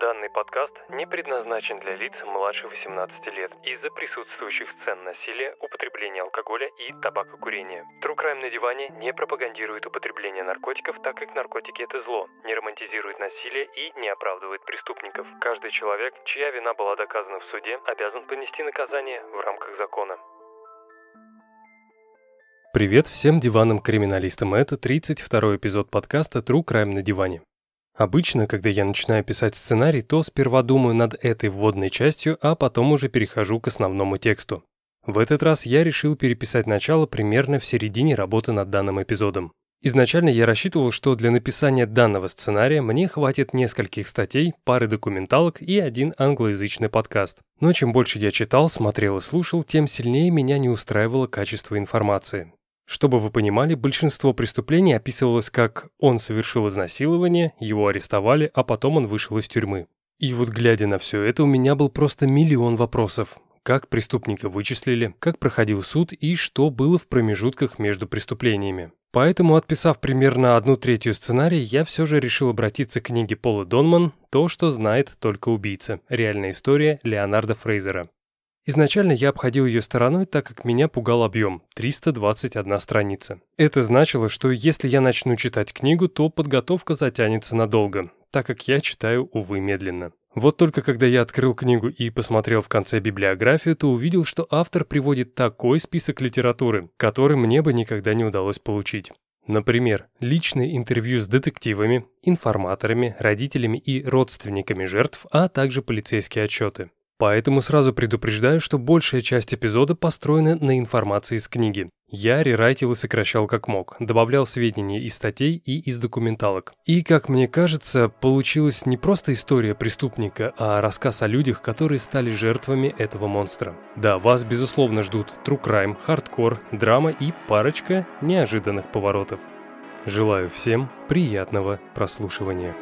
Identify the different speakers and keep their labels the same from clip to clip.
Speaker 1: Данный подкаст не предназначен для лиц младше 18 лет из-за присутствующих сцен насилия, употребления алкоголя и табакокурения. True Crime на диване не пропагандирует употребление наркотиков, так как наркотики это зло, не романтизирует насилие и не оправдывает преступников. Каждый человек, чья вина была доказана в суде, обязан понести наказание в рамках закона.
Speaker 2: Привет всем диванным криминалистам. Это 32 эпизод подкаста True Crime на диване. Обычно, когда я начинаю писать сценарий, то сперва думаю над этой вводной частью, а потом уже перехожу к основному тексту. В этот раз я решил переписать начало примерно в середине работы над данным эпизодом. Изначально я рассчитывал, что для написания данного сценария мне хватит нескольких статей, пары документалок и один англоязычный подкаст. Но чем больше я читал, смотрел и слушал, тем сильнее меня не устраивало качество информации. Чтобы вы понимали, большинство преступлений описывалось как «он совершил изнасилование, его арестовали, а потом он вышел из тюрьмы». И вот глядя на все это, у меня был просто миллион вопросов. Как преступника вычислили, как проходил суд и что было в промежутках между преступлениями. Поэтому, отписав примерно одну третью сценарий, я все же решил обратиться к книге Пола Донман «То, что знает только убийца. Реальная история Леонарда Фрейзера». Изначально я обходил ее стороной, так как меня пугал объем – 321 страница. Это значило, что если я начну читать книгу, то подготовка затянется надолго, так как я читаю, увы, медленно. Вот только когда я открыл книгу и посмотрел в конце библиографию, то увидел, что автор приводит такой список литературы, который мне бы никогда не удалось получить. Например, личные интервью с детективами, информаторами, родителями и родственниками жертв, а также полицейские отчеты. Поэтому сразу предупреждаю, что большая часть эпизода построена на информации из книги. Я рерайтил и сокращал как мог, добавлял сведения из статей и из документалок. И, как мне кажется, получилась не просто история преступника, а рассказ о людях, которые стали жертвами этого монстра. Да, вас, безусловно, ждут true crime, хардкор, драма и парочка неожиданных поворотов. Желаю всем приятного прослушивания.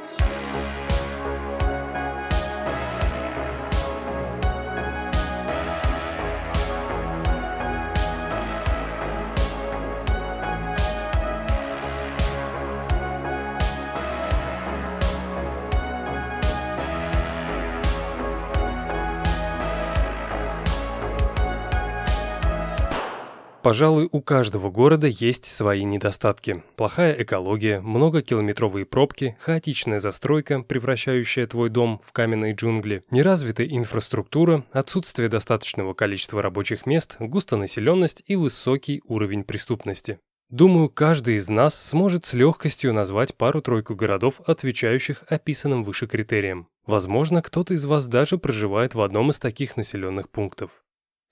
Speaker 2: Пожалуй, у каждого города есть свои недостатки. Плохая экология, многокилометровые пробки, хаотичная застройка, превращающая твой дом в каменные джунгли, неразвитая инфраструктура, отсутствие достаточного количества рабочих мест, густонаселенность и высокий уровень преступности. Думаю, каждый из нас сможет с легкостью назвать пару-тройку городов, отвечающих описанным выше критериям. Возможно, кто-то из вас даже проживает в одном из таких населенных пунктов.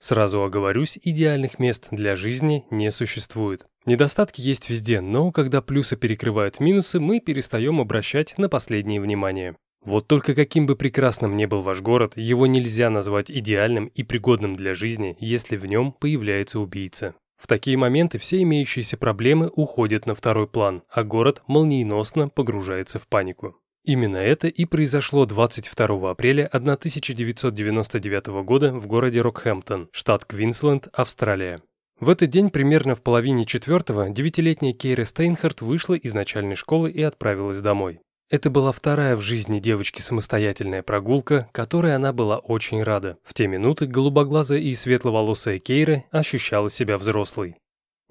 Speaker 2: Сразу оговорюсь, идеальных мест для жизни не существует. Недостатки есть везде, но когда плюсы перекрывают минусы, мы перестаем обращать на последнее внимание. Вот только каким бы прекрасным ни был ваш город, его нельзя назвать идеальным и пригодным для жизни, если в нем появляется убийца. В такие моменты все имеющиеся проблемы уходят на второй план, а город молниеносно погружается в панику. Именно это и произошло 22 апреля 1999 года в городе Рокхэмптон, штат Квинсленд, Австралия. В этот день примерно в половине четвертого девятилетняя Кейра Стейнхарт вышла из начальной школы и отправилась домой. Это была вторая в жизни девочки самостоятельная прогулка, которой она была очень рада. В те минуты голубоглазая и светловолосая Кейра ощущала себя взрослой.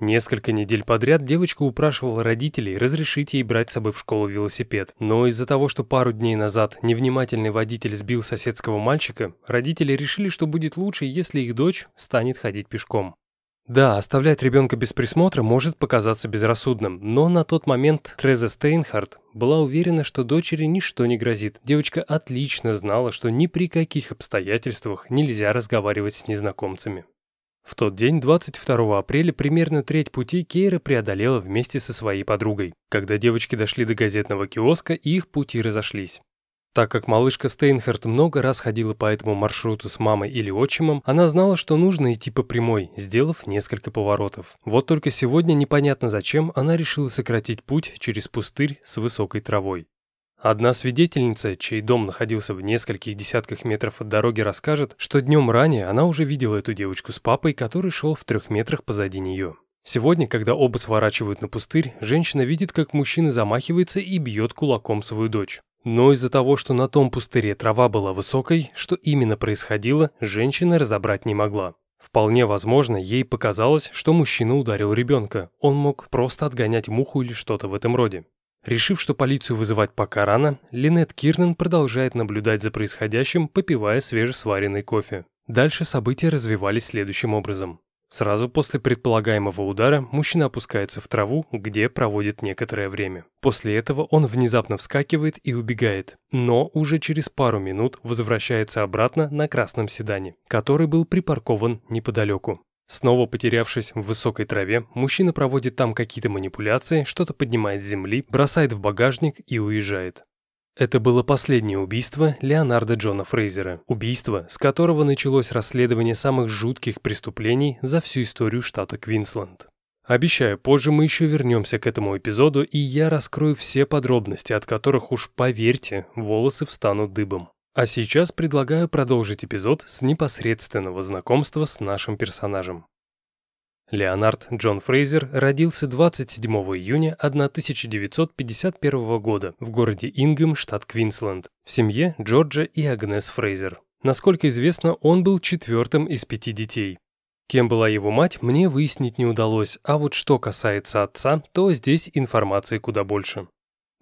Speaker 2: Несколько недель подряд девочка упрашивала родителей разрешить ей брать с собой в школу велосипед. Но из-за того, что пару дней назад невнимательный водитель сбил соседского мальчика, родители решили, что будет лучше, если их дочь станет ходить пешком. Да, оставлять ребенка без присмотра может показаться безрассудным, но на тот момент Треза Стейнхарт была уверена, что дочери ничто не грозит. Девочка отлично знала, что ни при каких обстоятельствах нельзя разговаривать с незнакомцами. В тот день, 22 апреля, примерно треть пути Кейра преодолела вместе со своей подругой. Когда девочки дошли до газетного киоска, их пути разошлись. Так как малышка Стейнхарт много раз ходила по этому маршруту с мамой или отчимом, она знала, что нужно идти по прямой, сделав несколько поворотов. Вот только сегодня непонятно зачем она решила сократить путь через пустырь с высокой травой. Одна свидетельница, чей дом находился в нескольких десятках метров от дороги, расскажет, что днем ранее она уже видела эту девочку с папой, который шел в трех метрах позади нее. Сегодня, когда оба сворачивают на пустырь, женщина видит, как мужчина замахивается и бьет кулаком свою дочь. Но из-за того, что на том пустыре трава была высокой, что именно происходило, женщина разобрать не могла. Вполне возможно, ей показалось, что мужчина ударил ребенка. Он мог просто отгонять муху или что-то в этом роде. Решив, что полицию вызывать пока рано, Линет Кирнан продолжает наблюдать за происходящим, попивая свежесваренный кофе. Дальше события развивались следующим образом. Сразу после предполагаемого удара мужчина опускается в траву, где проводит некоторое время. После этого он внезапно вскакивает и убегает, но уже через пару минут возвращается обратно на красном седане, который был припаркован неподалеку. Снова потерявшись в высокой траве, мужчина проводит там какие-то манипуляции, что-то поднимает с земли, бросает в багажник и уезжает. Это было последнее убийство Леонарда Джона Фрейзера. Убийство, с которого началось расследование самых жутких преступлений за всю историю штата Квинсленд. Обещаю, позже мы еще вернемся к этому эпизоду, и я раскрою все подробности, от которых уж, поверьте, волосы встанут дыбом. А сейчас предлагаю продолжить эпизод с непосредственного знакомства с нашим персонажем. Леонард Джон Фрейзер родился 27 июня 1951 года в городе Ингем, штат Квинсленд, в семье Джорджа и Агнес Фрейзер. Насколько известно, он был четвертым из пяти детей. Кем была его мать, мне выяснить не удалось, а вот что касается отца, то здесь информации куда больше.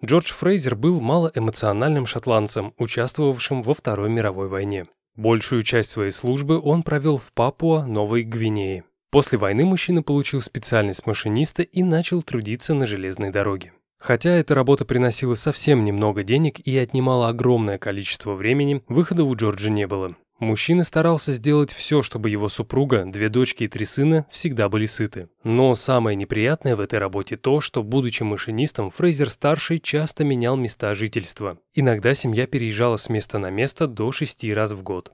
Speaker 2: Джордж Фрейзер был малоэмоциональным шотландцем, участвовавшим во Второй мировой войне. Большую часть своей службы он провел в Папуа, Новой Гвинее. После войны мужчина получил специальность машиниста и начал трудиться на железной дороге. Хотя эта работа приносила совсем немного денег и отнимала огромное количество времени, выхода у Джорджа не было. Мужчина старался сделать все, чтобы его супруга, две дочки и три сына всегда были сыты. Но самое неприятное в этой работе то, что, будучи машинистом, Фрейзер-старший часто менял места жительства. Иногда семья переезжала с места на место до шести раз в год.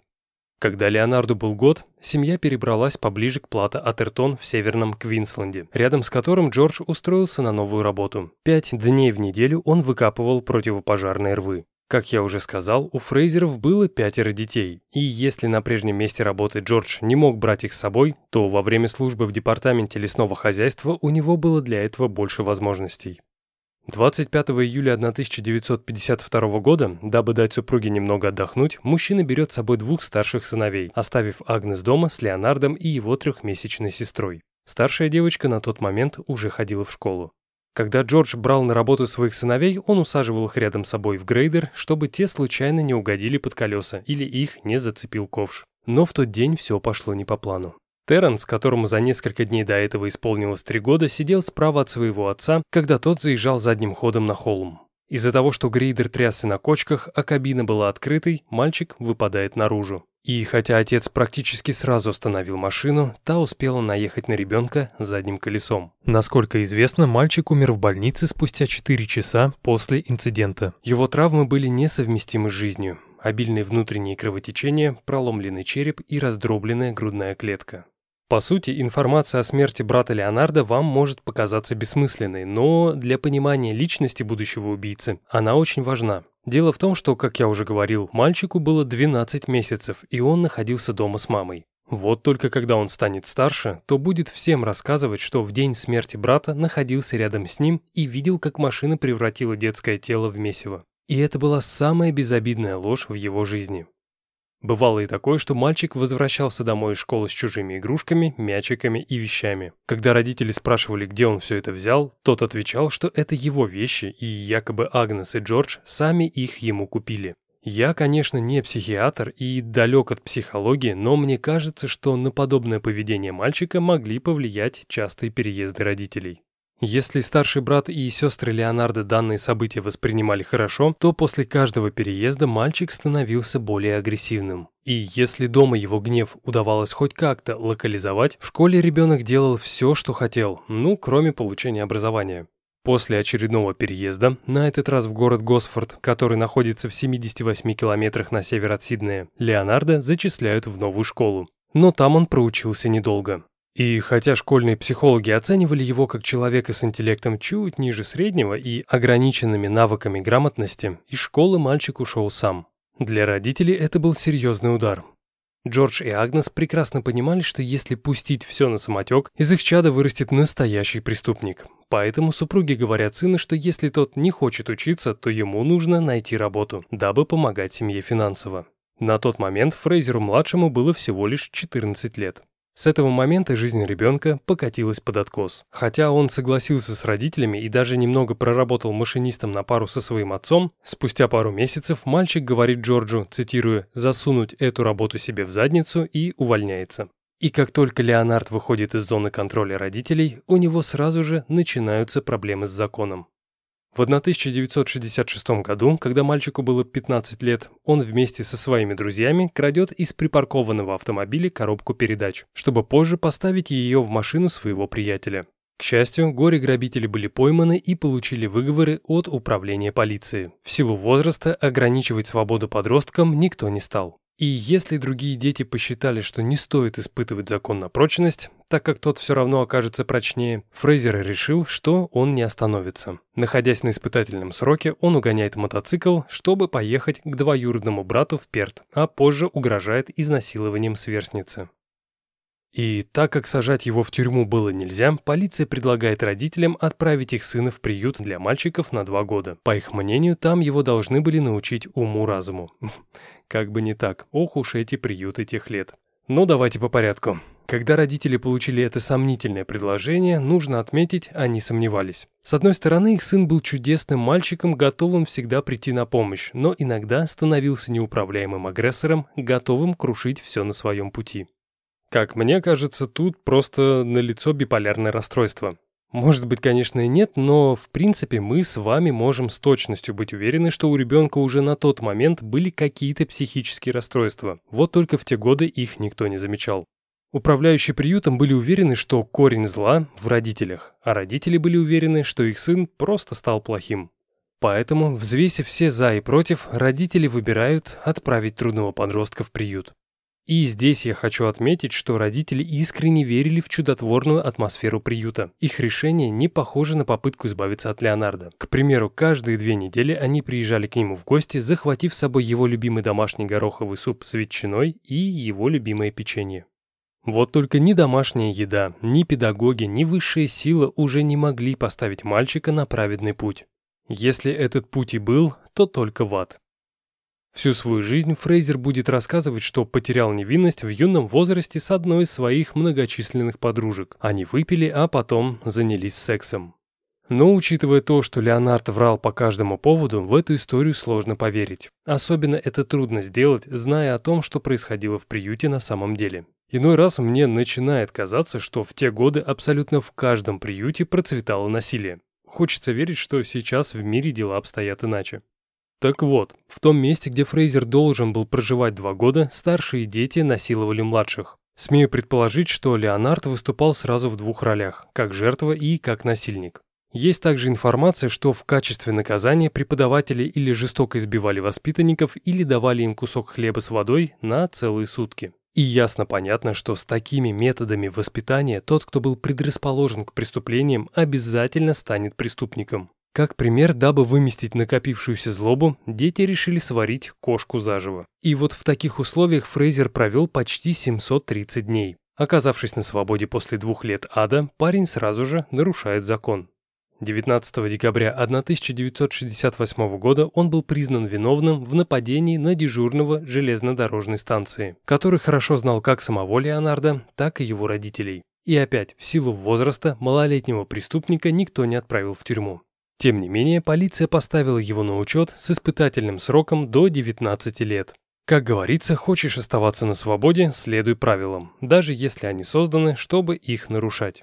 Speaker 2: Когда Леонарду был год, семья перебралась поближе к Плата Атертон в северном Квинсленде, рядом с которым Джордж устроился на новую работу. Пять дней в неделю он выкапывал противопожарные рвы. Как я уже сказал, у Фрейзеров было пятеро детей, и если на прежнем месте работы Джордж не мог брать их с собой, то во время службы в департаменте лесного хозяйства у него было для этого больше возможностей. 25 июля 1952 года, дабы дать супруге немного отдохнуть, мужчина берет с собой двух старших сыновей, оставив Агнес дома с Леонардом и его трехмесячной сестрой. Старшая девочка на тот момент уже ходила в школу. Когда Джордж брал на работу своих сыновей, он усаживал их рядом с собой в грейдер, чтобы те случайно не угодили под колеса или их не зацепил ковш. Но в тот день все пошло не по плану. Терренс, которому за несколько дней до этого исполнилось три года, сидел справа от своего отца, когда тот заезжал задним ходом на холм. Из-за того, что грейдер трясся на кочках, а кабина была открытой, мальчик выпадает наружу. И хотя отец практически сразу остановил машину, та успела наехать на ребенка задним колесом. Насколько известно, мальчик умер в больнице спустя 4 часа после инцидента. Его травмы были несовместимы с жизнью. Обильные внутренние кровотечения, проломленный череп и раздробленная грудная клетка. По сути, информация о смерти брата Леонардо вам может показаться бессмысленной, но для понимания личности будущего убийцы она очень важна. Дело в том, что, как я уже говорил, мальчику было 12 месяцев, и он находился дома с мамой. Вот только когда он станет старше, то будет всем рассказывать, что в день смерти брата находился рядом с ним и видел, как машина превратила детское тело в месиво. И это была самая безобидная ложь в его жизни. Бывало и такое, что мальчик возвращался домой из школы с чужими игрушками, мячиками и вещами. Когда родители спрашивали, где он все это взял, тот отвечал, что это его вещи, и якобы Агнес и Джордж сами их ему купили. Я, конечно, не психиатр и далек от психологии, но мне кажется, что на подобное поведение мальчика могли повлиять частые переезды родителей. Если старший брат и сестры Леонардо данные события воспринимали хорошо, то после каждого переезда мальчик становился более агрессивным. И если дома его гнев удавалось хоть как-то локализовать, в школе ребенок делал все, что хотел, ну, кроме получения образования. После очередного переезда, на этот раз в город Госфорд, который находится в 78 километрах на север от Сиднея, Леонардо зачисляют в новую школу. Но там он проучился недолго. И хотя школьные психологи оценивали его как человека с интеллектом чуть ниже среднего и ограниченными навыками грамотности, из школы мальчик ушел сам. Для родителей это был серьезный удар. Джордж и Агнес прекрасно понимали, что если пустить все на самотек, из их чада вырастет настоящий преступник. Поэтому супруги говорят сыну, что если тот не хочет учиться, то ему нужно найти работу, дабы помогать семье финансово. На тот момент Фрейзеру-младшему было всего лишь 14 лет. С этого момента жизнь ребенка покатилась под откос. Хотя он согласился с родителями и даже немного проработал машинистом на пару со своим отцом, спустя пару месяцев мальчик говорит Джорджу, цитируя, «засунуть эту работу себе в задницу» и увольняется. И как только Леонард выходит из зоны контроля родителей, у него сразу же начинаются проблемы с законом. В 1966 году, когда мальчику было 15 лет, он вместе со своими друзьями крадет из припаркованного автомобиля коробку передач, чтобы позже поставить ее в машину своего приятеля. К счастью, горе-грабители были пойманы и получили выговоры от управления полиции. В силу возраста ограничивать свободу подросткам никто не стал. И если другие дети посчитали, что не стоит испытывать закон на прочность, так как тот все равно окажется прочнее, Фрейзер решил, что он не остановится. Находясь на испытательном сроке, он угоняет мотоцикл, чтобы поехать к двоюродному брату в Перт, а позже угрожает изнасилованием сверстницы. И так как сажать его в тюрьму было нельзя, полиция предлагает родителям отправить их сына в приют для мальчиков на два года. По их мнению, там его должны были научить уму-разуму. Как бы не так, ох уж эти приюты тех лет. Но давайте по порядку. Когда родители получили это сомнительное предложение, нужно отметить, они сомневались. С одной стороны, их сын был чудесным мальчиком, готовым всегда прийти на помощь, но иногда становился неуправляемым агрессором, готовым крушить все на своем пути. Как мне кажется, тут просто налицо биполярное расстройство. Может быть, конечно, и нет, но в принципе мы с вами можем с точностью быть уверены, что у ребенка уже на тот момент были какие-то психические расстройства. Вот только в те годы их никто не замечал. Управляющие приютом были уверены, что корень зла в родителях, а родители были уверены, что их сын просто стал плохим. Поэтому, взвесив все «за» и «против», родители выбирают отправить трудного подростка в приют. И здесь я хочу отметить, что родители искренне верили в чудотворную атмосферу приюта. Их решение не похоже на попытку избавиться от Леонардо. К примеру, каждые две недели они приезжали к нему в гости, захватив с собой его любимый домашний гороховый суп с ветчиной и его любимое печенье. Вот только ни домашняя еда, ни педагоги, ни высшая сила уже не могли поставить мальчика на праведный путь. Если этот путь и был, то только в ад. Всю свою жизнь Фрейзер будет рассказывать, что потерял невинность в юном возрасте с одной из своих многочисленных подружек. Они выпили, а потом занялись сексом. Но учитывая то, что Леонард врал по каждому поводу, в эту историю сложно поверить. Особенно это трудно сделать, зная о том, что происходило в приюте на самом деле. Иной раз мне начинает казаться, что в те годы абсолютно в каждом приюте процветало насилие. Хочется верить, что сейчас в мире дела обстоят иначе. Так вот, в том месте, где Фрейзер должен был проживать два года, старшие дети насиловали младших. Смею предположить, что Леонард выступал сразу в двух ролях, как жертва и как насильник. Есть также информация, что в качестве наказания преподаватели или жестоко избивали воспитанников, или давали им кусок хлеба с водой на целые сутки. И ясно понятно, что с такими методами воспитания тот, кто был предрасположен к преступлениям, обязательно станет преступником. Как пример, дабы выместить накопившуюся злобу, дети решили сварить кошку заживо. И вот в таких условиях Фрейзер провел почти 730 дней. Оказавшись на свободе после двух лет ада, парень сразу же нарушает закон. 19 декабря 1968 года он был признан виновным в нападении на дежурного железнодорожной станции, который хорошо знал как самого Леонардо, так и его родителей. И опять, в силу возраста малолетнего преступника никто не отправил в тюрьму. Тем не менее, полиция поставила его на учет с испытательным сроком до 19 лет. Как говорится, хочешь оставаться на свободе, следуй правилам, даже если они созданы, чтобы их нарушать.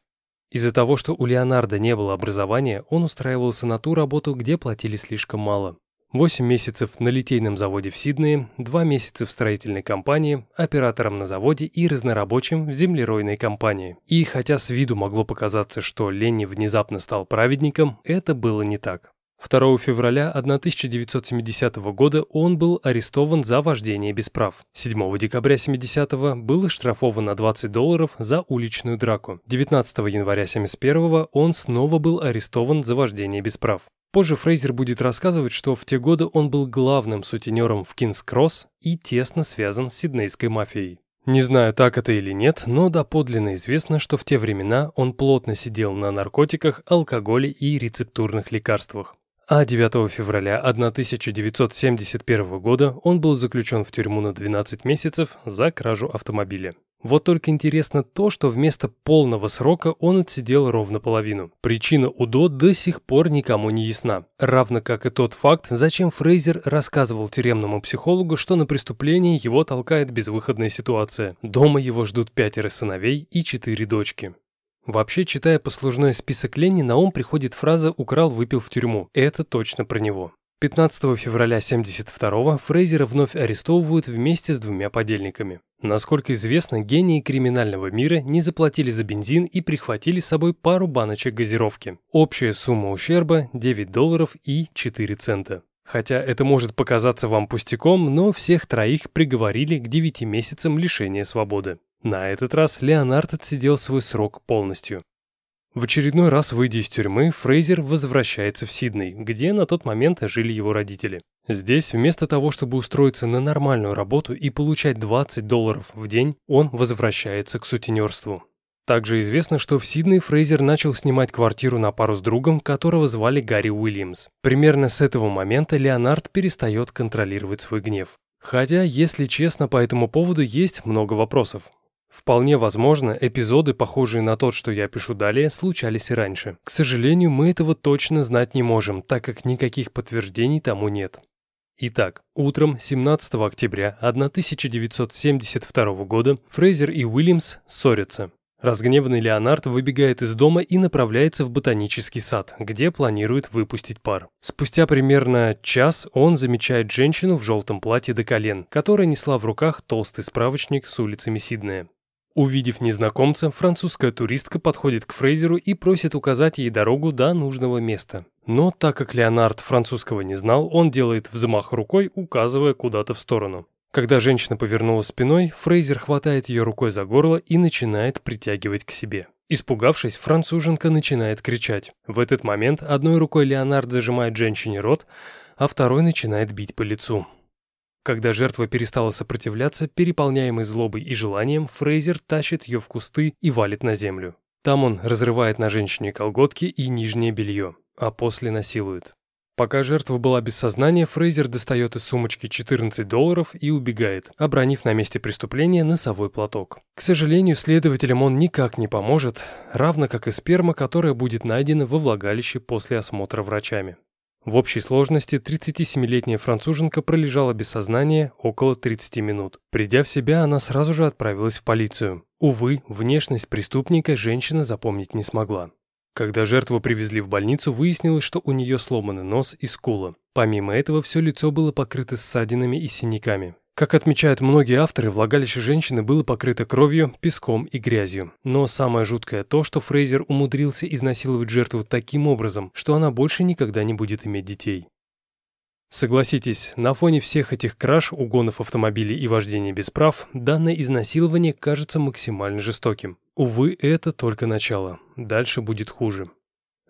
Speaker 2: Из-за того, что у Леонардо не было образования, он устраивался на ту работу, где платили слишком мало. 8 месяцев на литейном заводе в Сиднее, 2 месяца в строительной компании, оператором на заводе и разнорабочим в землеройной компании. И хотя с виду могло показаться, что Ленни внезапно стал праведником, это было не так. 2 февраля 1970 года он был арестован за вождение без прав. 7 декабря 70 был оштрафован на 20 долларов за уличную драку. 19 января 71 он снова был арестован за вождение без прав. Позже Фрейзер будет рассказывать, что в те годы он был главным сутенером в Кингс-Кросс и тесно связан с сиднейской мафией. Не знаю, так это или нет, но доподлинно известно, что в те времена он плотно сидел на наркотиках, алкоголе и рецептурных лекарствах. А 9 февраля 1971 года он был заключен в тюрьму на 12 месяцев за кражу автомобиля. Вот только интересно то, что вместо полного срока он отсидел ровно половину. Причина УДО до сих пор никому не ясна. Равно как и тот факт, зачем Фрейзер рассказывал тюремному психологу, что на преступление его толкает безвыходная ситуация. Дома его ждут пятеро сыновей и четыре дочки. Вообще, читая послужной список Ленни, на ум приходит фраза «украл, выпил в тюрьму». Это точно про него. 15 февраля 72-го Фрейзера вновь арестовывают вместе с двумя подельниками. Насколько известно, гении криминального мира не заплатили за бензин и прихватили с собой пару баночек газировки. Общая сумма ущерба – 9 долларов и 4 цента. Хотя это может показаться вам пустяком, но всех троих приговорили к 9 месяцам лишения свободы. На этот раз Леонард отсидел свой срок полностью. В очередной раз, выйдя из тюрьмы, Фрейзер возвращается в Сидней, где на тот момент жили его родители. Здесь, вместо того, чтобы устроиться на нормальную работу и получать 20 долларов в день, он возвращается к сутенерству. Также известно, что в Сидней Фрейзер начал снимать квартиру на пару с другом, которого звали Гарри Уильямс. Примерно с этого момента Леонард перестает контролировать свой гнев. Хотя, если честно, по этому поводу есть много вопросов. Вполне возможно, эпизоды, похожие на тот, что я пишу далее, случались и раньше. К сожалению, мы этого точно знать не можем, так как никаких подтверждений тому нет. Итак, утром 17 октября 1972 года Фрейзер и Уильямс ссорятся. Разгневанный Леонард выбегает из дома и направляется в ботанический сад, где планирует выпустить пар. Спустя примерно час он замечает женщину в желтом платье до колен, которая несла в руках толстый справочник с улицами Сиднея. Увидев незнакомца, французская туристка подходит к Фрейзеру и просит указать ей дорогу до нужного места. Но так как Леонард французского не знал, он делает взмах рукой, указывая куда-то в сторону. Когда женщина повернула спиной, Фрейзер хватает ее рукой за горло и начинает притягивать к себе. Испугавшись, француженка начинает кричать. В этот момент одной рукой Леонард зажимает женщине рот, а второй начинает бить по лицу. Когда жертва перестала сопротивляться, переполняемый злобой и желанием, Фрейзер тащит ее в кусты и валит на землю. Там он разрывает на женщине колготки и нижнее белье, а после насилует. Пока жертва была без сознания, Фрейзер достает из сумочки 14 долларов и убегает, обронив на месте преступления носовой платок. К сожалению, следователям он никак не поможет, равно как и сперма, которая будет найдена во влагалище после осмотра врачами. В общей сложности 37-летняя француженка пролежала без сознания около 30 минут. Придя в себя, она сразу же отправилась в полицию. Увы, внешность преступника женщина запомнить не смогла. Когда жертву привезли в больницу, выяснилось, что у нее сломаны нос и скула. Помимо этого, все лицо было покрыто ссадинами и синяками. Как отмечают многие авторы, влагалище женщины было покрыто кровью, песком и грязью. Но самое жуткое то, что Фрейзер умудрился изнасиловать жертву таким образом, что она больше никогда не будет иметь детей. Согласитесь, на фоне всех этих краж, угонов автомобилей и вождения без прав, данное изнасилование кажется максимально жестоким. Увы, это только начало. Дальше будет хуже.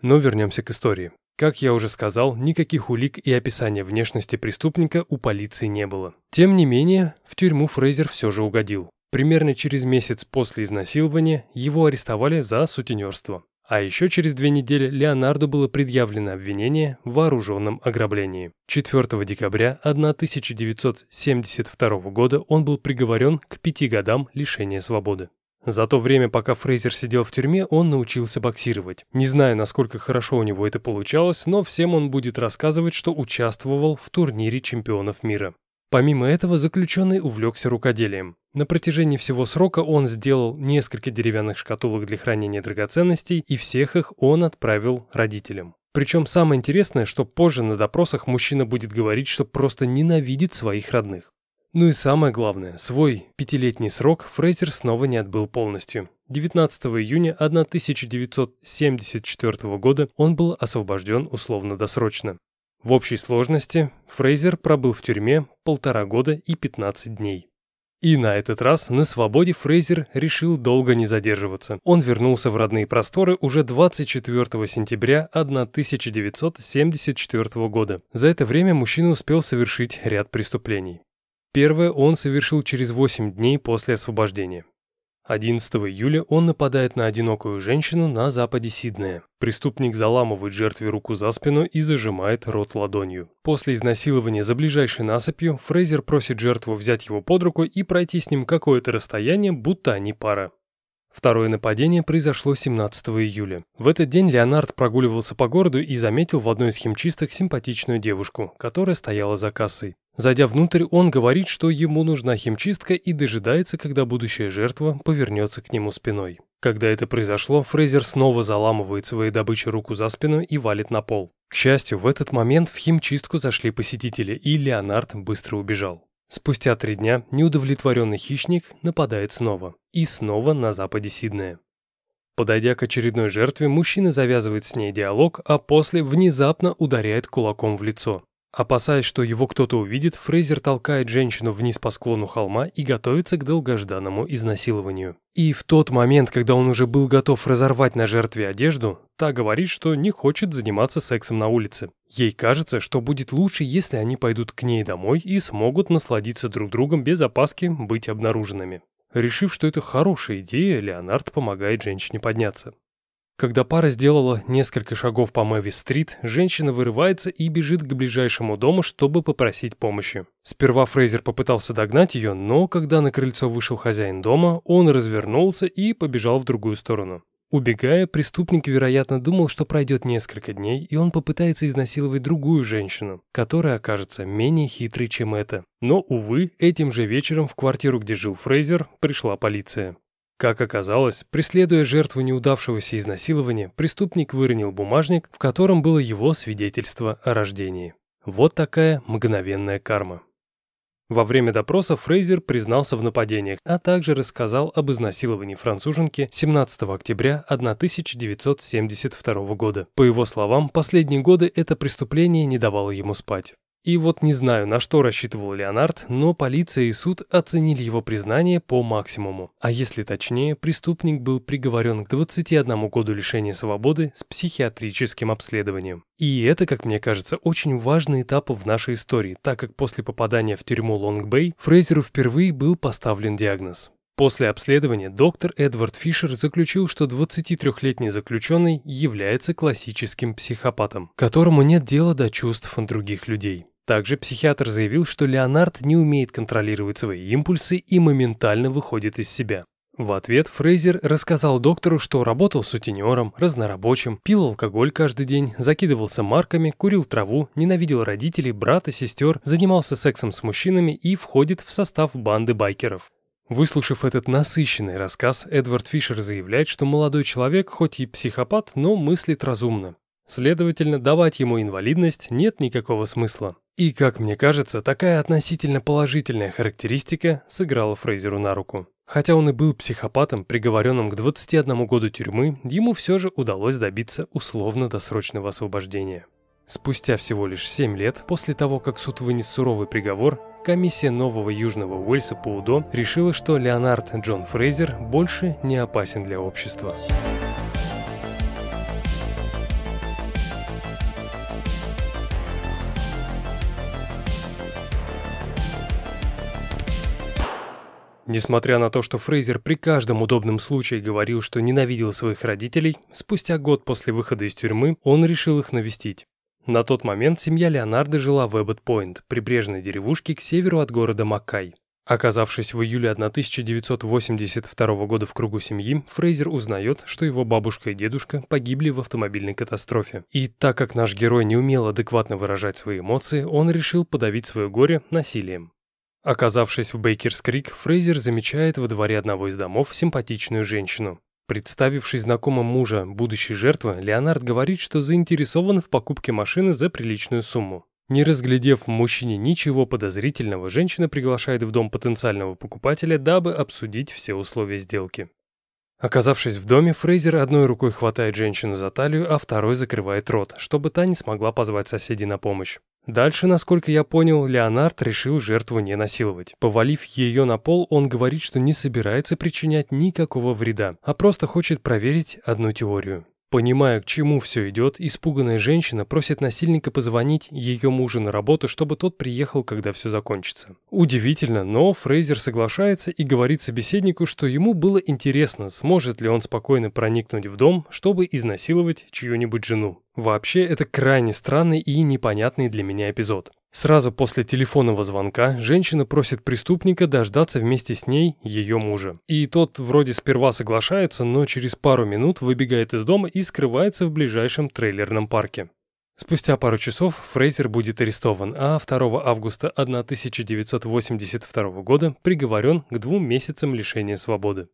Speaker 2: Но вернемся к истории. Как я уже сказал, никаких улик и описания внешности преступника у полиции не было. Тем не менее, в тюрьму Фрейзер все же угодил. Примерно через месяц после изнасилования его арестовали за сутенерство. А еще через две недели Леонарду было предъявлено обвинение в вооруженном ограблении. 4 декабря 1972 года он был приговорен к пяти годам лишения свободы. За то время, пока Фрейзер сидел в тюрьме, он научился боксировать. Не знаю, насколько хорошо у него это получалось, но всем он будет рассказывать, что участвовал в турнире чемпионов мира. Помимо этого, заключенный увлекся рукоделием. На протяжении всего срока он сделал несколько деревянных шкатулок для хранения драгоценностей, и всех их он отправил родителям. Причем самое интересное, что позже на допросах мужчина будет говорить, что просто ненавидит своих родных. Ну и самое главное, свой пятилетний срок Фрейзер снова не отбыл полностью. 19 июня 1974 года он был освобожден условно-досрочно. В общей сложности Фрейзер пробыл в тюрьме полтора года и 15 дней. И на этот раз на свободе Фрейзер решил долго не задерживаться. Он вернулся в родные просторы уже 24 сентября 1974 года. За это время мужчина успел совершить ряд преступлений. Первое он совершил через 8 дней после освобождения. 11 июля он нападает на одинокую женщину на западе Сиднея. Преступник заламывает жертве руку за спину и зажимает рот ладонью. После изнасилования за ближайшей насыпью Фрейзер просит жертву взять его под руку и пройти с ним какое-то расстояние, будто они пара. Второе нападение произошло 17 июля. В этот день Леонард прогуливался по городу и заметил в одной из химчисток симпатичную девушку, которая стояла за кассой. Зайдя внутрь, он говорит, что ему нужна химчистка и дожидается, когда будущая жертва повернется к нему спиной. Когда это произошло, Фрейзер снова заламывает своей добыче руку за спину и валит на пол. К счастью, в этот момент в химчистку зашли посетители, и Леонард быстро убежал. Спустя три дня неудовлетворенный хищник нападает снова. И снова на западе Сиднея. Подойдя к очередной жертве, мужчина завязывает с ней диалог, а после внезапно ударяет кулаком в лицо. Опасаясь, что его кто-то увидит, Фрейзер толкает женщину вниз по склону холма и готовится к долгожданному изнасилованию. И в тот момент, когда он уже был готов разорвать на жертве одежду, та говорит, что не хочет заниматься сексом на улице. Ей кажется, что будет лучше, если они пойдут к ней домой и смогут насладиться друг другом без опаски быть обнаруженными. Решив, что это хорошая идея, Леонард помогает женщине подняться. Когда пара сделала несколько шагов по Мэвис-стрит, женщина вырывается и бежит к ближайшему дому, чтобы попросить помощи. Сперва Фрейзер попытался догнать ее, но когда на крыльцо вышел хозяин дома, он развернулся и побежал в другую сторону. Убегая, преступник, вероятно, думал, что пройдет несколько дней, и он попытается изнасиловать другую женщину, которая окажется менее хитрой, чем эта. Но, увы, этим же вечером в квартиру, где жил Фрейзер, пришла полиция. Как оказалось, преследуя жертву неудавшегося изнасилования, преступник выронил бумажник, в котором было его свидетельство о рождении. Вот такая мгновенная карма. Во время допроса Фрейзер признался в нападениях, а также рассказал об изнасиловании француженки 17 октября 1972 года. По его словам, последние годы это преступление не давало ему спать. И вот не знаю, на что рассчитывал Леонард, но полиция и суд оценили его признание по максимуму. А если точнее, преступник был приговорен к 21 году лишения свободы с психиатрическим обследованием. И это, как мне кажется, очень важный этап в нашей истории, так как после попадания в тюрьму Лонг-Бэй Фрейзеру впервые был поставлен диагноз. После обследования доктор Эдвард Фишер заключил, что 23-летний заключенный является классическим психопатом, которому нет дела до чувств других людей. Также психиатр заявил, что Леонард не умеет контролировать свои импульсы и моментально выходит из себя. В ответ Фрейзер рассказал доктору, что работал сутенером, разнорабочим, пил алкоголь каждый день, закидывался марками, курил траву, ненавидел родителей, брата, сестер, занимался сексом с мужчинами и входит в состав банды байкеров. Выслушав этот насыщенный рассказ, Эдвард Фишер заявляет, что молодой человек хоть и психопат, но мыслит разумно. Следовательно, давать ему инвалидность нет никакого смысла. И, как мне кажется, такая относительно положительная характеристика сыграла Фрейзеру на руку. Хотя он и был психопатом, приговоренным к 21 году тюрьмы, ему все же удалось добиться условно-досрочного освобождения. Спустя всего лишь 7 лет после того, как суд вынес суровый приговор, комиссия Нового Южного Уэльса по УДО решила, что Леонард Джон Фрейзер больше не опасен для общества. Несмотря на то, что Фрейзер при каждом удобном случае говорил, что ненавидел своих родителей, спустя год после выхода из тюрьмы он решил их навестить. На тот момент семья Леонардо жила в Эббот-Пойнт, прибрежной деревушке к северу от города Маккай. Оказавшись в июле 1982 года в кругу семьи, Фрейзер узнает, что его бабушка и дедушка погибли в автомобильной катастрофе. И так как наш герой не умел адекватно выражать свои эмоции, он решил подавить свое горе насилием. Оказавшись в Бейкерс-Крик, Фрейзер замечает во дворе одного из домов симпатичную женщину. Представившись знакомым мужа будущей жертвы, Леонард говорит, что заинтересован в покупке машины за приличную сумму. Не разглядев в мужчине ничего подозрительного, женщина приглашает в дом потенциального покупателя, дабы обсудить все условия сделки. Оказавшись в доме, Фрейзер одной рукой хватает женщину за талию, а второй закрывает рот, чтобы та не смогла позвать соседей на помощь. Дальше, насколько я понял, Леонард решил жертву не насиловать. Повалив ее на пол, он говорит, что не собирается причинять никакого вреда, а просто хочет проверить одну теорию. Понимая, к чему все идет, испуганная женщина просит насильника позвонить ее мужу на работу, чтобы тот приехал, когда все закончится. Удивительно, но Фрейзер соглашается и говорит собеседнику, что ему было интересно, сможет ли он спокойно проникнуть в дом, чтобы изнасиловать чью-нибудь жену. Вообще, это крайне странный и непонятный для меня эпизод. Сразу после телефонного звонка женщина просит преступника дождаться вместе с ней ее мужа. И тот вроде сперва соглашается, но через пару минут выбегает из дома и скрывается в ближайшем трейлерном парке. Спустя пару часов Фрейзер будет арестован, а 2 августа 1982 года приговорен к двум месяцам лишения свободы.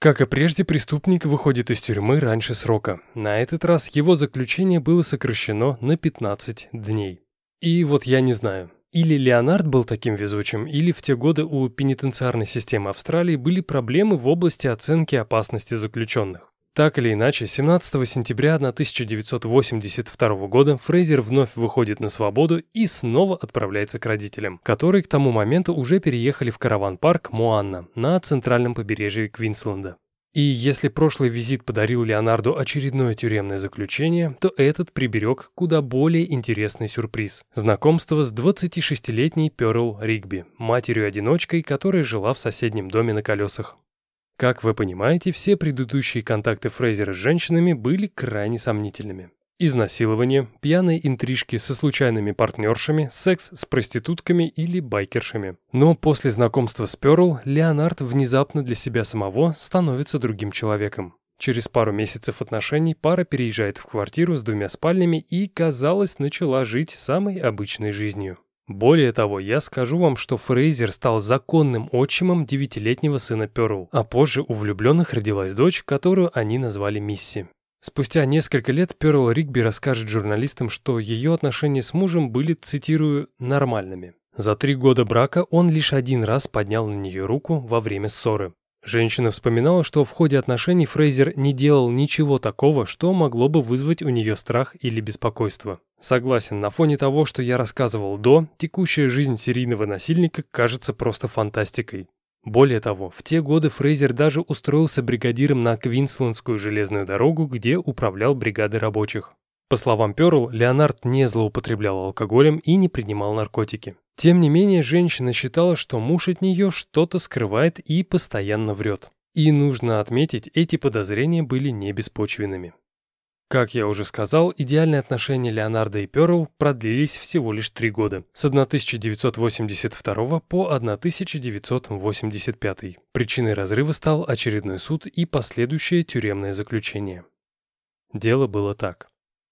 Speaker 2: Как и прежде, преступник выходит из тюрьмы раньше срока. На этот раз его заключение было сокращено на 15 дней. И вот я не знаю, или Леонард был таким везучим, или в те годы у пенитенциарной системы Австралии были проблемы в области оценки опасности заключенных. Так или иначе, 17 сентября 1982 года Фрейзер вновь выходит на свободу и снова отправляется к родителям, которые к тому моменту уже переехали в караван-парк Моанна на центральном побережье Квинсленда. И если прошлый визит подарил Леонарду очередное тюремное заключение, то этот приберег куда более интересный сюрприз. Знакомство с 26-летней Перл Ригби, матерью-одиночкой, которая жила в соседнем доме на колесах. Как вы понимаете, все предыдущие контакты Фрейзера с женщинами были крайне сомнительными. Изнасилование, пьяные интрижки со случайными партнершами, секс с проститутками или байкершами. Но после знакомства с Перл, Леонард внезапно для себя самого становится другим человеком. Через пару месяцев отношений пара переезжает в квартиру с двумя спальнями и, казалось, начала жить самой обычной жизнью. Более того, я скажу вам, что Фрейзер стал законным отчимом девятилетнего сына Перл, а позже у влюбленных родилась дочь, которую они назвали Мисси. Спустя несколько лет Перл Ригби расскажет журналистам, что ее отношения с мужем были, цитирую, «нормальными». За три года брака он лишь один раз поднял на нее руку во время ссоры. Женщина вспоминала, что в ходе отношений Фрейзер не делал ничего такого, что могло бы вызвать у нее страх или беспокойство. Согласен, на фоне того, что я рассказывал до, текущая жизнь серийного насильника кажется просто фантастикой. Более того, в те годы Фрейзер даже устроился бригадиром на Квинслендскую железную дорогу, где управлял бригадой рабочих. По словам Перл, Леонард не злоупотреблял алкоголем и не принимал наркотики. Тем не менее, женщина считала, что муж от нее что-то скрывает и постоянно врет. И нужно отметить, эти подозрения были не беспочвенными. Как я уже сказал, идеальные отношения Леонардо и Перл продлились всего лишь три года, с 1982 по 1985. Причиной разрыва стал очередной суд и последующее тюремное заключение. Дело было так.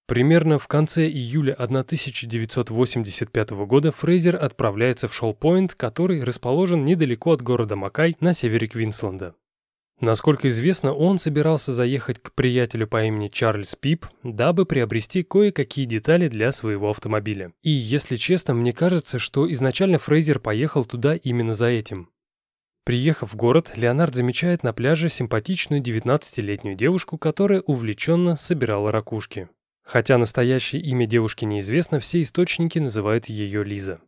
Speaker 2: Примерно в конце июля 1985 года Фрейзер отправляется в Шолл-Пойнт, который расположен недалеко от города Макай на севере Квинсленда. Насколько известно, он собирался заехать к приятелю по имени Чарльз Пип, дабы приобрести кое-какие детали для своего автомобиля. И, если честно, мне кажется, что изначально Фрейзер поехал туда именно за этим. Приехав в город, Леонард замечает на пляже симпатичную 19-летнюю девушку, которая увлеченно собирала ракушки. Хотя настоящее имя девушки неизвестно, все источники называют ее Лиза.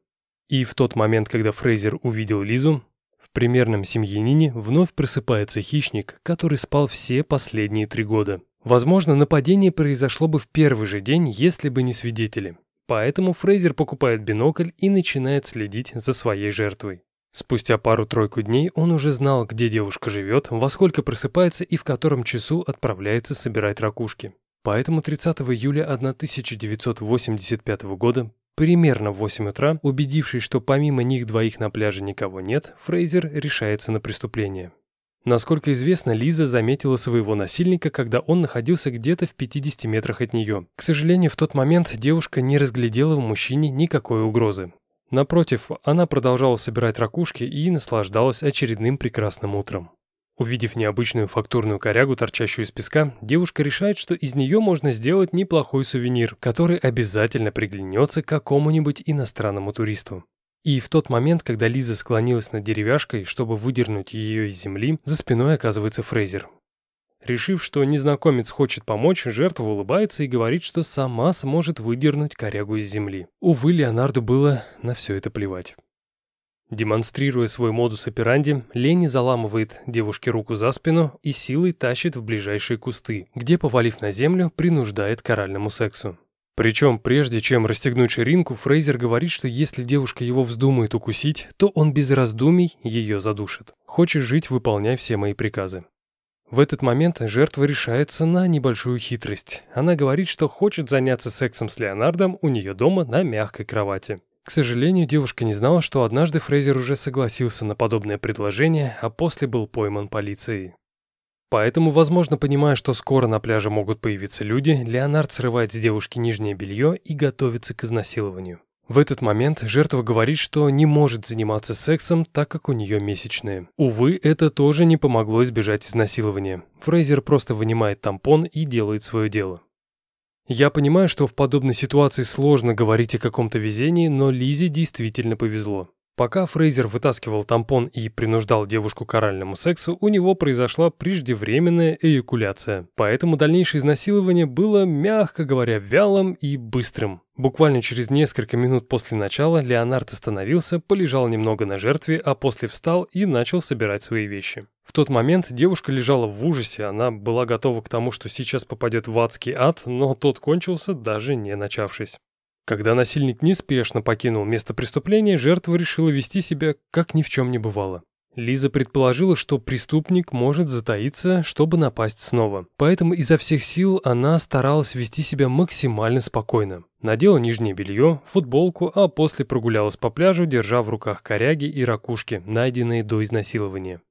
Speaker 2: И в тот момент, когда Фрейзер увидел Лизу, в примерном семьянине вновь просыпается хищник, который спал все последние три года. Возможно, нападение произошло бы в первый же день, если бы не свидетели. Поэтому Фрейзер покупает бинокль и начинает следить за своей жертвой. Спустя пару-тройку дней он уже знал, где девушка живет, во сколько просыпается и в котором часу отправляется собирать ракушки. Поэтому 30 июля 1985 года Примерно в 8 утра, убедившись, что помимо них двоих на пляже никого нет, Фрейзер решается на преступление. Насколько известно, Лиза заметила своего насильника, когда он находился где-то в 50 метрах от нее. К сожалению, в тот момент девушка не разглядела в мужчине никакой угрозы. Напротив, она продолжала собирать ракушки и наслаждалась очередным прекрасным утром. Увидев необычную фактурную корягу, торчащую из песка, девушка решает, что из нее можно сделать неплохой сувенир, который обязательно приглянется какому-нибудь иностранному туристу. И в тот момент, когда Лиза склонилась над деревяшкой, чтобы выдернуть ее из земли, за спиной оказывается Фрейзер. Решив, что незнакомец хочет помочь, жертва улыбается и говорит, что сама сможет выдернуть корягу из земли. Увы, Леонарду было на все это плевать. Демонстрируя свой модус операнди, Лени заламывает девушке руку за спину и силой тащит в ближайшие кусты, где, повалив на землю, принуждает к оральному сексу. Причем, прежде чем расстегнуть ширинку, Фрейзер говорит, что если девушка его вздумает укусить, то он без раздумий ее задушит. Хочешь жить, выполняй все мои приказы. В этот момент жертва решается на небольшую хитрость. Она говорит, что хочет заняться сексом с Леонардом у нее дома на мягкой кровати. К сожалению, девушка не знала, что однажды Фрейзер уже согласился на подобное предложение, а после был пойман полицией. Поэтому, возможно, понимая, что скоро на пляже могут появиться люди, Леонард срывает с девушки нижнее белье и готовится к изнасилованию. В этот момент жертва говорит, что не может заниматься сексом, так как у нее месячные. Увы, это тоже не помогло избежать изнасилования. Фрейзер просто вынимает тампон и делает свое дело. Я понимаю, что в подобной ситуации сложно говорить о каком-то везении, но Лизе действительно повезло. Пока Фрейзер вытаскивал тампон и принуждал девушку к оральному сексу, у него произошла преждевременная эякуляция. Поэтому дальнейшее изнасилование было, мягко говоря, вялым и быстрым. Буквально через несколько минут после начала Леонард остановился, полежал немного на жертве, а после встал и начал собирать свои вещи. В тот момент девушка лежала в ужасе, она была готова к тому, что сейчас попадет в адский ад, но тот кончился, даже не начавшись. Когда насильник неспешно покинул место преступления, жертва решила вести себя, как ни в чем не бывало. Лиза предположила, что преступник может затаиться, чтобы напасть снова. Поэтому изо всех сил она старалась вести себя максимально спокойно. Надела нижнее белье, футболку, а после прогулялась по пляжу, держа в руках коряги и ракушки, найденные до изнасилования.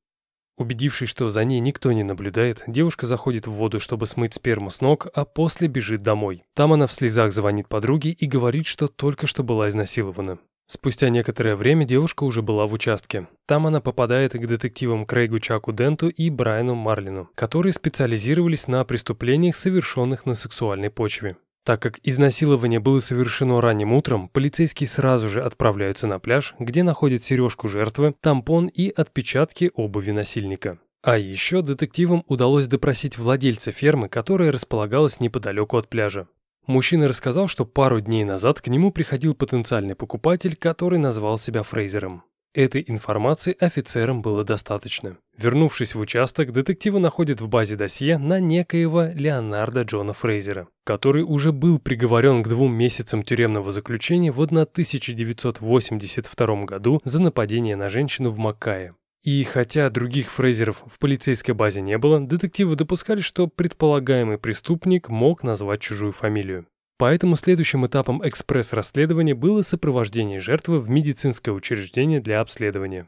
Speaker 2: Убедившись, что за ней никто не наблюдает, девушка заходит в воду, чтобы смыть сперму с ног, а после бежит домой. Там она в слезах звонит подруге и говорит, что только что была изнасилована. Спустя некоторое время девушка уже была в участке. Там она попадает к детективам Крейгу Чаку Денту и Брайану Марлину, которые специализировались на преступлениях, совершенных на сексуальной почве. Так как изнасилование было совершено ранним утром, полицейские сразу же отправляются на пляж, где находят сережку жертвы, тампон и отпечатки обуви насильника. А еще детективам удалось допросить владельца фермы, которая располагалась неподалеку от пляжа. Мужчина рассказал, что пару дней назад к нему приходил потенциальный покупатель, который назвал себя Фрейзером. Этой информации офицерам было достаточно. Вернувшись в участок, детективы находят в базе досье на некоего Леонарда Джона Фрейзера, который уже был приговорен к двум месяцам тюремного заключения в 1982 году за нападение на женщину в Маккае. И хотя других Фрейзеров в полицейской базе не было, детективы допускали, что предполагаемый преступник мог назвать чужую фамилию. Поэтому следующим этапом экспресс-расследования было сопровождение жертвы в медицинское учреждение для обследования.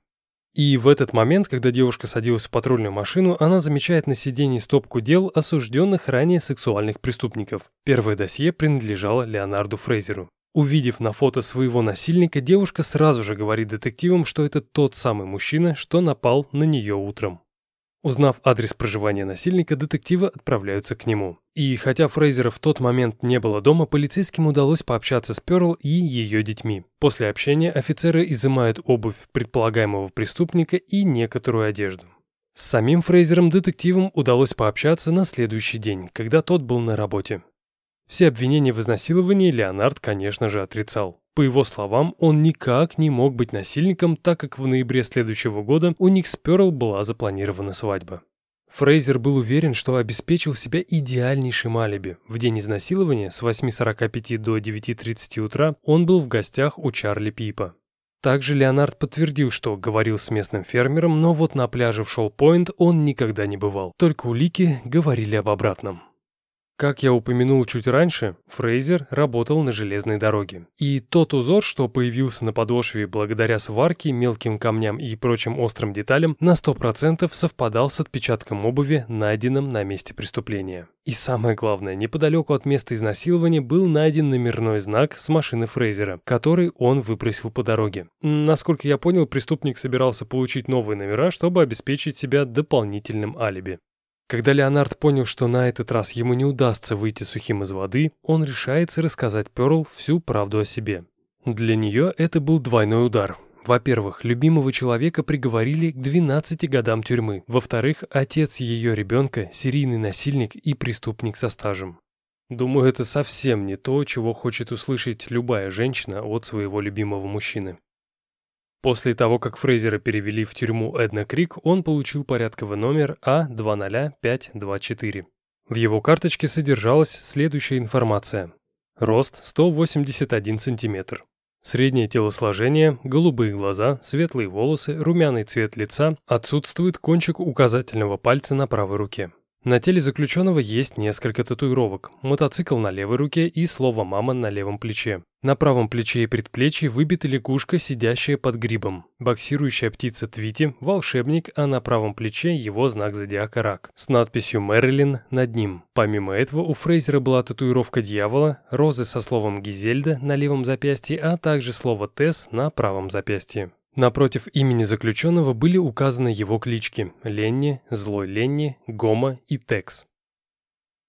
Speaker 2: И в этот момент, когда девушка садилась в патрульную машину, она замечает на сиденье стопку дел осужденных ранее сексуальных преступников. Первое досье принадлежало Леонарду Фрейзеру. Увидев на фото своего насильника, девушка сразу же говорит детективам, что это тот самый мужчина, что напал на нее утром. Узнав адрес проживания насильника, детективы отправляются к нему. И хотя Фрейзера в тот момент не было дома, полицейским удалось пообщаться с Перл и ее детьми. После общения офицеры изымают обувь предполагаемого преступника и некоторую одежду. С самим Фрейзером детективам удалось пообщаться на следующий день, когда тот был на работе. Все обвинения в изнасиловании Леонард, конечно же, отрицал. По его словам, он никак не мог быть насильником, так как в ноябре следующего года у них с Перл была запланирована свадьба. Фрейзер был уверен, что обеспечил себя идеальнейшим алиби. В день изнасилования с 8.45 до 9.30 утра он был в гостях у Чарли Пипа. Также Леонард подтвердил, что говорил с местным фермером, но вот на пляже в Шоу-Пойнт он никогда не бывал. Только улики говорили об обратном. Как я упомянул чуть раньше, Фрейзер работал на железной дороге. И тот узор, что появился на подошве благодаря сварке, мелким камням и прочим острым деталям, на 100% совпадал с отпечатком обуви, найденным на месте преступления. И самое главное, неподалеку от места изнасилования был найден номерной знак с машины Фрейзера, который он выпросил по дороге. Насколько я понял, преступник собирался получить новые номера, чтобы обеспечить себя дополнительным алиби. Когда Леонард понял, что на этот раз ему не удастся выйти сухим из воды, он решается рассказать Перл всю правду о себе. Для нее это был двойной удар. Во-первых, любимого человека приговорили к 12 годам тюрьмы. Во-вторых, отец ее ребенка – серийный насильник и преступник со стажем. Думаю, это совсем не то, чего хочет услышать любая женщина от своего любимого мужчины. После того, как Фрейзера перевели в тюрьму Эдна Крик, он получил порядковый номер А20524. В его карточке содержалась следующая информация. Рост 181 сантиметр. Среднее телосложение, голубые глаза, светлые волосы, румяный цвет лица, отсутствует кончик указательного пальца на правой руке. На теле заключенного есть несколько татуировок, мотоцикл на левой руке и слово «мама» на левом плече. На правом плече и предплечье выбита лягушка, сидящая под грибом, боксирующая птица Твити, волшебник, а на правом плече его знак зодиака Рак, с надписью «Мэрилин» над ним. Помимо этого у Фрейзера была татуировка дьявола, розы со словом «Гизельда» на левом запястье, а также слово «Тесс» на правом запястье. Напротив имени заключенного были указаны его клички – Ленни, Злой Ленни, Гома и Текс.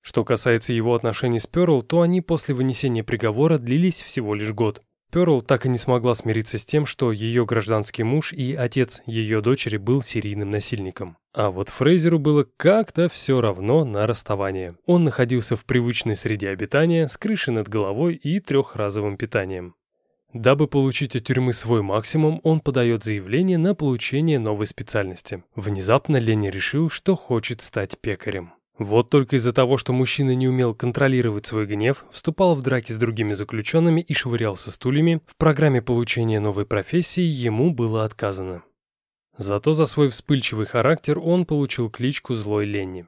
Speaker 2: Что касается его отношений с Перл, то они после вынесения приговора длились всего лишь год. Перл так и не смогла смириться с тем, что ее гражданский муж и отец ее дочери был серийным насильником. А вот Фрейзеру было как-то все равно на расставание. Он находился в привычной среде обитания, с крышей над головой и трехразовым питанием. Дабы получить от тюрьмы свой максимум, он подает заявление на получение новой специальности. Внезапно Ленни решил, что хочет стать пекарем. Вот только из-за того, что мужчина не умел контролировать свой гнев, вступал в драки с другими заключенными и швырялся стульями, в программе получения новой профессии ему было отказано. Зато за свой вспыльчивый характер он получил кличку «Злой Ленни».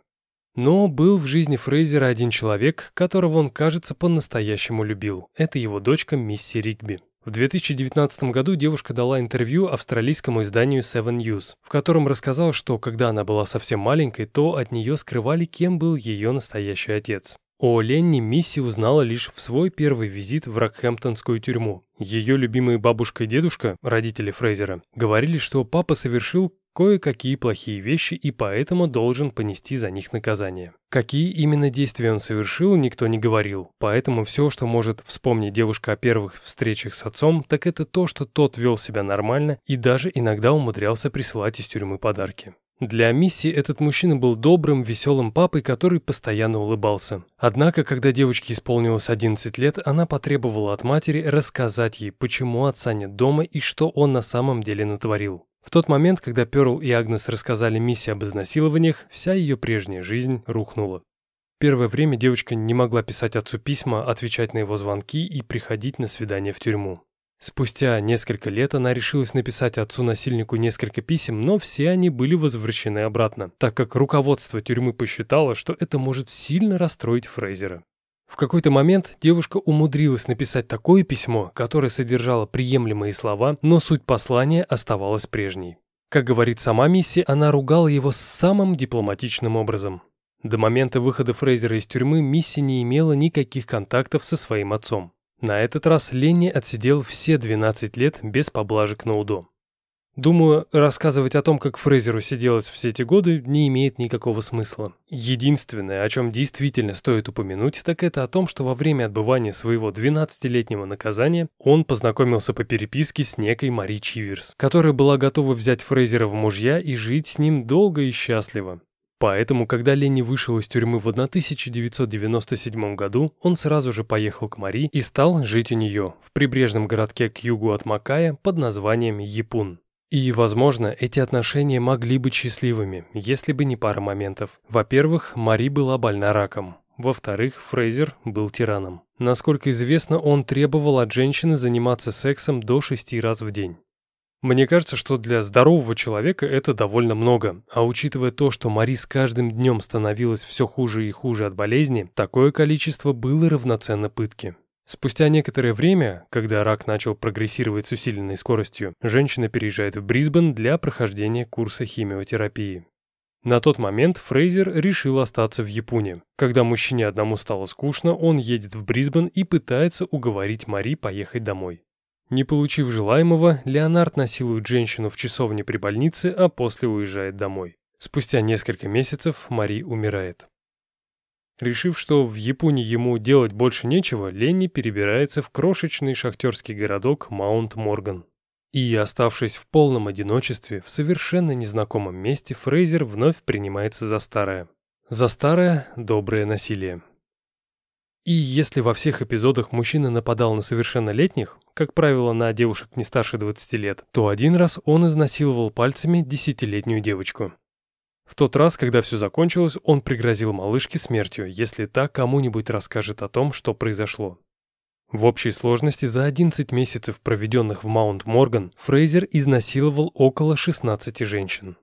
Speaker 2: Но был в жизни Фрейзера один человек, которого он, кажется, по-настоящему любил. Это его дочка Мисси Ригби. В 2019 году девушка дала интервью австралийскому изданию Seven News, в котором рассказала, что когда она была совсем маленькой, то от нее скрывали, кем был ее настоящий отец. О Ленни Мисси узнала лишь в свой первый визит в Рокхэмптонскую тюрьму. Ее любимые бабушка и дедушка, родители Фрейзера, говорили, что папа совершил кое-какие плохие вещи и поэтому должен понести за них наказание. Какие именно действия он совершил, никто не говорил, поэтому все, что может вспомнить девушка о первых встречах с отцом, так это то, что тот вел себя нормально и даже иногда умудрялся присылать из тюрьмы подарки. Для Мисси этот мужчина был добрым, веселым папой, который постоянно улыбался. Однако, когда девочке исполнилось 11 лет, она потребовала от матери рассказать ей, почему отца нет дома и что он на самом деле натворил. В тот момент, когда Перл и Агнес рассказали Мисси об изнасилованиях, вся ее прежняя жизнь рухнула. Первое время девочка не могла писать отцу письма, отвечать на его звонки и приходить на свидание в тюрьму. Спустя несколько лет она решилась написать отцу-насильнику несколько писем, но все они были возвращены обратно, так как руководство тюрьмы посчитало, что это может сильно расстроить Фрейзера. В какой-то момент девушка умудрилась написать такое письмо, которое содержало приемлемые слова, но суть послания оставалась прежней. Как говорит сама Мисси, она ругала его самым дипломатичным образом. До момента выхода Фрейзера из тюрьмы Мисси не имела никаких контактов со своим отцом. На этот раз Ленни отсидел все 12 лет без поблажек на УДО. Думаю, рассказывать о том, как Фрейзеру сиделось все эти годы, не имеет никакого смысла. Единственное, о чем действительно стоит упомянуть, так это о том, что во время отбывания своего 12-летнего наказания он познакомился по переписке с некой Мари Чиверс, которая была готова взять Фрейзера в мужья и жить с ним долго и счастливо. Поэтому, когда Ленни вышел из тюрьмы в 1997 году, он сразу же поехал к Мари и стал жить у нее, в прибрежном городке к югу от Макая под названием Япун. И, возможно, эти отношения могли быть счастливыми, если бы не пара моментов. Во-первых, Мари была больна раком. Во-вторых, Фрейзер был тираном. Насколько известно, он требовал от женщины заниматься сексом до шести раз в день. Мне кажется, что для здорового человека это довольно много, а учитывая то, что Мари с каждым днем становилась все хуже и хуже от болезни, такое количество было равноценно пытке. Спустя некоторое время, когда рак начал прогрессировать с усиленной скоростью, женщина переезжает в Брисбен для прохождения курса химиотерапии. На тот момент Фрейзер решил остаться в Японии. Когда мужчине одному стало скучно, он едет в Брисбен и пытается уговорить Мари поехать домой. Не получив желаемого, Леонард насилует женщину в часовне при больнице, а после уезжает домой. Спустя несколько месяцев Мари умирает. Решив, что в Японии ему делать больше нечего, Ленни перебирается в крошечный шахтерский городок Маунт-Морган. И, оставшись в полном одиночестве, в совершенно незнакомом месте, Фрейзер вновь принимается за старое. За старое доброе насилие. И если во всех эпизодах мужчина нападал на совершеннолетних, как правило, на девушек не старше 20 лет, то один раз он изнасиловал пальцами десятилетнюю девочку. В тот раз, когда все закончилось, он пригрозил малышке смертью, если та кому-нибудь расскажет о том, что произошло. В общей сложности за 11 месяцев, проведенных в Маунт-Морган, Фрейзер изнасиловал около 16 женщин.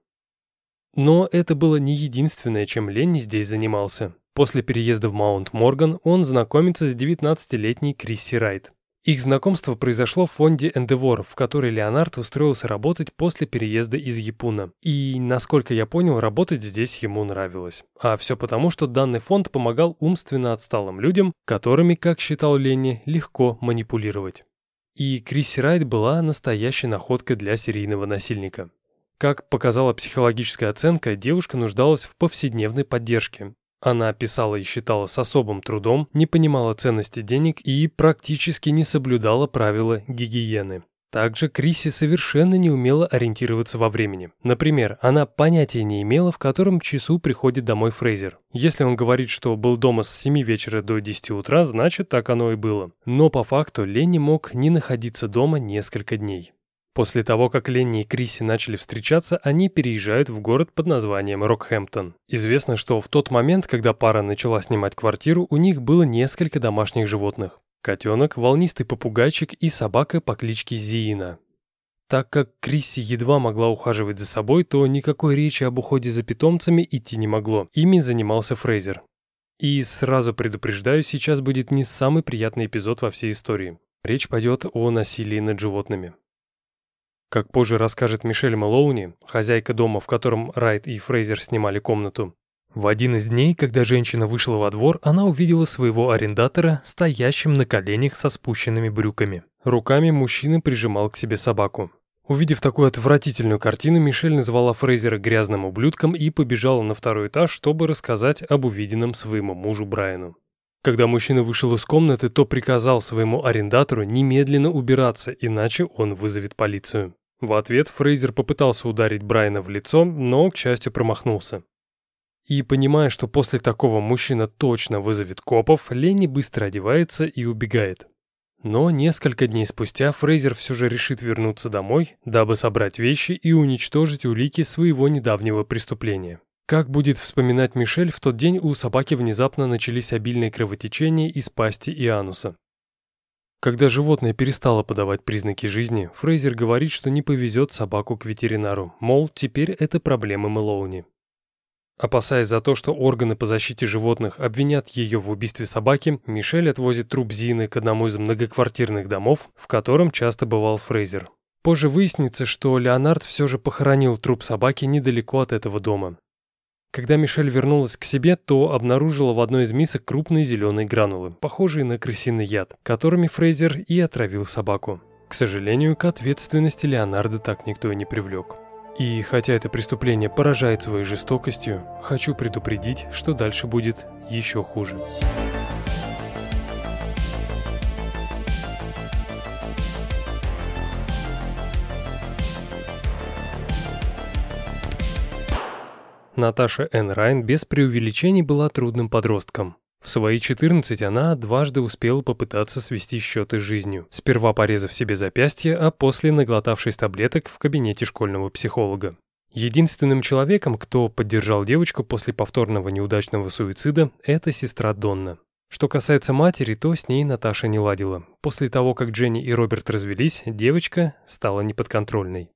Speaker 2: Но это было не единственное, чем Ленни здесь занимался. После переезда в Маунт-Морган он знакомится с 19-летней Крисси Райт. Их знакомство произошло в фонде Endeavor, в который Леонард устроился работать после переезда из Япуна. И, насколько я понял, работать здесь ему нравилось. А все потому, что данный фонд помогал умственно отсталым людям, которыми, как считал Ленни, легко манипулировать. И Крисси Райт была настоящей находкой для серийного насильника. Как показала психологическая оценка, девушка нуждалась в повседневной поддержке. Она писала и считала с особым трудом, не понимала ценности денег и практически не соблюдала правила гигиены. Также Криси совершенно не умела ориентироваться во времени. Например, она понятия не имела, в котором часу приходит домой Фрейзер. Если он говорит, что был дома с 7 вечера до 10 утра, значит так оно и было. Но по факту Ленни мог не находиться дома несколько дней. После того, как Ленни и Криси начали встречаться, они переезжают в город под названием Рокхэмптон. Известно, что в тот момент, когда пара начала снимать квартиру, у них было несколько домашних животных. Котенок, волнистый попугайчик и собака по кличке Зиина. Так как Крисси едва могла ухаживать за собой, то никакой речи об уходе за питомцами идти не могло. Ими занимался Фрейзер. И сразу предупреждаю, сейчас будет не самый приятный эпизод во всей истории. Речь пойдет о насилии над животными. Как позже расскажет Мишель Мэлоуни, хозяйка дома, в котором Райт и Фрейзер снимали комнату, в один из дней, когда женщина вышла во двор, она увидела своего арендатора, стоящим на коленях со спущенными брюками. Руками мужчина прижимал к себе собаку. Увидев такую отвратительную картину, Мишель назвала Фрейзера грязным ублюдком и побежала на второй этаж, чтобы рассказать об увиденном своему мужу Брайану. Когда мужчина вышел из комнаты, то приказал своему арендатору немедленно убираться, иначе он вызовет полицию. В ответ Фрейзер попытался ударить Брайана в лицо, но, к счастью, промахнулся. И понимая, что после такого мужчина точно вызовет копов, Ленни быстро одевается и убегает. Но несколько дней спустя Фрейзер все же решит вернуться домой, дабы собрать вещи и уничтожить улики своего недавнего преступления. Как будет вспоминать Мишель, в тот день у собаки внезапно начались обильные кровотечения из пасти и ануса. Когда животное перестало подавать признаки жизни, Фрейзер говорит, что не повезет собаку к ветеринару, мол, теперь это проблемы Мэлоуни. Опасаясь за то, что органы по защите животных обвинят ее в убийстве собаки, Мишель отвозит труп Зины к одному из многоквартирных домов, в котором часто бывал Фрейзер. Позже выяснится, что Леонард все же похоронил труп собаки недалеко от этого дома. Когда Мишель вернулась к себе, то обнаружила в одной из мисок крупные зеленые гранулы, похожие на крысиный яд, которыми Фрейзер и отравил собаку. К сожалению, к ответственности Леонардо так никто и не привлек. И хотя это преступление поражает своей жестокостью, хочу предупредить, что дальше будет еще хуже. Наташа Н. Райн без преувеличений была трудным подростком. В свои 14 она дважды успела попытаться свести счеты с жизнью, сперва порезав себе запястье, а после наглотавшись таблеток в кабинете школьного психолога. Единственным человеком, кто поддержал девочку после повторного неудачного суицида, это сестра Донна. Что касается матери, то с ней Наташа не ладила. После того, как Дженни и Роберт развелись, девочка стала неподконтрольной.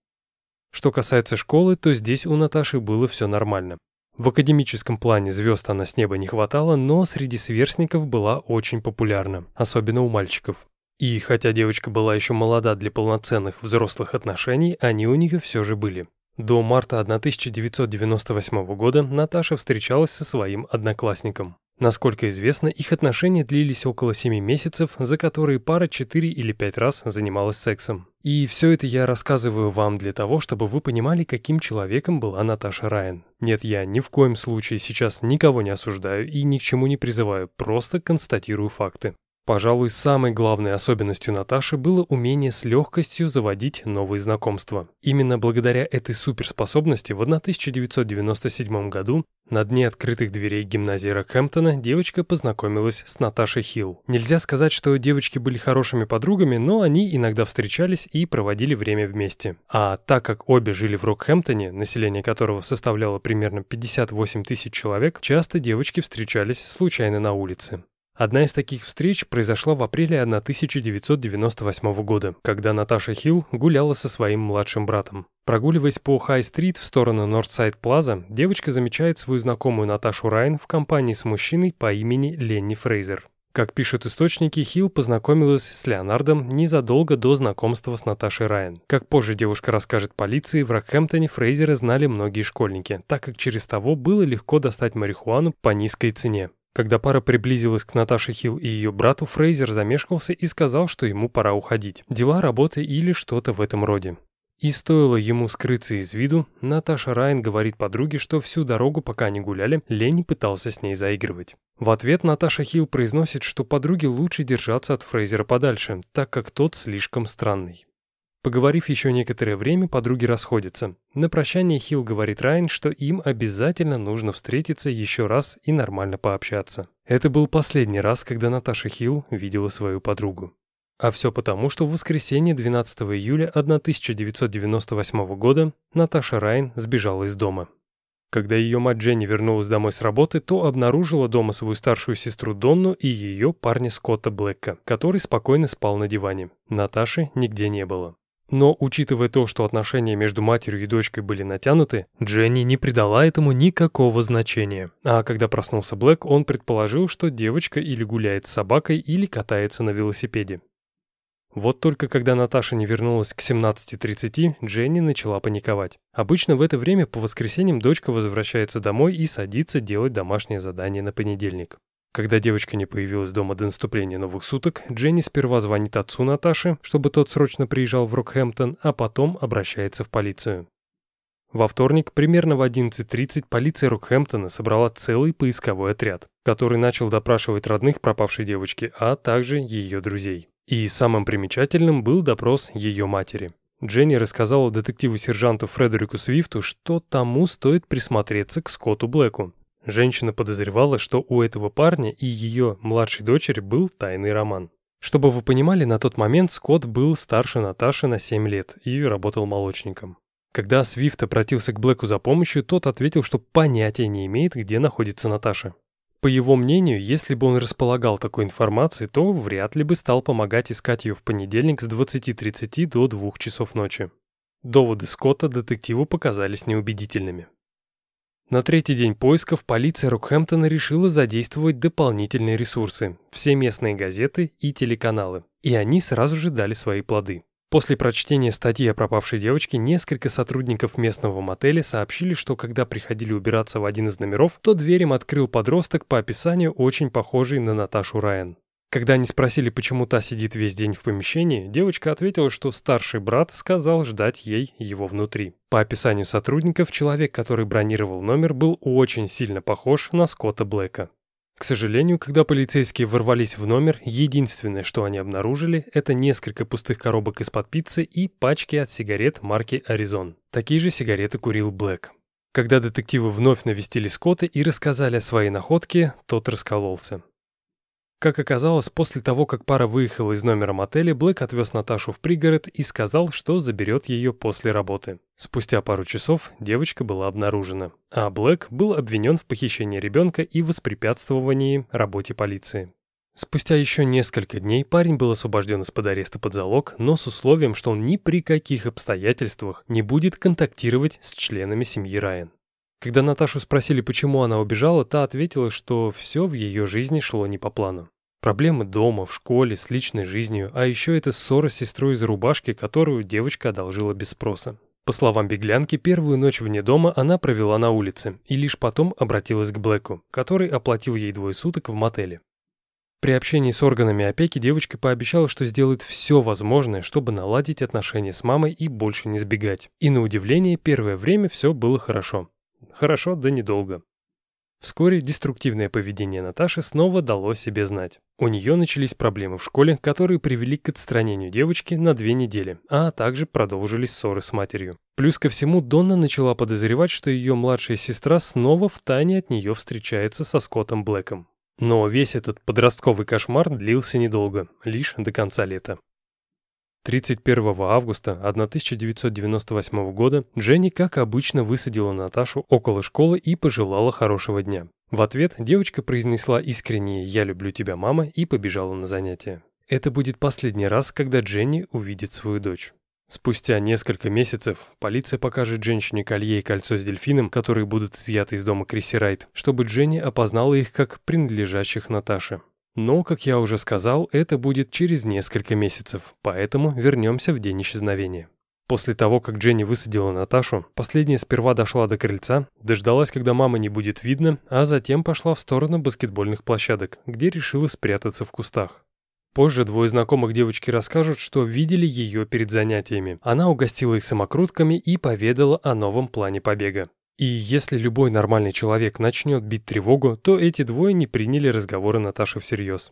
Speaker 2: Что касается школы, то здесь у Наташи было все нормально. В академическом плане звезд она с неба не хватало, но среди сверстников была очень популярна, особенно у мальчиков. И хотя девочка была еще молода для полноценных взрослых отношений, они у нее все же были. До марта 1998 года Наташа встречалась со своим одноклассником. Насколько известно, их отношения длились около 7 месяцев, за которые пара 4 или 5 раз занималась сексом. И все это я рассказываю вам для того, чтобы вы понимали, каким человеком была Наташа Райан. Нет, я ни в коем случае сейчас никого не осуждаю и ни к чему не призываю, просто констатирую факты. Пожалуй, самой главной особенностью Наташи было умение с легкостью заводить новые знакомства. Именно благодаря этой суперспособности в 1997 году на дне открытых дверей гимназии Рокхэмптона девочка познакомилась с Наташей Хилл. Нельзя сказать, что девочки были хорошими подругами, но они иногда встречались и проводили время вместе. А так как обе жили в Рокхэмптоне, население которого составляло примерно 58 тысяч человек, часто девочки встречались случайно на улице. Одна из таких встреч произошла в апреле 1998 года, когда Наташа Хилл гуляла со своим младшим братом. Прогуливаясь по Хай-стрит в сторону Нордсайд Плаза, девочка замечает свою знакомую Наташу Райан в компании с мужчиной по имени Ленни Фрейзер. Как пишут источники, Хилл познакомилась с Леонардом незадолго до знакомства с Наташей Райан. Как позже девушка расскажет полиции, в Рокхэмптоне Фрейзера знали многие школьники, так как через того было легко достать марихуану по низкой цене. Когда пара приблизилась к Наташе Хилл и ее брату, Фрейзер замешкался и сказал, что ему пора уходить. Дела, работы или что-то в этом роде. И стоило ему скрыться из виду, Наташа Райан говорит подруге, что всю дорогу, пока они гуляли, Ленни пытался с ней заигрывать. В ответ Наташа Хилл произносит, что подруге лучше держаться от Фрейзера подальше, так как тот слишком странный. Поговорив еще некоторое время, подруги расходятся. На прощание Хилл говорит Райан, что им обязательно нужно встретиться еще раз и нормально пообщаться. Это был последний раз, когда Наташа Хилл видела свою подругу. А все потому, что в воскресенье 12 июля 1998 года Наташа Райан сбежала из дома. Когда ее мать Дженни вернулась домой с работы, то обнаружила дома свою старшую сестру Донну и ее парня Скотта Блэка, который спокойно спал на диване. Наташи нигде не было. Но, учитывая то, что отношения между матерью и дочкой были натянуты, Дженни не придала этому никакого значения. А когда проснулся Блэк, он предположил, что девочка или гуляет с собакой, или катается на велосипеде. Вот только когда Наташа не вернулась к 17.30, Дженни начала паниковать. Обычно в это время по воскресеньям дочка возвращается домой и садится делать домашнее задание на понедельник. Когда девочка не появилась дома до наступления новых суток, Дженни сперва звонит отцу Наташи, чтобы тот срочно приезжал в Рокхэмптон, а потом обращается в полицию. Во вторник, примерно в 11.30, полиция Рокхэмптона собрала целый поисковой отряд, который начал допрашивать родных пропавшей девочки, а также ее друзей. И самым примечательным был допрос ее матери. Дженни рассказала детективу-сержанту Фредерику Свифту, что тому стоит присмотреться к Скотту Блэку, Женщина подозревала, что у этого парня и ее младшей дочери был тайный роман. Чтобы вы понимали, на тот момент Скотт был старше Наташи на 7 лет и работал молочником. Когда Свифт обратился к Блэку за помощью, тот ответил, что понятия не имеет, где находится Наташа. По его мнению, если бы он располагал такой информацией, то вряд ли бы стал помогать искать ее в понедельник с 20.30 до 2 часов ночи. Доводы Скотта детективу показались неубедительными. На третий день поисков полиция Рокхэмптона решила задействовать дополнительные ресурсы, все местные газеты и телеканалы, и они сразу же дали свои плоды. После прочтения статьи о пропавшей девочке несколько сотрудников местного мотеля сообщили, что когда приходили убираться в один из номеров, то дверь им открыл подросток по описанию очень похожий на Наташу Райан. Когда они спросили, почему та сидит весь день в помещении, девочка ответила, что старший брат сказал ждать ей его внутри. По описанию сотрудников, человек, который бронировал номер, был очень сильно похож на Скотта Блэка. К сожалению, когда полицейские ворвались в номер, единственное, что они обнаружили, это несколько пустых коробок из-под пиццы и пачки от сигарет марки «Аризон». Такие же сигареты курил Блэк. Когда детективы вновь навестили Скотта и рассказали о своей находке, тот раскололся. Как оказалось, после того, как пара выехала из номера мотеля, Блэк отвез Наташу в пригород и сказал, что заберет ее после работы. Спустя пару часов девочка была обнаружена, а Блэк был обвинен в похищении ребенка и воспрепятствовании работе полиции. Спустя еще несколько дней парень был освобожден из-под ареста под залог, но с условием, что он ни при каких обстоятельствах не будет контактировать с членами семьи Райан. Когда Наташу спросили, почему она убежала, та ответила, что все в ее жизни шло не по плану. Проблемы дома, в школе, с личной жизнью, а еще это ссора с сестрой из рубашки, которую девочка одолжила без спроса. По словам беглянки, первую ночь вне дома она провела на улице и лишь потом обратилась к Блэку, который оплатил ей двое суток в мотеле. При общении с органами опеки девочка пообещала, что сделает все возможное, чтобы наладить отношения с мамой и больше не сбегать. И на удивление, первое время все было хорошо. Хорошо, да недолго. Вскоре деструктивное поведение Наташи снова дало себе знать. У нее начались проблемы в школе, которые привели к отстранению девочки на две недели, а также продолжились ссоры с матерью. Плюс ко всему, Донна начала подозревать, что ее младшая сестра снова втайне от нее встречается со Скоттом Блэком. Но весь этот подростковый кошмар длился недолго, лишь до конца лета. 31 августа 1998 года Дженни, как обычно, высадила Наташу около школы и пожелала хорошего дня. В ответ девочка произнесла искреннее «Я люблю тебя, мама» и побежала на занятия. Это будет последний раз, когда Дженни увидит свою дочь. Спустя несколько месяцев полиция покажет женщине колье и кольцо с дельфином, которые будут изъяты из дома Криси Райт, чтобы Дженни опознала их как принадлежащих Наташе. Но, как я уже сказал, это будет через несколько месяцев, поэтому вернемся в день исчезновения. После того, как Дженни высадила Наташу, последняя сперва дошла до крыльца, дождалась, когда мама не будет видно, а затем пошла в сторону баскетбольных площадок, где решила спрятаться в кустах. Позже двое знакомых девочки расскажут, что видели ее перед занятиями. Она угостила их самокрутками и поведала о новом плане побега. И если любой нормальный человек начнет бить тревогу, то эти двое не приняли разговоры Наташи всерьез.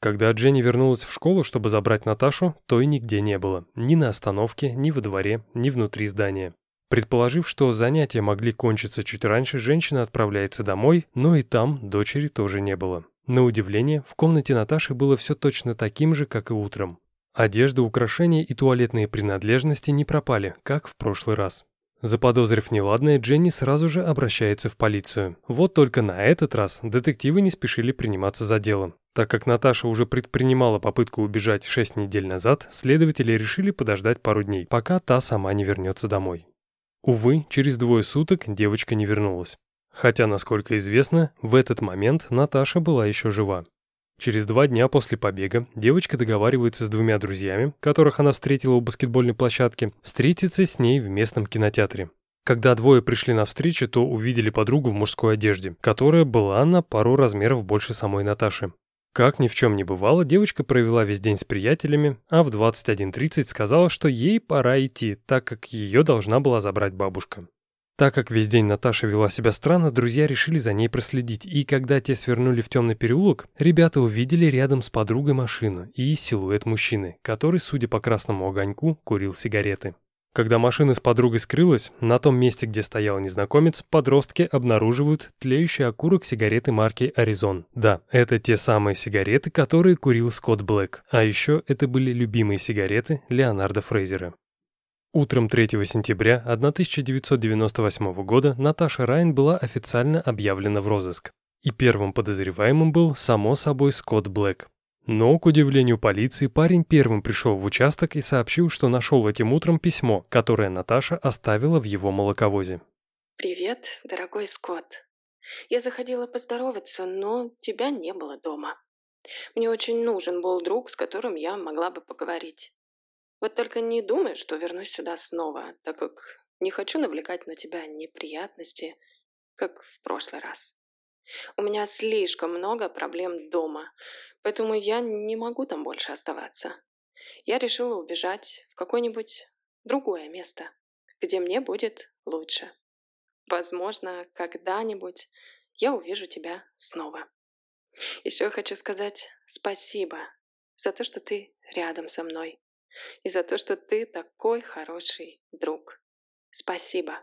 Speaker 2: Когда Дженни вернулась в школу, чтобы забрать Наташу, то и нигде не было. Ни на остановке, ни во дворе, ни внутри здания. Предположив, что занятия могли кончиться чуть раньше, женщина отправляется домой, но и там дочери тоже не было. На удивление, в комнате Наташи было все точно таким же, как и утром. Одежда, украшения и туалетные принадлежности не пропали, как в прошлый раз. Заподозрив неладное, Дженни сразу же обращается в полицию. Вот только на этот раз детективы не спешили приниматься за дело. Так как Наташа уже предпринимала попытку убежать 6 недель назад, следователи решили подождать пару дней, пока та сама не вернется домой. Увы, через двое суток девочка не вернулась. Хотя, насколько известно, в этот момент Наташа была еще жива. Через два дня после побега девочка договаривается с двумя друзьями, которых она встретила у баскетбольной площадки, встретиться с ней в местном кинотеатре. Когда двое пришли на встречу, то увидели подругу в мужской одежде, которая была на пару размеров больше самой Наташи. Как ни в чем не бывало, девочка провела весь день с приятелями, а в 21.30 сказала, что ей пора идти, так как ее должна была забрать бабушка. Так как весь день Наташа вела себя странно, друзья решили за ней проследить, и когда те свернули в темный переулок, ребята увидели рядом с подругой машину и силуэт мужчины, который, судя по красному огоньку, курил сигареты. Когда машина с подругой скрылась, на том месте, где стоял незнакомец, подростки обнаруживают тлеющий окурок сигареты марки «Аризон». Да, это те самые сигареты, которые курил Скотт Блэк. А еще это были любимые сигареты Леонарда Фрейзера. Утром 3 сентября 1998 года Наташа Райн была официально объявлена в розыск. И первым подозреваемым был, само собой, Скотт Блэк. Но, к удивлению полиции, парень первым пришел в участок и сообщил, что нашел этим утром письмо, которое Наташа оставила в его молоковозе.
Speaker 3: «Привет, дорогой Скотт. Я заходила поздороваться, но тебя не было дома. Мне очень нужен был друг, с которым я могла бы поговорить. Вот только не думай, что вернусь сюда снова, так как не хочу навлекать на тебя неприятности, как в прошлый раз. У меня слишком много проблем дома, поэтому я не могу там больше оставаться. Я решила убежать в какое-нибудь другое место, где мне будет лучше. Возможно, когда-нибудь я увижу тебя снова. Еще хочу сказать спасибо за то, что ты рядом со мной и за то, что ты такой хороший друг. Спасибо.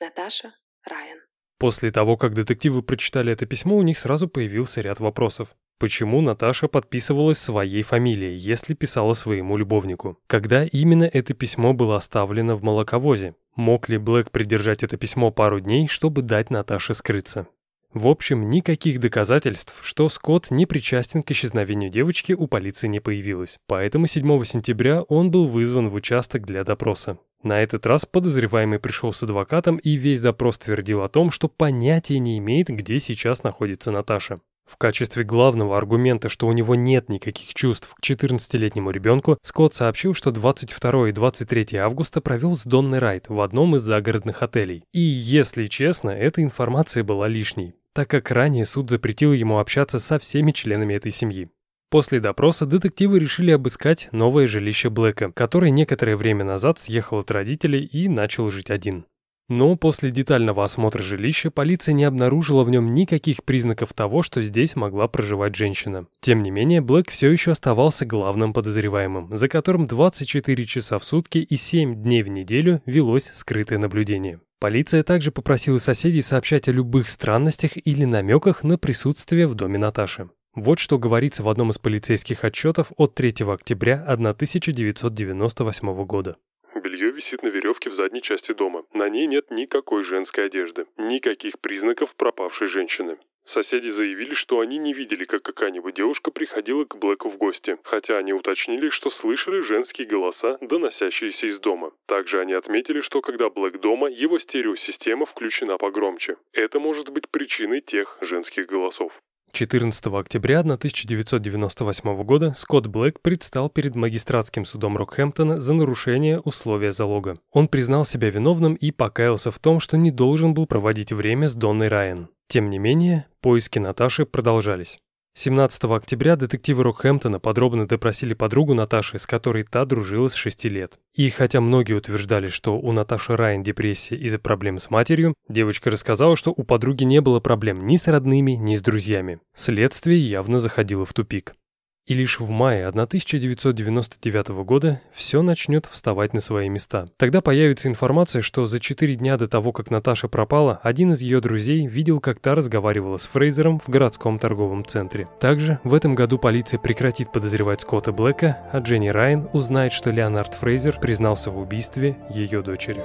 Speaker 3: Наташа Райан.
Speaker 2: После того, как детективы прочитали это письмо, у них сразу появился ряд вопросов. Почему Наташа подписывалась своей фамилией, если писала своему любовнику? Когда именно это письмо было оставлено в молоковозе? Мог ли Блэк придержать это письмо пару дней, чтобы дать Наташе скрыться? В общем, никаких доказательств, что Скотт не причастен к исчезновению девочки, у полиции не появилось. Поэтому 7 сентября он был вызван в участок для допроса. На этот раз подозреваемый пришел с адвокатом и весь допрос твердил о том, что понятия не имеет, где сейчас находится Наташа. В качестве главного аргумента, что у него нет никаких чувств к 14-летнему ребенку, Скотт сообщил, что 22 и 23 августа провел с Донной Райт в одном из загородных отелей. И, если честно, эта информация была лишней, так как ранее суд запретил ему общаться со всеми членами этой семьи. После допроса детективы решили обыскать новое жилище Блэка, который некоторое время назад съехал от родителей и начал жить один. Но после детального осмотра жилища полиция не обнаружила в нем никаких признаков того, что здесь могла проживать женщина. Тем не менее, Блэк все еще оставался главным подозреваемым, за которым 24 часа в сутки и 7 дней в неделю велось скрытое наблюдение. Полиция также попросила соседей сообщать о любых странностях или намеках на присутствие в доме Наташи. Вот что говорится в одном из полицейских отчетов от 3 октября 1998 года.
Speaker 4: Белье висит на веревке в задней части дома. На ней нет никакой женской одежды, никаких признаков пропавшей женщины. Соседи заявили, что они не видели, как какая-нибудь девушка приходила к Блэку в гости, хотя они уточнили, что слышали женские голоса, доносящиеся из дома. Также они отметили, что когда Блэк дома, его стереосистема включена погромче. Это может быть причиной тех женских голосов.
Speaker 2: 14 октября 1998 года Скотт Блэк предстал перед магистратским судом Рокхэмптона за нарушение условия залога. Он признал себя виновным и покаялся в том, что не должен был проводить время с Донной Райан. Тем не менее, поиски Наташи продолжались. 17 октября детективы Рокхэмптона подробно допросили подругу Наташи, с которой та дружила с 6 лет. И хотя многие утверждали, что у Наташи Райан депрессия из-за проблем с матерью, девочка рассказала, что у подруги не было проблем ни с родными, ни с друзьями. Следствие явно заходило в тупик. И лишь в мае 1999 года все начнет вставать на свои места. Тогда появится информация, что за четыре дня до того, как Наташа пропала, один из ее друзей видел, как та разговаривала с Фрейзером в городском торговом центре. Также в этом году полиция прекратит подозревать Скотта Блэка, а Дженни Райан узнает, что Леонард Фрейзер признался в убийстве ее дочери.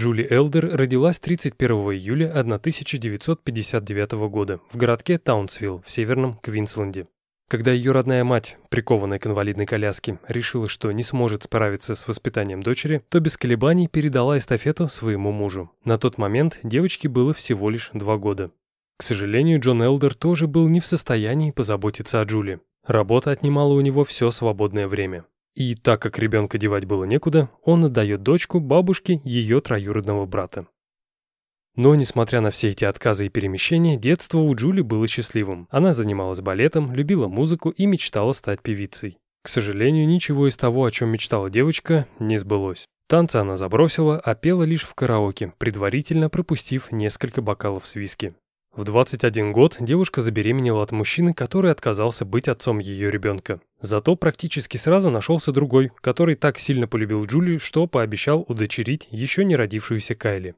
Speaker 2: Джули Элдер родилась 31 июля 1959 года в городке Таунсвилл в северном Квинсленде. Когда ее родная мать, прикованная к инвалидной коляске, решила, что не сможет справиться с воспитанием дочери, то без колебаний передала эстафету своему мужу. На тот момент девочке было всего лишь два года. К сожалению, Джон Элдер тоже был не в состоянии позаботиться о Джули. Работа отнимала у него все свободное время. И так как ребенка девать было некуда, он отдает дочку бабушке ее троюродного брата. Но, несмотря на все эти отказы и перемещения, детство у Джули было счастливым. Она занималась балетом, любила музыку и мечтала стать певицей. К сожалению, ничего из того, о чем мечтала девочка, не сбылось. Танцы она забросила, а пела лишь в караоке, предварительно пропустив несколько бокалов с виски. В 21 год девушка забеременела от мужчины, который отказался быть отцом ее ребенка. Зато практически сразу нашелся другой, который так сильно полюбил Джули, что пообещал удочерить еще не родившуюся Кайли.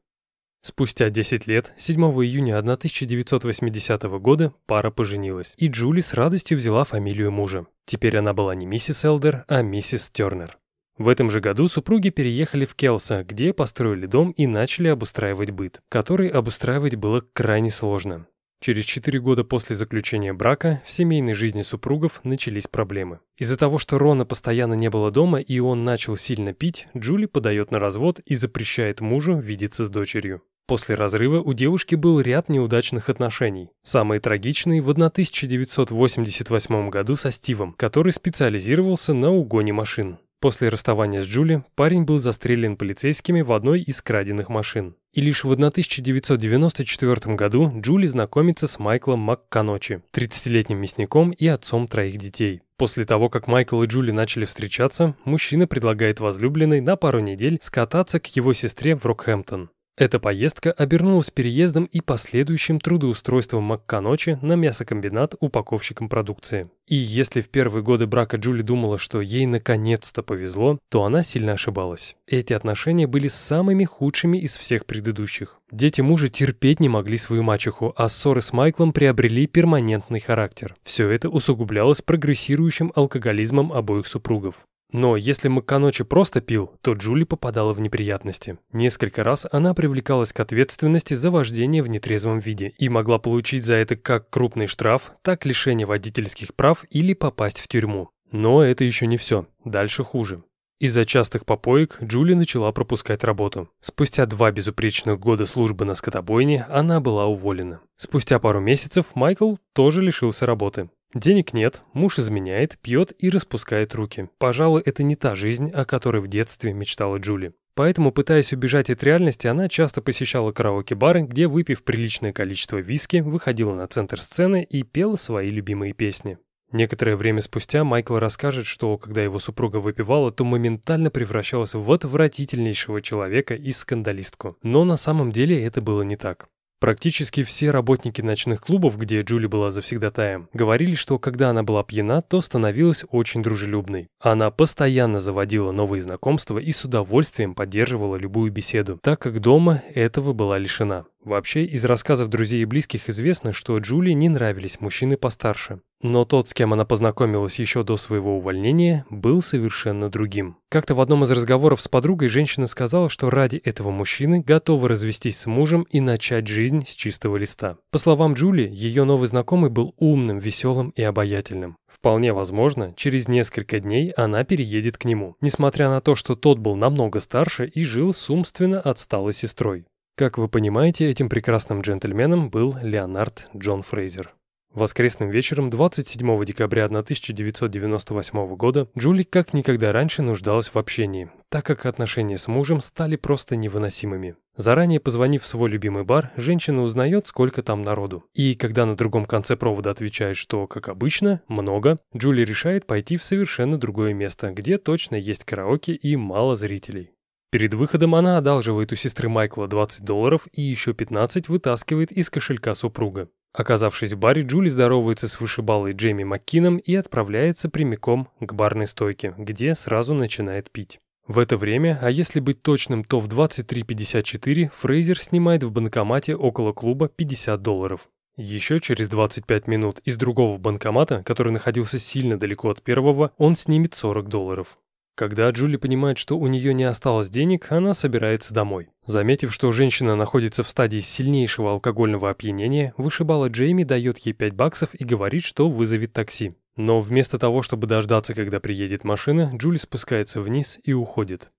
Speaker 2: Спустя 10 лет, 7 июня 1980 года, пара поженилась, и Джули с радостью взяла фамилию мужа. Теперь она была не миссис Элдер, а миссис Тернер. В этом же году супруги переехали в Келса, где построили дом и начали обустраивать быт, который обустраивать было крайне сложно. Через 4 года после заключения брака в семейной жизни супругов начались проблемы. Из-за того, что Рона постоянно не было дома и он начал сильно пить, Джули подает на развод и запрещает мужу видеться с дочерью. После разрыва у девушки был ряд неудачных отношений. Самые трагичные в 1988 году со Стивом, который специализировался на угоне машин. После расставания с Джули парень был застрелен полицейскими в одной из краденных машин. И лишь в 1994 году Джули знакомится с Майклом МакКаночи, 30-летним мясником и отцом троих детей. После того, как Майкл и Джули начали встречаться, мужчина предлагает возлюбленной на пару недель скататься к его сестре в Рокхэмптон. Эта поездка обернулась переездом и последующим трудоустройством МакКаночи на мясокомбинат упаковщиком продукции. И если в первые годы брака Джули думала, что ей наконец-то повезло, то она сильно ошибалась. Эти отношения были самыми худшими из всех предыдущих. Дети мужа терпеть не могли свою мачеху, а ссоры с Майклом приобрели перманентный характер. Все это усугублялось прогрессирующим алкоголизмом обоих супругов. Но если Макканочи просто пил, то Джули попадала в неприятности. Несколько раз она привлекалась к ответственности за вождение в нетрезвом виде и могла получить за это как крупный штраф, так лишение водительских прав или попасть в тюрьму. Но это еще не все. Дальше хуже. Из-за частых попоек Джули начала пропускать работу. Спустя два безупречных года службы на скотобойне она была уволена. Спустя пару месяцев Майкл тоже лишился работы. Денег нет, муж изменяет, пьет и распускает руки. Пожалуй, это не та жизнь, о которой в детстве мечтала Джули. Поэтому, пытаясь убежать от реальности, она часто посещала караоке-бары, где, выпив приличное количество виски, выходила на центр сцены и пела свои любимые песни. Некоторое время спустя Майкл расскажет, что когда его супруга выпивала, то моментально превращалась в отвратительнейшего человека и скандалистку. Но на самом деле это было не так. Практически все работники ночных клубов, где Джули была завсегдатаем, говорили, что когда она была пьяна, то становилась очень дружелюбной. Она постоянно заводила новые знакомства и с удовольствием поддерживала любую беседу, так как дома этого была лишена. Вообще, из рассказов друзей и близких известно, что Джули не нравились мужчины постарше. Но тот, с кем она познакомилась еще до своего увольнения, был совершенно другим. Как-то в одном из разговоров с подругой женщина сказала, что ради этого мужчины готова развестись с мужем и начать жизнь с чистого листа. По словам Джули, ее новый знакомый был умным, веселым и обаятельным. Вполне возможно, через несколько дней она переедет к нему, несмотря на то, что тот был намного старше и жил с умственно отсталой сестрой. Как вы понимаете, этим прекрасным джентльменом был Леонард Джон Фрейзер. Воскресным вечером 27 декабря 1998 года Джули как никогда раньше нуждалась в общении, так как отношения с мужем стали просто невыносимыми. Заранее позвонив в свой любимый бар, женщина узнает, сколько там народу. И когда на другом конце провода отвечает, что, как обычно, много, Джули решает пойти в совершенно другое место, где точно есть караоке и мало зрителей. Перед выходом она одалживает у сестры Майкла 20 долларов и еще 15 вытаскивает из кошелька супруга. Оказавшись в баре, Джули здоровается с вышибалой Джейми Маккином и отправляется прямиком к барной стойке, где сразу начинает пить. В это время, а если быть точным, то в 23.54 Фрейзер снимает в банкомате около клуба 50 долларов. Еще через 25 минут из другого банкомата, который находился сильно далеко от первого, он снимет 40 долларов. Когда Джули понимает, что у нее не осталось денег, она собирается домой. Заметив, что женщина находится в стадии сильнейшего алкогольного опьянения, вышибала Джейми дает ей 5 баксов и говорит, что вызовет такси. Но вместо того, чтобы дождаться, когда приедет машина, Джули спускается вниз и уходит.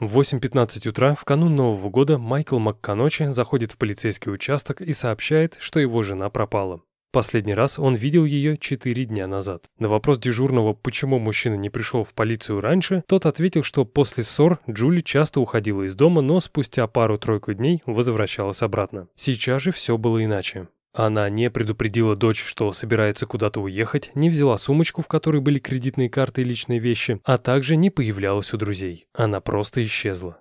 Speaker 2: В 8.15 утра, в канун Нового года, Майкл МакКаночи заходит в полицейский участок и сообщает, что его жена пропала. Последний раз он видел ее четыре дня назад. На вопрос дежурного, почему мужчина не пришел в полицию раньше, тот ответил, что после ссор Джули часто уходила из дома, но спустя пару-тройку дней возвращалась обратно. Сейчас же все было иначе. Она не предупредила дочь, что собирается куда-то уехать, не взяла сумочку, в которой были кредитные карты и личные вещи, а также не появлялась у друзей. Она просто исчезла.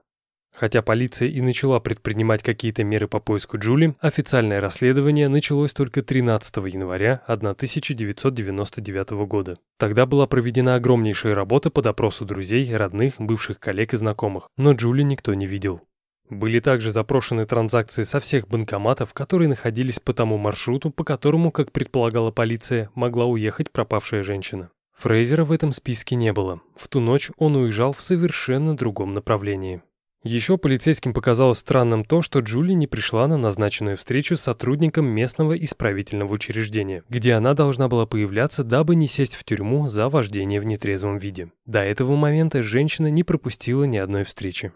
Speaker 2: Хотя полиция и начала предпринимать какие-то меры по поиску Джули, официальное расследование началось только 13 января 1999 года. Тогда была проведена огромнейшая работа по допросу друзей, родных, бывших коллег и знакомых, но Джули никто не видел. Были также запрошены транзакции со всех банкоматов, которые находились по тому маршруту, по которому, как предполагала полиция, могла уехать пропавшая женщина. Фрейзера в этом списке не было. В ту ночь он уезжал в совершенно другом направлении. Еще полицейским показалось странным то, что Джули не пришла на назначенную встречу с сотрудником местного исправительного учреждения, где она должна была появляться, дабы не сесть в тюрьму за вождение в нетрезвом виде. До этого момента женщина не пропустила ни одной встречи.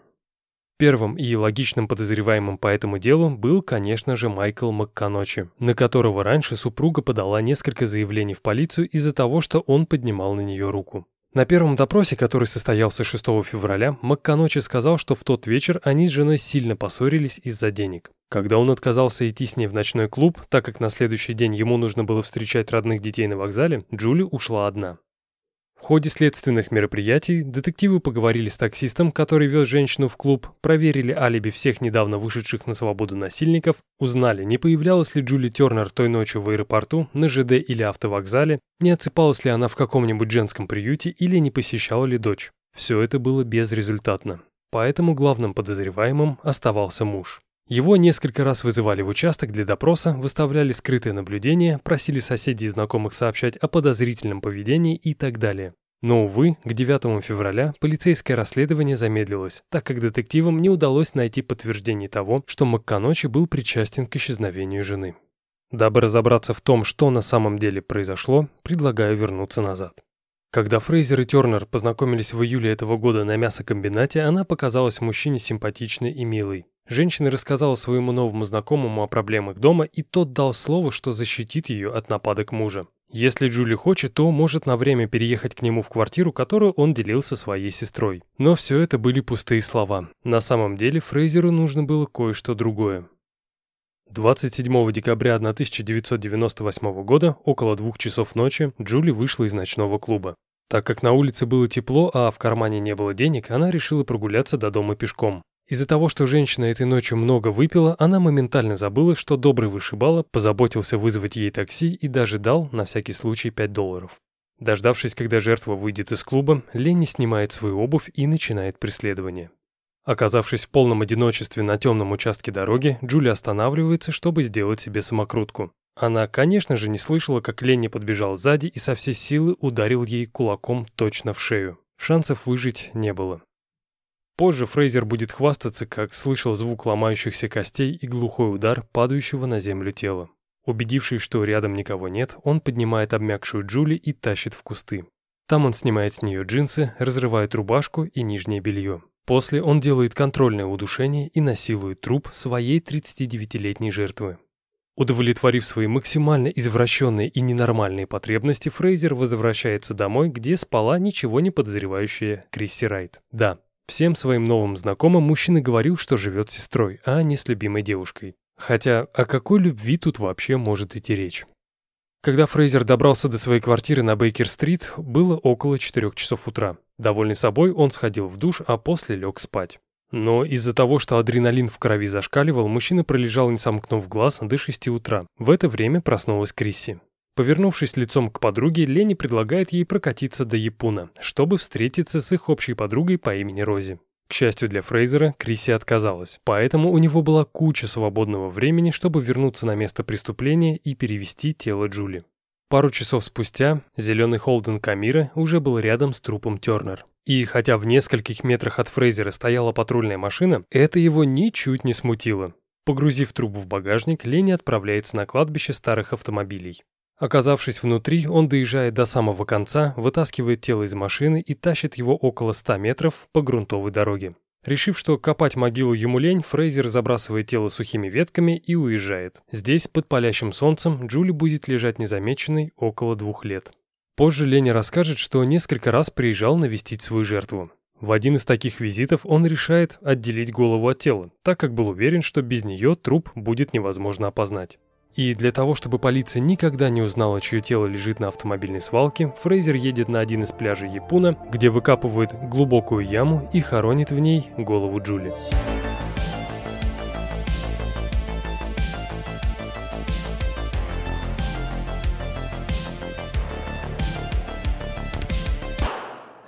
Speaker 2: Первым и логичным подозреваемым по этому делу был, конечно же, Майкл МакКаночи, на которого раньше супруга подала несколько заявлений в полицию из-за того, что он поднимал на нее руку. На первом допросе, который состоялся 6 февраля, МакКаночи сказал, что в тот вечер они с женой сильно поссорились из-за денег. Когда он отказался идти с ней в ночной клуб, так как на следующий день ему нужно было встречать родных детей на вокзале, Джули ушла одна. В ходе следственных мероприятий детективы поговорили с таксистом, который вез женщину в клуб, проверили алиби всех недавно вышедших на свободу насильников, узнали, не появлялась ли Джули Тернер той ночью в аэропорту, на ЖД или автовокзале, не отсыпалась ли она в каком-нибудь женском приюте или не посещала ли дочь. Все это было безрезультатно. Поэтому главным подозреваемым оставался муж. Его несколько раз вызывали в участок для допроса, выставляли скрытые наблюдения, просили соседей и знакомых сообщать о подозрительном поведении и так далее. Но, увы, к 9 февраля полицейское расследование замедлилось, так как детективам не удалось найти подтверждение того, что МакКаночи был причастен к исчезновению жены. Дабы разобраться в том, что на самом деле произошло, предлагаю вернуться назад. Когда Фрейзер и Тернер познакомились в июле этого года на мясокомбинате, она показалась мужчине симпатичной и милой. Женщина рассказала своему новому знакомому о проблемах дома, и тот дал слово, что защитит ее от нападок мужа. Если Джули хочет, то может на время переехать к нему в квартиру, которую он делил со своей сестрой. Но все это были пустые слова. На самом деле Фрейзеру нужно было кое-что другое. 27 декабря 1998 года, около двух часов ночи, Джули вышла из ночного клуба. Так как на улице было тепло, а в кармане не было денег, она решила прогуляться до дома пешком. Из-за того, что женщина этой ночью много выпила, она моментально забыла, что добрый вышибала позаботился вызвать ей такси и даже дал, на всякий случай, 5 долларов. Дождавшись, когда жертва выйдет из клуба, Ленни снимает свою обувь и начинает преследование. Оказавшись в полном одиночестве на темном участке дороги, Джули останавливается, чтобы сделать себе самокрутку. Она, конечно же, не слышала, как Ленни подбежал сзади и со всей силы ударил ей кулаком точно в шею. Шансов выжить не было. Позже Фрейзер будет хвастаться, как слышал звук ломающихся костей и глухой удар падающего на землю тела. Убедившись, что рядом никого нет, он поднимает обмякшую Джули и тащит в кусты. Там он снимает с нее джинсы, разрывает рубашку и нижнее белье. После он делает контрольное удушение и насилует труп своей 39-летней жертвы. Удовлетворив свои максимально извращенные и ненормальные потребности, Фрейзер возвращается домой, где спала ничего не подозревающая Крисси Райт. Да, Всем своим новым знакомым мужчина говорил, что живет с сестрой, а не с любимой девушкой. Хотя о какой любви тут вообще может идти речь? Когда Фрейзер добрался до своей квартиры на Бейкер-стрит, было около 4 часов утра. Довольный собой, он сходил в душ, а после лег спать. Но из-за того, что адреналин в крови зашкаливал, мужчина пролежал, не сомкнув глаз, до 6 утра. В это время проснулась Крисси. Повернувшись лицом к подруге, Лени предлагает ей прокатиться до Япуна, чтобы встретиться с их общей подругой по имени Рози. К счастью для Фрейзера, Криси отказалась, поэтому у него была куча свободного времени, чтобы вернуться на место преступления и перевести тело Джули. Пару часов спустя зеленый Холден Камира уже был рядом с трупом Тернер. И хотя в нескольких метрах от Фрейзера стояла патрульная машина, это его ничуть не смутило. Погрузив труп в багажник, Лени отправляется на кладбище старых автомобилей. Оказавшись внутри, он доезжает до самого конца, вытаскивает тело из машины и тащит его около 100 метров по грунтовой дороге. Решив, что копать могилу ему лень, Фрейзер забрасывает тело сухими ветками и уезжает. Здесь, под палящим солнцем, Джули будет лежать незамеченной около двух лет. Позже Леня расскажет, что несколько раз приезжал навестить свою жертву. В один из таких визитов он решает отделить голову от тела, так как был уверен, что без нее труп будет невозможно опознать. И для того, чтобы полиция никогда не узнала, чье тело лежит на автомобильной свалке, Фрейзер едет на один из пляжей Япуна, где выкапывает глубокую яму и хоронит в ней голову Джули.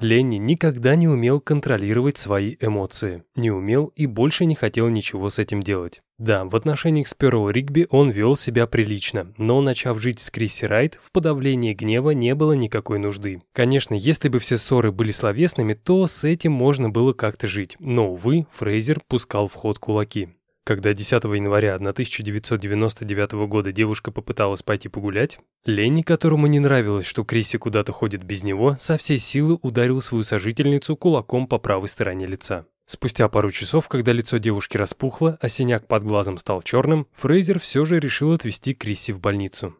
Speaker 2: Ленни никогда не умел контролировать свои эмоции. Не умел и больше не хотел ничего с этим делать. Да, в отношениях с Перо Ригби он вел себя прилично, но начав жить с Крисси Райт, в подавлении гнева не было никакой нужды. Конечно, если бы все ссоры были словесными, то с этим можно было как-то жить, но, увы, Фрейзер пускал в ход кулаки. Когда 10 января 1999 года девушка попыталась пойти погулять, Ленни, которому не нравилось, что Крисси куда-то ходит без него, со всей силы ударил свою сожительницу кулаком по правой стороне лица. Спустя пару часов, когда лицо девушки распухло, а синяк под глазом стал черным, Фрейзер все же решил отвезти Крисси в больницу.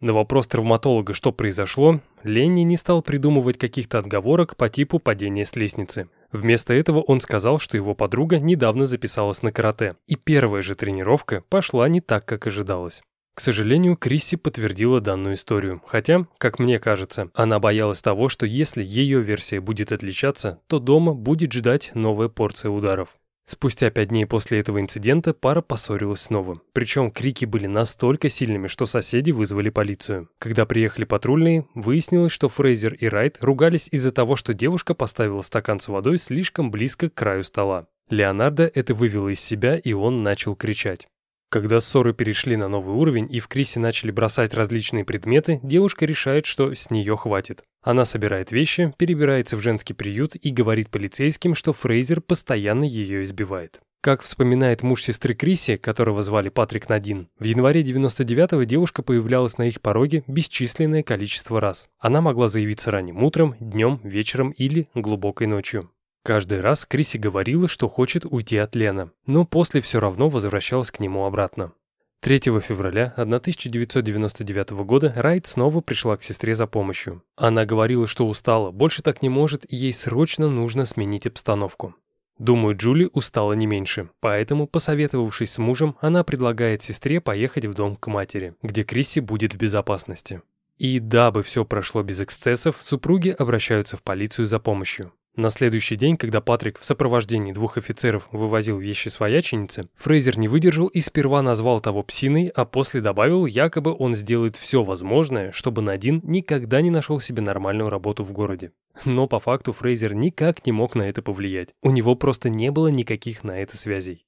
Speaker 2: На вопрос травматолога, что произошло, Ленни не стал придумывать каких-то отговорок по типу падения с лестницы. Вместо этого он сказал, что его подруга недавно записалась на карате, и первая же тренировка пошла не так, как ожидалось. К сожалению, Крисси подтвердила данную историю, хотя, как мне кажется, она боялась того, что если ее версия будет отличаться, то дома будет ждать новая порция ударов. Спустя пять дней после этого инцидента пара поссорилась снова. Причем крики были настолько сильными, что соседи вызвали полицию. Когда приехали патрульные, выяснилось, что Фрейзер и Райт ругались из-за того, что девушка поставила стакан с водой слишком близко к краю стола. Леонардо это вывело из себя, и он начал кричать. Когда ссоры перешли на новый уровень и в Крисе начали бросать различные предметы, девушка решает, что с нее хватит. Она собирает вещи, перебирается в женский приют и говорит полицейским, что Фрейзер постоянно ее избивает. Как вспоминает муж сестры Криси, которого звали Патрик Надин, в январе 99-го девушка появлялась на их пороге бесчисленное количество раз. Она могла заявиться ранним утром, днем, вечером или глубокой ночью. Каждый раз Криси говорила, что хочет уйти от Лена, но после все равно возвращалась к нему обратно. 3 февраля 1999 года Райт снова пришла к сестре за помощью. Она говорила, что устала, больше так не может и ей срочно нужно сменить обстановку. Думаю, Джули устала не меньше, поэтому, посоветовавшись с мужем, она предлагает сестре поехать в дом к матери, где Крисси будет в безопасности. И дабы все прошло без эксцессов, супруги обращаются в полицию за помощью. На следующий день, когда Патрик в сопровождении двух офицеров вывозил вещи свояченицы, Фрейзер не выдержал и сперва назвал того псиной, а после добавил, якобы он сделает все возможное, чтобы Надин никогда не нашел себе нормальную работу в городе. Но по факту Фрейзер никак не мог на это повлиять. У него просто не было никаких на это связей.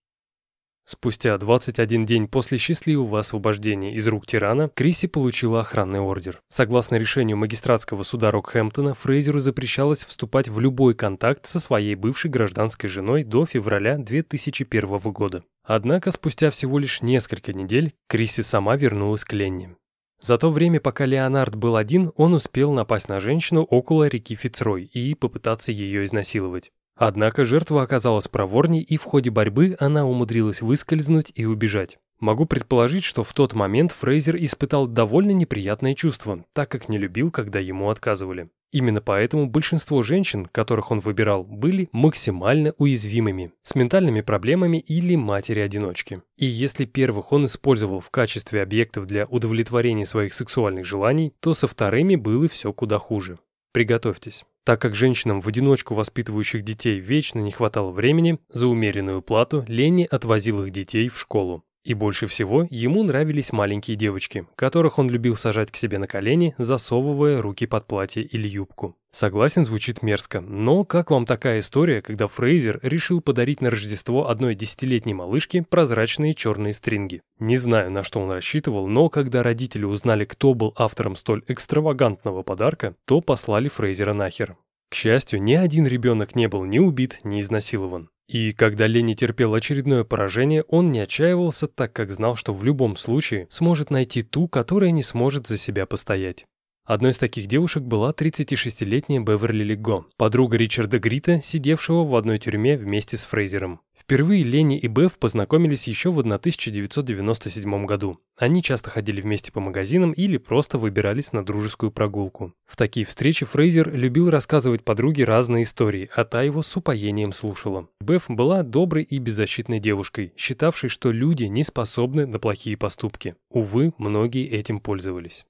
Speaker 2: Спустя 21 день после счастливого освобождения из рук тирана, Криси получила охранный ордер. Согласно решению магистратского суда Рокхэмптона, Фрейзеру запрещалось вступать в любой контакт со своей бывшей гражданской женой до февраля 2001 года. Однако спустя всего лишь несколько недель Криси сама вернулась к Ленни. За то время, пока Леонард был один, он успел напасть на женщину около реки Фицрой и попытаться ее изнасиловать. Однако жертва оказалась проворней, и в ходе борьбы она умудрилась выскользнуть и убежать. Могу предположить, что в тот момент Фрейзер испытал довольно неприятное чувство, так как не любил, когда ему отказывали. Именно поэтому большинство женщин, которых он выбирал, были максимально уязвимыми, с ментальными проблемами или матери-одиночки. И если первых он использовал в качестве объектов для удовлетворения своих сексуальных желаний, то со вторыми было все куда хуже. Приготовьтесь. Так как женщинам в одиночку воспитывающих детей вечно не хватало времени, за умеренную плату Ленни отвозил их детей в школу. И больше всего ему нравились маленькие девочки, которых он любил сажать к себе на колени, засовывая руки под платье или юбку. Согласен, звучит мерзко, но как вам такая история, когда Фрейзер решил подарить на Рождество одной десятилетней малышке прозрачные черные стринги? Не знаю, на что он рассчитывал, но когда родители узнали, кто был автором столь экстравагантного подарка, то послали Фрейзера нахер. К счастью, ни один ребенок не был ни убит, ни изнасилован. И когда Ленни терпел очередное поражение, он не отчаивался, так как знал, что в любом случае сможет найти ту, которая не сможет за себя постоять. Одной из таких девушек была 36-летняя Беверли Лего, подруга Ричарда Грита, сидевшего в одной тюрьме вместе с Фрейзером. Впервые Ленни и Бев познакомились еще в 1997 году. Они часто ходили вместе по магазинам или просто выбирались на дружескую прогулку. В такие встречи Фрейзер любил рассказывать подруге разные истории, а та его с упоением слушала. Бев была доброй и беззащитной девушкой, считавшей, что люди не способны на плохие поступки. Увы, многие этим пользовались.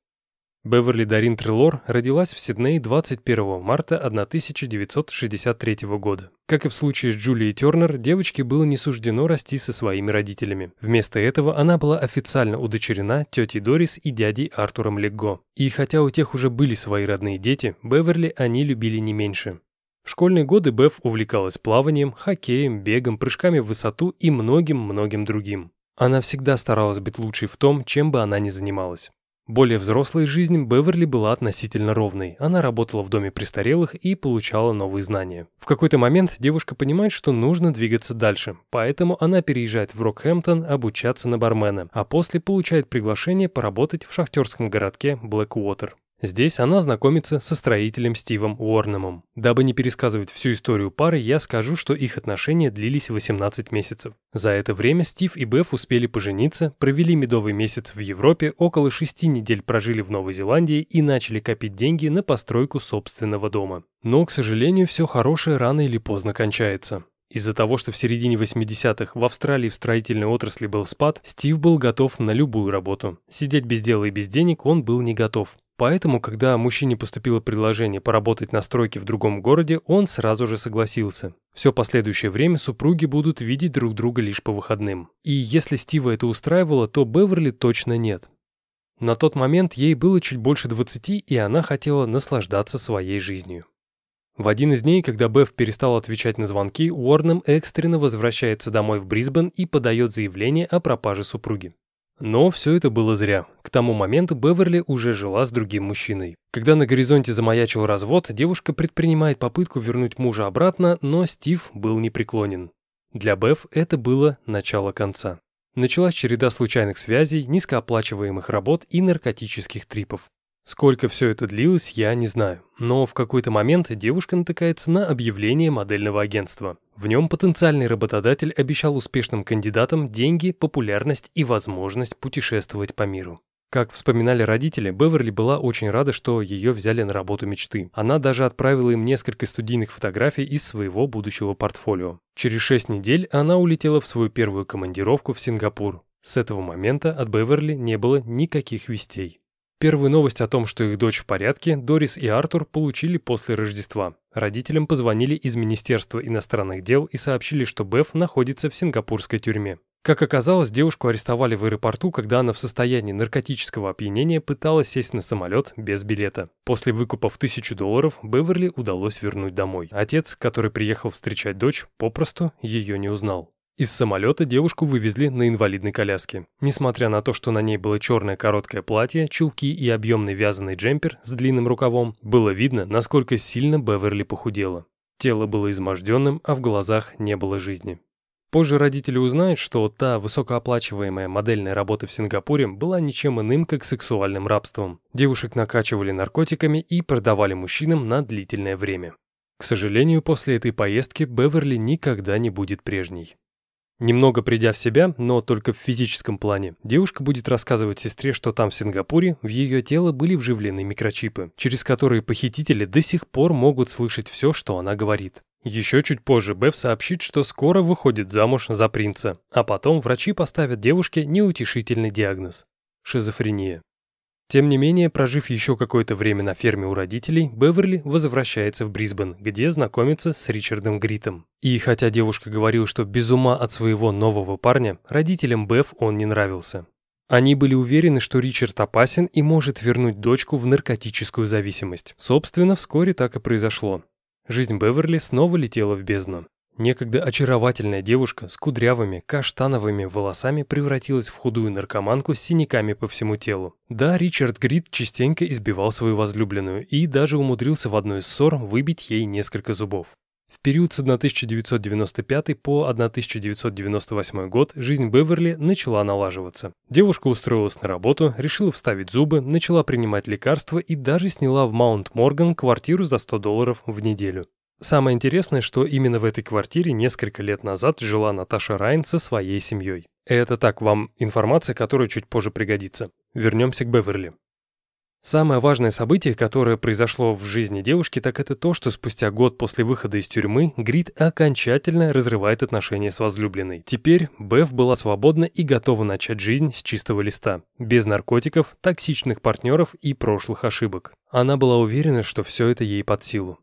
Speaker 2: Беверли Дарин Трелор родилась в Сиднее 21 марта 1963 года. Как и в случае с Джулией Тернер, девочке было не суждено расти со своими родителями. Вместо этого она была официально удочерена тетей Дорис и дядей Артуром Легго. И хотя у тех уже были свои родные дети, Беверли они любили не меньше. В школьные годы Бев увлекалась плаванием, хоккеем, бегом, прыжками в высоту и многим-многим другим. Она всегда старалась быть лучшей в том, чем бы она ни занималась. Более взрослая жизнь Беверли была относительно ровной. Она работала в доме престарелых и получала новые знания. В какой-то момент девушка понимает, что нужно двигаться дальше, поэтому она переезжает в Рокхэмптон обучаться на бармена, а после получает приглашение поработать в шахтерском городке Блэквотер. Здесь она знакомится со строителем Стивом Уорнемом. Дабы не пересказывать всю историю пары, я скажу, что их отношения длились 18 месяцев. За это время Стив и Беф успели пожениться, провели медовый месяц в Европе, около шести недель прожили в Новой Зеландии и начали копить деньги на постройку собственного дома. Но, к сожалению, все хорошее рано или поздно кончается. Из-за того, что в середине 80-х в Австралии в строительной отрасли был спад, Стив был готов на любую работу. Сидеть без дела и без денег он был не готов. Поэтому, когда мужчине поступило предложение поработать на стройке в другом городе, он сразу же согласился. Все последующее время супруги будут видеть друг друга лишь по выходным. И если Стива это устраивало, то Беверли точно нет. На тот момент ей было чуть больше 20, и она хотела наслаждаться своей жизнью. В один из дней, когда Беф перестал отвечать на звонки, Уорнем экстренно возвращается домой в Брисбен и подает заявление о пропаже супруги. Но все это было зря. К тому моменту Беверли уже жила с другим мужчиной. Когда на горизонте замаячил развод, девушка предпринимает попытку вернуть мужа обратно, но Стив был непреклонен. Для Бев это было начало конца. Началась череда случайных связей, низкооплачиваемых работ и наркотических трипов. Сколько все это длилось, я не знаю. Но в какой-то момент девушка натыкается на объявление модельного агентства. В нем потенциальный работодатель обещал успешным кандидатам деньги, популярность и возможность путешествовать по миру. Как вспоминали родители, Беверли была очень рада, что ее взяли на работу мечты. Она даже отправила им несколько студийных фотографий из своего будущего портфолио. Через шесть недель она улетела в свою первую командировку в Сингапур. С этого момента от Беверли не было никаких вестей. Первую новость о том, что их дочь в порядке, Дорис и Артур получили после Рождества. Родителям позвонили из Министерства иностранных дел и сообщили, что Беф находится в сингапурской тюрьме. Как оказалось, девушку арестовали в аэропорту, когда она в состоянии наркотического опьянения пыталась сесть на самолет без билета. После выкупа в тысячу долларов Беверли удалось вернуть домой. Отец, который приехал встречать дочь, попросту ее не узнал. Из самолета девушку вывезли на инвалидной коляске. Несмотря на то, что на ней было черное короткое платье, чулки и объемный вязаный джемпер с длинным рукавом, было видно, насколько сильно Беверли похудела. Тело было изможденным, а в глазах не было жизни. Позже родители узнают, что та высокооплачиваемая модельная работа в Сингапуре была ничем иным, как сексуальным рабством. Девушек накачивали наркотиками и продавали мужчинам на длительное время. К сожалению, после этой поездки Беверли никогда не будет прежней. Немного придя в себя, но только в физическом плане, девушка будет рассказывать сестре, что там в Сингапуре в ее тело были вживлены микрочипы, через которые похитители до сих пор могут слышать все, что она говорит. Еще чуть позже Беф сообщит, что скоро выходит замуж за принца, а потом врачи поставят девушке неутешительный диагноз – шизофрения. Тем не менее, прожив еще какое-то время на ферме у родителей, Беверли возвращается в Брисбен, где знакомится с Ричардом Гритом. И хотя девушка говорила, что без ума от своего нового парня, родителям Беф он не нравился. Они были уверены, что Ричард опасен и может вернуть дочку в наркотическую зависимость. Собственно, вскоре так и произошло. Жизнь Беверли снова летела в бездну. Некогда очаровательная девушка с кудрявыми, каштановыми волосами превратилась в худую наркоманку с синяками по всему телу. Да, Ричард Грид частенько избивал свою возлюбленную и даже умудрился в одной из ссор выбить ей несколько зубов. В период с 1995 по 1998 год жизнь Беверли начала налаживаться. Девушка устроилась на работу, решила вставить зубы, начала принимать лекарства и даже сняла в Маунт-Морган квартиру за 100 долларов в неделю. Самое интересное, что именно в этой квартире несколько лет назад жила Наташа Райн со своей семьей. Это так, вам информация, которая чуть позже пригодится. Вернемся к Беверли. Самое важное событие, которое произошло в жизни девушки, так это то, что спустя год после выхода из тюрьмы Грид окончательно разрывает отношения с возлюбленной. Теперь Беф была свободна и готова начать жизнь с чистого листа, без наркотиков, токсичных партнеров и прошлых ошибок. Она была уверена, что все это ей под силу.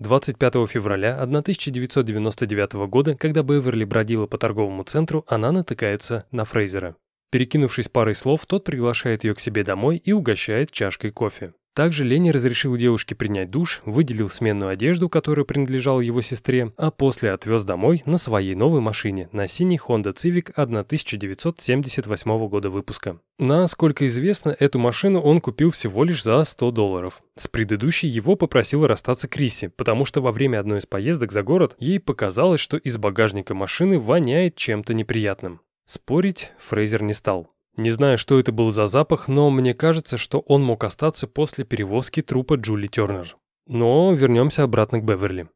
Speaker 2: 25 февраля 1999 года, когда Беверли бродила по торговому центру, она натыкается на Фрейзера. Перекинувшись парой слов, тот приглашает ее к себе домой и угощает чашкой кофе. Также Ленни разрешил девушке принять душ, выделил сменную одежду, которая принадлежала его сестре, а после отвез домой на своей новой машине, на синий Honda Civic 1978 года выпуска. Насколько известно, эту машину он купил всего лишь за 100 долларов. С предыдущей его попросила расстаться Криси, потому что во время одной из поездок за город ей показалось, что из багажника машины воняет чем-то неприятным. Спорить Фрейзер не стал. Не знаю, что это был за запах, но мне кажется, что он мог остаться после перевозки трупа Джули Тернер. Но вернемся обратно к Беверли.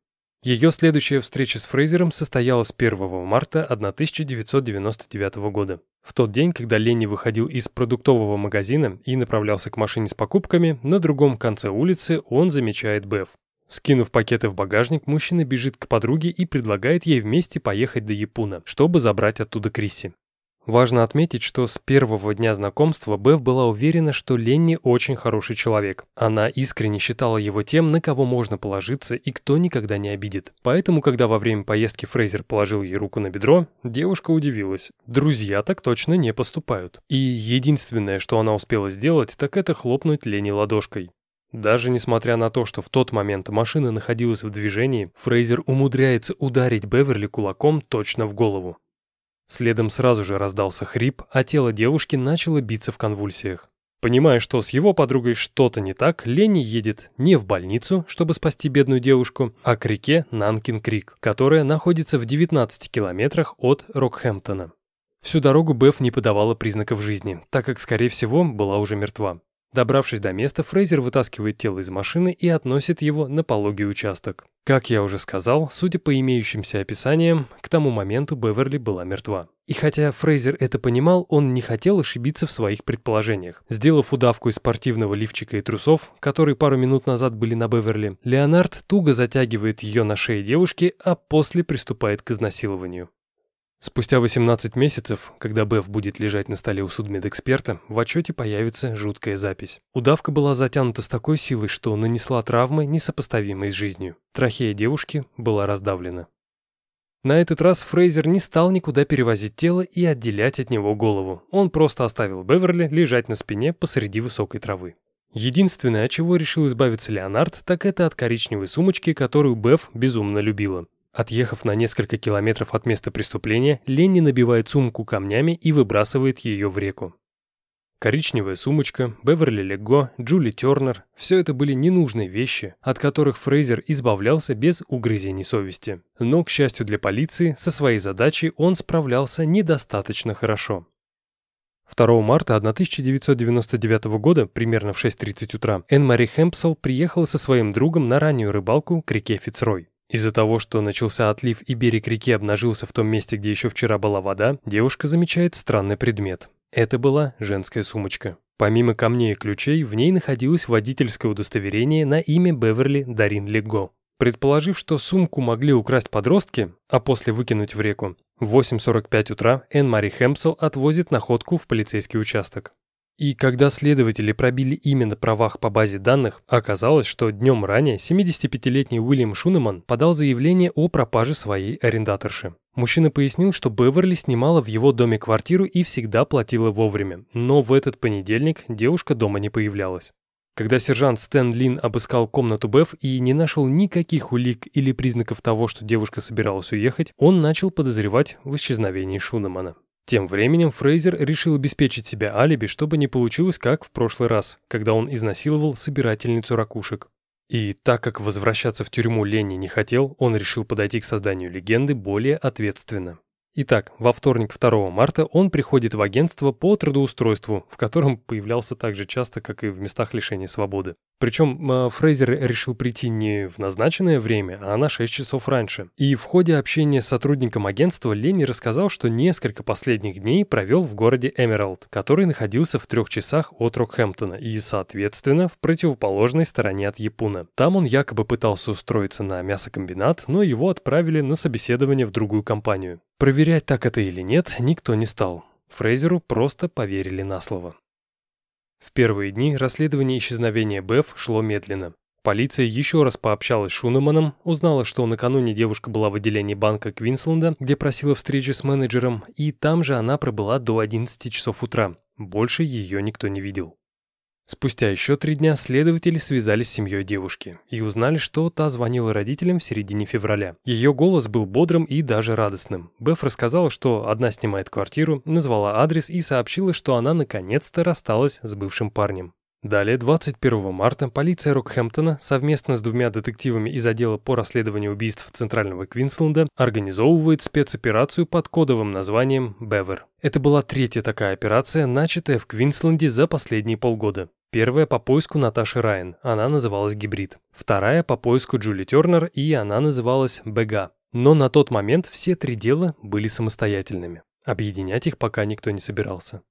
Speaker 2: Ее следующая встреча с Фрейзером состоялась 1 марта 1999 года. В тот день, когда Ленни выходил из продуктового магазина и направлялся к машине с покупками, на другом конце улицы он замечает Бев. Скинув пакеты в багажник, мужчина бежит к подруге и предлагает ей вместе поехать до Япуна, чтобы забрать оттуда Крисси. Важно отметить, что с первого дня знакомства Бев была уверена, что Ленни очень хороший человек. Она искренне считала его тем, на кого можно положиться и кто никогда не обидит. Поэтому, когда во время поездки Фрейзер положил ей руку на бедро, девушка удивилась. Друзья так точно не поступают. И единственное, что она успела сделать, так это хлопнуть Ленни ладошкой. Даже несмотря на то, что в тот момент машина находилась в движении, Фрейзер умудряется ударить Беверли кулаком точно в голову. Следом сразу же раздался хрип, а тело девушки начало биться в конвульсиях. Понимая, что с его подругой что-то не так, Ленни едет не в больницу, чтобы спасти бедную девушку, а к реке Нанкин-Крик, которая находится в 19 километрах от Рокхэмптона. Всю дорогу Беф не подавала признаков жизни, так как, скорее всего, была уже мертва. Добравшись до места, Фрейзер вытаскивает тело из машины и относит его на пологий участок. Как я уже сказал, судя по имеющимся описаниям, к тому моменту Беверли была мертва. И хотя Фрейзер это понимал, он не хотел ошибиться в своих предположениях. Сделав удавку из спортивного лифчика и трусов, которые пару минут назад были на Беверли, Леонард туго затягивает ее на шее девушки, а после приступает к изнасилованию. Спустя 18 месяцев, когда Беф будет лежать на столе у судмедэксперта, в отчете появится жуткая запись. Удавка была затянута с такой силой, что нанесла травмы, несопоставимые с жизнью. Трахея девушки была раздавлена. На этот раз Фрейзер не стал никуда перевозить тело и отделять от него голову. Он просто оставил Беверли лежать на спине посреди высокой травы. Единственное, от чего решил избавиться Леонард, так это от коричневой сумочки, которую Беф безумно любила. Отъехав на несколько километров от места преступления, Ленни набивает сумку камнями и выбрасывает ее в реку. Коричневая сумочка, Беверли Лего, Джули Тернер – все это были ненужные вещи, от которых Фрейзер избавлялся без угрызений совести. Но, к счастью для полиции, со своей задачей он справлялся недостаточно хорошо. 2 марта 1999 года, примерно в 6.30 утра, Энн-Мари Хэмпсел приехала со своим другом на раннюю рыбалку к реке Фицрой. Из-за того, что начался отлив и берег реки обнажился в том месте, где еще вчера была вода, девушка замечает странный предмет. Это была женская сумочка. Помимо камней и ключей, в ней находилось водительское удостоверение на имя Беверли Дарин Лего. Предположив, что сумку могли украсть подростки, а после выкинуть в реку, в 8.45 утра Энн Мари Хэмпсел отвозит находку в полицейский участок. И когда следователи пробили имя на правах по базе данных, оказалось, что днем ранее 75-летний Уильям Шунеман подал заявление о пропаже своей арендаторши. Мужчина пояснил, что Беверли снимала в его доме квартиру и всегда платила вовремя, но в этот понедельник девушка дома не появлялась. Когда сержант Стэн Лин обыскал комнату Беф и не нашел никаких улик или признаков того, что девушка собиралась уехать, он начал подозревать в исчезновении Шунемана. Тем временем Фрейзер решил обеспечить себе алиби, чтобы не получилось как в прошлый раз, когда он изнасиловал собирательницу ракушек. И так как возвращаться в тюрьму Ленни не хотел, он решил подойти к созданию легенды более ответственно. Итак, во вторник 2 марта он приходит в агентство по трудоустройству, в котором появлялся так же часто, как и в местах лишения свободы. Причем э, Фрейзер решил прийти не в назначенное время, а на 6 часов раньше. И в ходе общения с сотрудником агентства Ленни рассказал, что несколько последних дней провел в городе Эмералд, который находился в трех часах от Рокхэмптона и, соответственно, в противоположной стороне от Япуна. Там он якобы пытался устроиться на мясокомбинат, но его отправили на собеседование в другую компанию. Проверять, так это или нет, никто не стал. Фрейзеру просто поверили на слово. В первые дни расследование исчезновения Беф шло медленно. Полиция еще раз пообщалась с Шунеманом, узнала, что накануне девушка была в отделении банка Квинсленда, где просила встречи с менеджером, и там же она пробыла до 11 часов утра. Больше ее никто не видел. Спустя еще три дня следователи связались с семьей девушки и узнали, что та звонила родителям в середине февраля. Ее голос был бодрым и даже радостным. Беф рассказала, что одна снимает квартиру, назвала адрес и сообщила, что она наконец-то рассталась с бывшим парнем. Далее, 21 марта, полиция Рокхэмптона совместно с двумя детективами из отдела по расследованию убийств Центрального Квинсленда организовывает спецоперацию под кодовым названием «Бевер». Это была третья такая операция, начатая в Квинсленде за последние полгода. Первая по поиску Наташи Райан, она называлась «Гибрид». Вторая по поиску Джули Тернер, и она называлась «Бега». Но на тот момент все три дела были самостоятельными. Объединять их пока никто не собирался.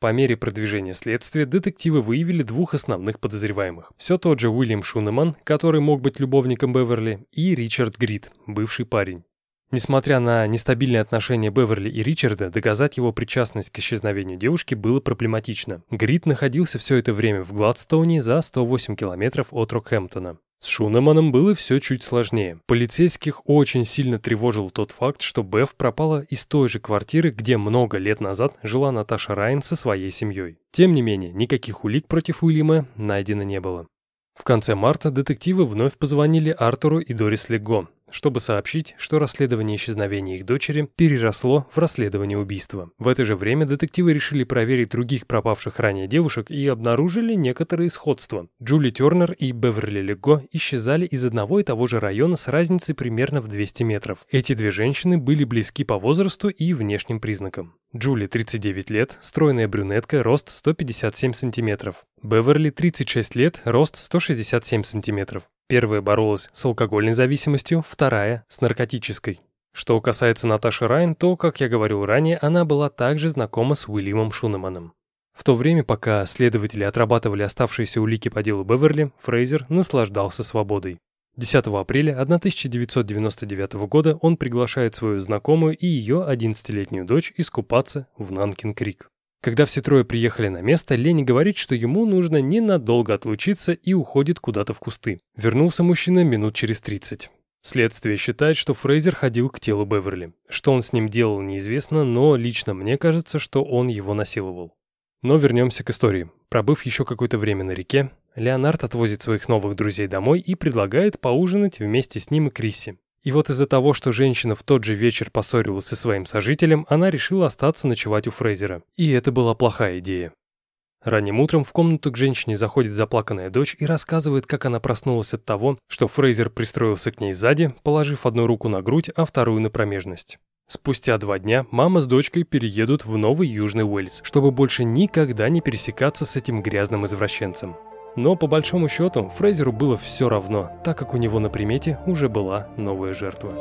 Speaker 2: По мере продвижения следствия детективы выявили двух основных подозреваемых. Все тот же Уильям Шунеман, который мог быть любовником Беверли, и Ричард Грид, бывший парень. Несмотря на нестабильные отношения Беверли и Ричарда, доказать его причастность к исчезновению девушки было проблематично. Грид находился все это время в Гладстоуне за 108 километров от Рокхэмптона. С Шунеманом было все чуть сложнее. Полицейских очень сильно тревожил тот факт, что Беф пропала из той же квартиры, где много лет назад жила Наташа Райан со своей семьей. Тем не менее, никаких улик против Уильяма найдено не было. В конце марта детективы вновь позвонили Артуру и Дорис Лего. Чтобы сообщить, что расследование исчезновения их дочери переросло в расследование убийства. В это же время детективы решили проверить других пропавших ранее девушек и обнаружили некоторые сходства. Джули Тернер и Беверли Лего исчезали из одного и того же района с разницей примерно в 200 метров. Эти две женщины были близки по возрасту и внешним признакам. Джули 39 лет, стройная брюнетка, рост 157 сантиметров. Беверли 36 лет, рост 167 сантиметров. Первая боролась с алкогольной зависимостью, вторая – с наркотической. Что касается Наташи Райан, то, как я говорил ранее, она была также знакома с Уильямом Шунеманом. В то время, пока следователи отрабатывали оставшиеся улики по делу Беверли, Фрейзер наслаждался свободой. 10 апреля 1999 года он приглашает свою знакомую и ее 11-летнюю дочь искупаться в Нанкин-Крик. Когда все трое приехали на место, Лени говорит, что ему нужно ненадолго отлучиться и уходит куда-то в кусты. Вернулся мужчина минут через 30. Следствие считает, что Фрейзер ходил к телу Беверли. Что он с ним делал, неизвестно, но лично мне кажется, что он его насиловал. Но вернемся к истории. Пробыв еще какое-то время на реке, Леонард отвозит своих новых друзей домой и предлагает поужинать вместе с ним и Крисси. И вот из-за того, что женщина в тот же вечер поссорилась со своим сожителем, она решила остаться ночевать у Фрейзера. И это была плохая идея. Ранним утром в комнату к женщине заходит заплаканная дочь и рассказывает, как она проснулась от того, что Фрейзер пристроился к ней сзади, положив одну руку на грудь, а вторую на промежность. Спустя два дня мама с дочкой переедут в Новый Южный Уэльс, чтобы больше никогда не пересекаться с этим грязным извращенцем. Но по большому счету Фрейзеру было все равно, так как у него на примете уже была новая жертва.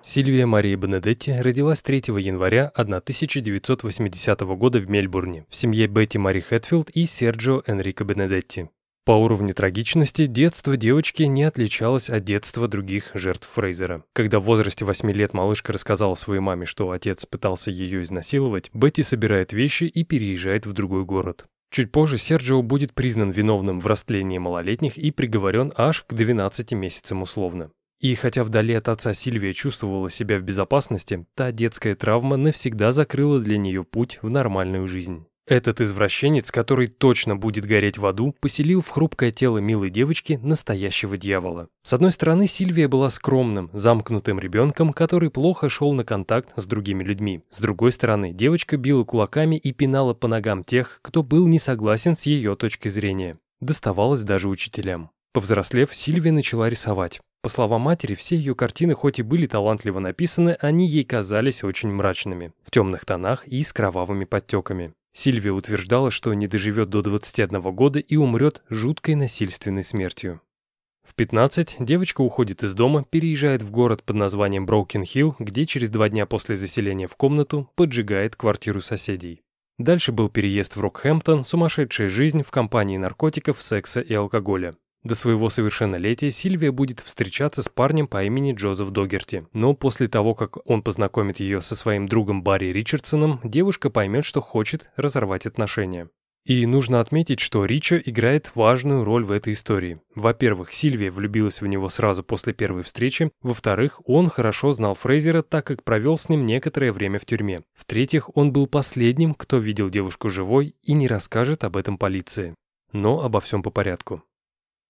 Speaker 2: Сильвия Мария Бенедетти родилась 3 января 1980 года в Мельбурне в семье Бетти Мари Хэтфилд и Серджио Энрико Бенедетти. По уровню трагичности детство девочки не отличалось от детства других жертв Фрейзера. Когда в возрасте 8 лет малышка рассказала своей маме, что отец пытался ее изнасиловать, Бетти собирает вещи и переезжает в другой город. Чуть позже Серджио будет признан виновным в растлении малолетних и приговорен аж к 12 месяцам условно. И хотя вдали от отца Сильвия чувствовала себя в безопасности, та детская травма навсегда закрыла для нее путь в нормальную жизнь. Этот извращенец, который точно будет гореть в аду, поселил в хрупкое тело милой девочки настоящего дьявола. С одной стороны, Сильвия была скромным, замкнутым ребенком, который плохо шел на контакт с другими людьми. С другой стороны, девочка била кулаками и пинала по ногам тех, кто был не согласен с ее точкой зрения. Доставалось даже учителям. Повзрослев, Сильвия начала рисовать. По словам матери, все ее картины хоть и были талантливо написаны, они ей казались очень мрачными, в темных тонах и с кровавыми подтеками. Сильвия утверждала, что не доживет до 21 года и умрет жуткой насильственной смертью. В 15 девочка уходит из дома, переезжает в город под названием Броукен-Хилл, где через два дня после заселения в комнату поджигает квартиру соседей. Дальше был переезд в Рокхэмптон, сумасшедшая жизнь в компании наркотиков, секса и алкоголя. До своего совершеннолетия Сильвия будет встречаться с парнем по имени Джозеф Догерти. Но после того, как он познакомит ее со своим другом Барри Ричардсоном, девушка поймет, что хочет разорвать отношения. И нужно отметить, что Ричо играет важную роль в этой истории. Во-первых, Сильвия влюбилась в него сразу после первой встречи. Во-вторых, он хорошо знал Фрейзера, так как провел с ним некоторое время в тюрьме. В-третьих, он был последним, кто видел девушку живой и не расскажет об этом полиции. Но обо всем по порядку.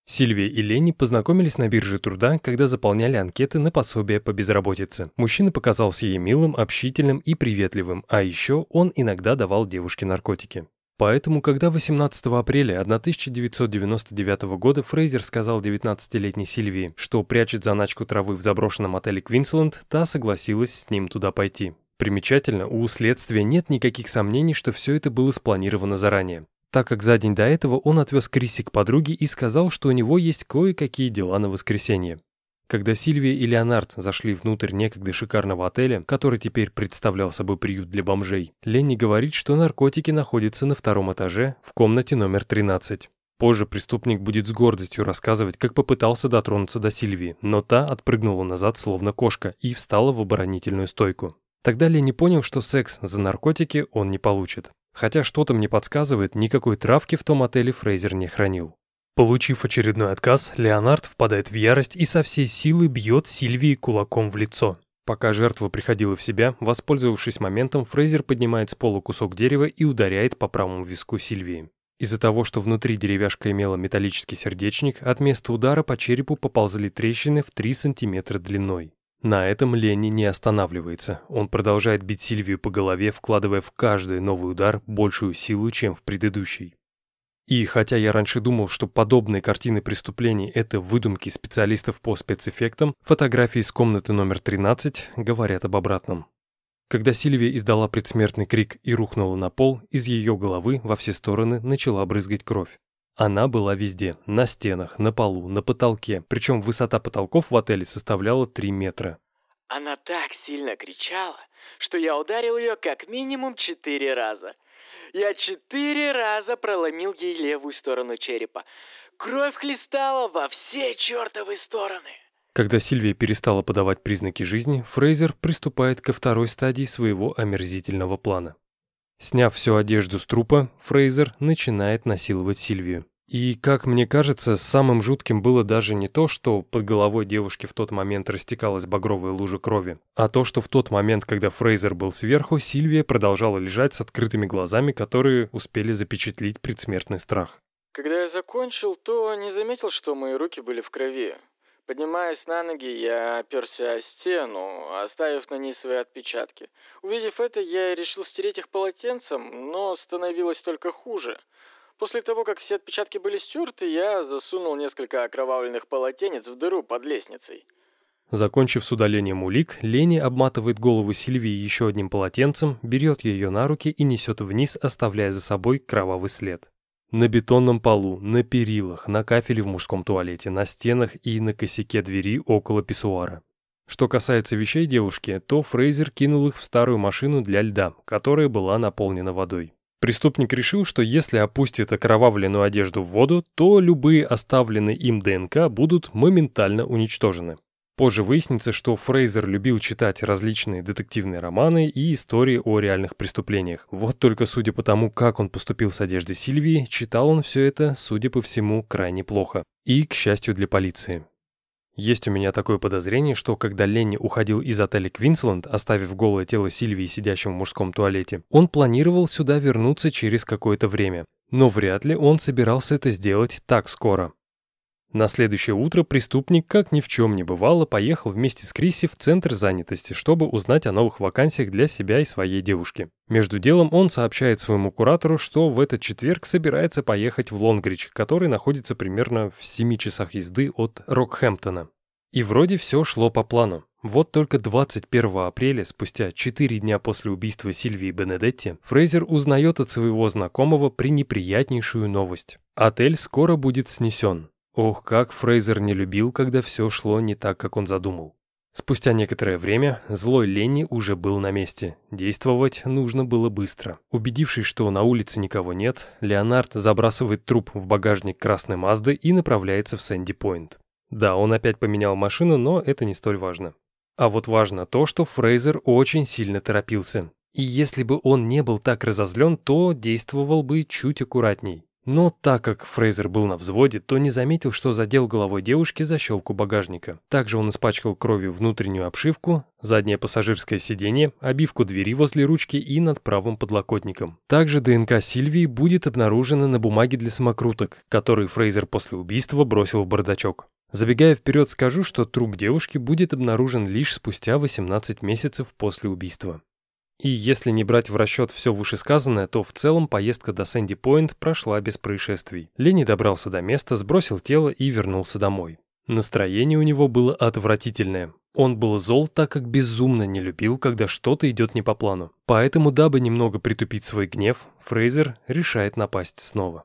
Speaker 2: Сильвия и Лени познакомились на бирже труда, когда заполняли анкеты на пособие по безработице. Мужчина показался ей милым, общительным и приветливым, а еще он иногда давал девушке наркотики. Поэтому, когда 18 апреля 1999 года Фрейзер сказал 19-летней Сильвии, что прячет заначку травы в заброшенном отеле Квинсленд, та согласилась с ним туда пойти. Примечательно, у следствия нет никаких сомнений, что все это было спланировано заранее так как за день до этого он отвез Криси к подруге и сказал, что у него есть кое-какие дела на воскресенье. Когда Сильвия и Леонард зашли внутрь некогда шикарного отеля, который теперь представлял собой приют для бомжей, Ленни говорит, что наркотики находятся на втором этаже, в комнате номер 13. Позже преступник будет с гордостью рассказывать, как попытался дотронуться до Сильвии, но та отпрыгнула назад, словно кошка, и встала в оборонительную стойку. Тогда Ленни понял, что секс за наркотики он не получит. Хотя что-то мне подсказывает, никакой травки в том отеле Фрейзер не хранил. Получив очередной отказ, Леонард впадает в ярость и со всей силы бьет Сильвии кулаком в лицо. Пока жертва приходила в себя, воспользовавшись моментом, Фрейзер поднимает с пола кусок дерева и ударяет по правому виску Сильвии. Из-за того, что внутри деревяшка имела металлический сердечник, от места удара по черепу поползли трещины в 3 сантиметра длиной. На этом Ленни не останавливается. Он продолжает бить Сильвию по голове, вкладывая в каждый новый удар большую силу, чем в предыдущий. И хотя я раньше думал, что подобные картины преступлений – это выдумки специалистов по спецэффектам, фотографии из комнаты номер 13 говорят об обратном. Когда Сильвия издала предсмертный крик и рухнула на пол, из ее головы во все стороны начала брызгать кровь. Она была везде, на стенах, на полу, на потолке, причем высота потолков в отеле составляла 3 метра.
Speaker 5: Она так сильно кричала, что я ударил ее как минимум четыре раза. Я четыре раза проломил ей левую сторону черепа. Кровь хлестала во все чертовы стороны.
Speaker 2: Когда Сильвия перестала подавать признаки жизни, Фрейзер приступает ко второй стадии своего омерзительного плана. Сняв всю одежду с трупа, Фрейзер начинает насиловать Сильвию. И, как мне кажется, самым жутким было даже не то, что под головой девушки в тот момент растекалась багровая лужа крови, а то, что в тот момент, когда Фрейзер был сверху, Сильвия продолжала лежать с открытыми глазами, которые успели запечатлить предсмертный страх.
Speaker 5: Когда я закончил, то не заметил, что мои руки были в крови. Поднимаясь на ноги, я оперся о стену, оставив на ней свои отпечатки. Увидев это, я решил стереть их полотенцем, но становилось только хуже. После того, как все отпечатки были стерты, я засунул несколько окровавленных полотенец в дыру под лестницей.
Speaker 2: Закончив с удалением улик, Лени обматывает голову Сильвии еще одним полотенцем, берет ее на руки и несет вниз, оставляя за собой кровавый след. На бетонном полу, на перилах, на кафеле в мужском туалете, на стенах и на косяке двери около писсуара. Что касается вещей девушки, то Фрейзер кинул их в старую машину для льда, которая была наполнена водой. Преступник решил, что если опустит окровавленную одежду в воду, то любые оставленные им ДНК будут моментально уничтожены. Позже выяснится, что Фрейзер любил читать различные детективные романы и истории о реальных преступлениях. Вот только судя по тому, как он поступил с одеждой Сильвии, читал он все это, судя по всему, крайне плохо. И, к счастью для полиции. Есть у меня такое подозрение, что когда Ленни уходил из отеля Квинсленд, оставив голое тело Сильвии сидящим в мужском туалете, он планировал сюда вернуться через какое-то время. Но вряд ли он собирался это сделать так скоро. На следующее утро преступник, как ни в чем не бывало, поехал вместе с Криси в центр занятости, чтобы узнать о новых вакансиях для себя и своей девушки. Между делом он сообщает своему куратору, что в этот четверг собирается поехать в Лонгрич, который находится примерно в 7 часах езды от Рокхэмптона. И вроде все шло по плану. Вот только 21 апреля, спустя 4 дня после убийства Сильвии Бенедетти, Фрейзер узнает от своего знакомого пренеприятнейшую новость. Отель скоро будет снесен. Ох, как Фрейзер не любил, когда все шло не так, как он задумал. Спустя некоторое время злой Ленни уже был на месте. Действовать нужно было быстро. Убедившись, что на улице никого нет, Леонард забрасывает труп в багажник красной Мазды и направляется в Сэнди-Пойнт. Да, он опять поменял машину, но это не столь важно. А вот важно то, что Фрейзер очень сильно торопился. И если бы он не был так разозлен, то действовал бы чуть аккуратней. Но так как Фрейзер был на взводе, то не заметил, что задел головой девушки защелку багажника. Также он испачкал кровью внутреннюю обшивку, заднее пассажирское сиденье, обивку двери возле ручки и над правым подлокотником. Также ДНК Сильвии будет обнаружена на бумаге для самокруток, который Фрейзер после убийства бросил в бардачок. Забегая вперед, скажу, что труп девушки будет обнаружен лишь спустя 18 месяцев после убийства. И если не брать в расчет все вышесказанное, то в целом поездка до Сэнди Пойнт прошла без происшествий. Лени добрался до места, сбросил тело и вернулся домой. Настроение у него было отвратительное. Он был зол, так как безумно не любил, когда что-то идет не по плану. Поэтому, дабы немного притупить свой гнев, Фрейзер решает напасть снова.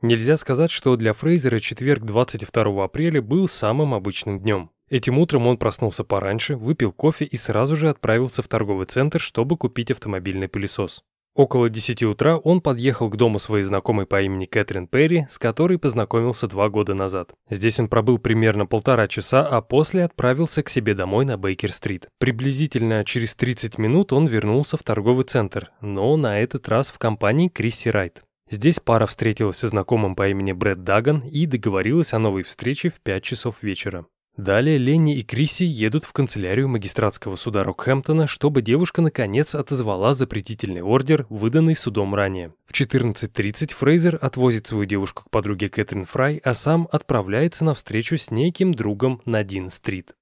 Speaker 2: Нельзя сказать, что для Фрейзера четверг 22 апреля был самым обычным днем. Этим утром он проснулся пораньше, выпил кофе и сразу же отправился в торговый центр, чтобы купить автомобильный пылесос. Около 10 утра он подъехал к дому своей знакомой по имени Кэтрин Перри, с которой познакомился два года назад. Здесь он пробыл примерно полтора часа, а после отправился к себе домой на Бейкер-стрит. Приблизительно через 30 минут он вернулся в торговый центр, но на этот раз в компании Крисси Райт. Здесь пара встретилась со знакомым по имени Брэд Даган и договорилась о новой встрече в 5 часов вечера. Далее Ленни и Крисси едут в канцелярию магистратского суда Рокхэмптона, чтобы девушка наконец отозвала запретительный ордер, выданный судом ранее. В 14.30 Фрейзер отвозит свою девушку к подруге Кэтрин Фрай, а сам отправляется на встречу с неким другом на Дин-стрит.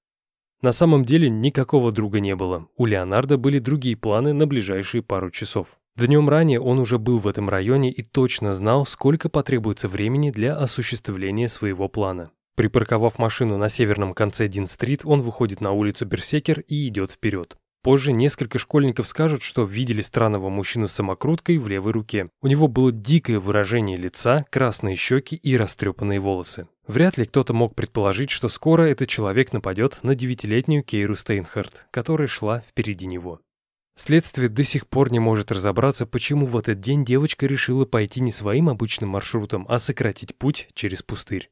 Speaker 2: На самом деле никакого друга не было. У Леонардо были другие планы на ближайшие пару часов. Днем ранее он уже был в этом районе и точно знал, сколько потребуется времени для осуществления своего плана. Припарковав машину на северном конце Дин-стрит, он выходит на улицу Берсекер и идет вперед. Позже несколько школьников скажут, что видели странного мужчину с самокруткой в левой руке. У него было дикое выражение лица, красные щеки и растрепанные волосы. Вряд ли кто-то мог предположить, что скоро этот человек нападет на девятилетнюю Кейру Стейнхарт, которая шла впереди него. Следствие до сих пор не может разобраться, почему в этот день девочка решила пойти не своим обычным маршрутом, а сократить путь через пустырь.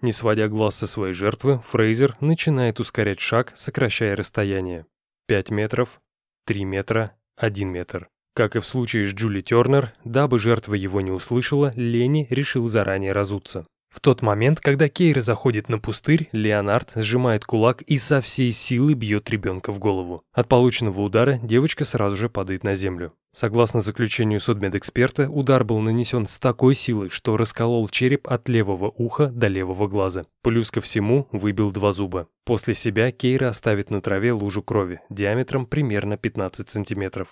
Speaker 2: Не сводя глаз со своей жертвы, Фрейзер начинает ускорять шаг, сокращая расстояние. 5 метров, 3 метра, 1 метр. Как и в случае с Джули Тернер, дабы жертва его не услышала, Лени решил заранее разуться. В тот момент, когда Кейра заходит на пустырь, Леонард сжимает кулак и со всей силы бьет ребенка в голову. От полученного удара девочка сразу же падает на землю. Согласно заключению судмедэксперта, удар был нанесен с такой силой, что расколол череп от левого уха до левого глаза. Плюс ко всему выбил два зуба. После себя Кейра оставит на траве лужу крови, диаметром примерно 15 сантиметров.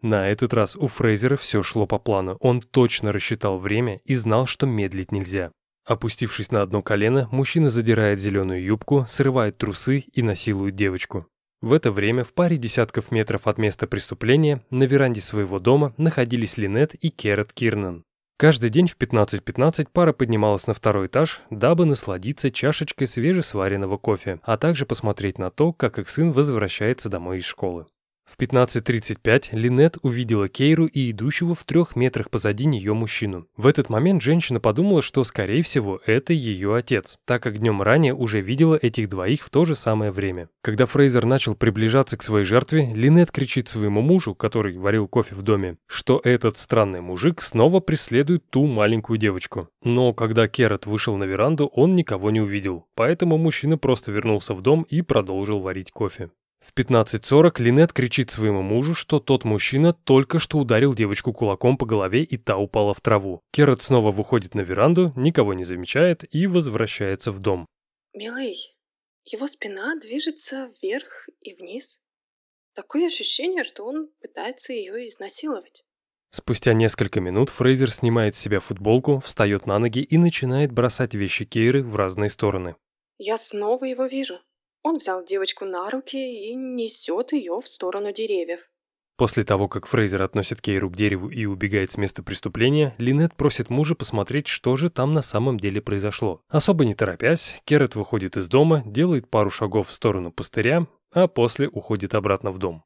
Speaker 2: На этот раз у Фрейзера все шло по плану. Он точно рассчитал время и знал, что медлить нельзя. Опустившись на одно колено, мужчина задирает зеленую юбку, срывает трусы и насилует девочку. В это время в паре десятков метров от места преступления на веранде своего дома находились Линет и Керат Кирнан. Каждый день в 15.15 .15 пара поднималась на второй этаж, дабы насладиться чашечкой свежесваренного кофе, а также посмотреть на то, как их сын возвращается домой из школы. В 15.35 Линет увидела Кейру и идущего в трех метрах позади нее мужчину. В этот момент женщина подумала, что, скорее всего, это ее отец, так как днем ранее уже видела этих двоих в то же самое время. Когда Фрейзер начал приближаться к своей жертве, Линет кричит своему мужу, который варил кофе в доме, что этот странный мужик снова преследует ту маленькую девочку. Но когда Керат вышел на веранду, он никого не увидел, поэтому мужчина просто вернулся в дом и продолжил варить кофе. В 15.40 Линет кричит своему мужу, что тот мужчина только что ударил девочку кулаком по голове и та упала в траву. Керат снова выходит на веранду, никого не замечает и возвращается в дом.
Speaker 3: Милый, его спина движется вверх и вниз. Такое ощущение, что он пытается ее изнасиловать.
Speaker 2: Спустя несколько минут Фрейзер снимает с себя футболку, встает на ноги и начинает бросать вещи Кейры в разные стороны.
Speaker 3: Я снова его вижу. Он взял девочку на руки и несет ее в сторону деревьев.
Speaker 2: После того, как Фрейзер относит Кейру к дереву и убегает с места преступления, Линет просит мужа посмотреть, что же там на самом деле произошло. Особо не торопясь, Керрет выходит из дома, делает пару шагов в сторону пустыря, а после уходит обратно в дом.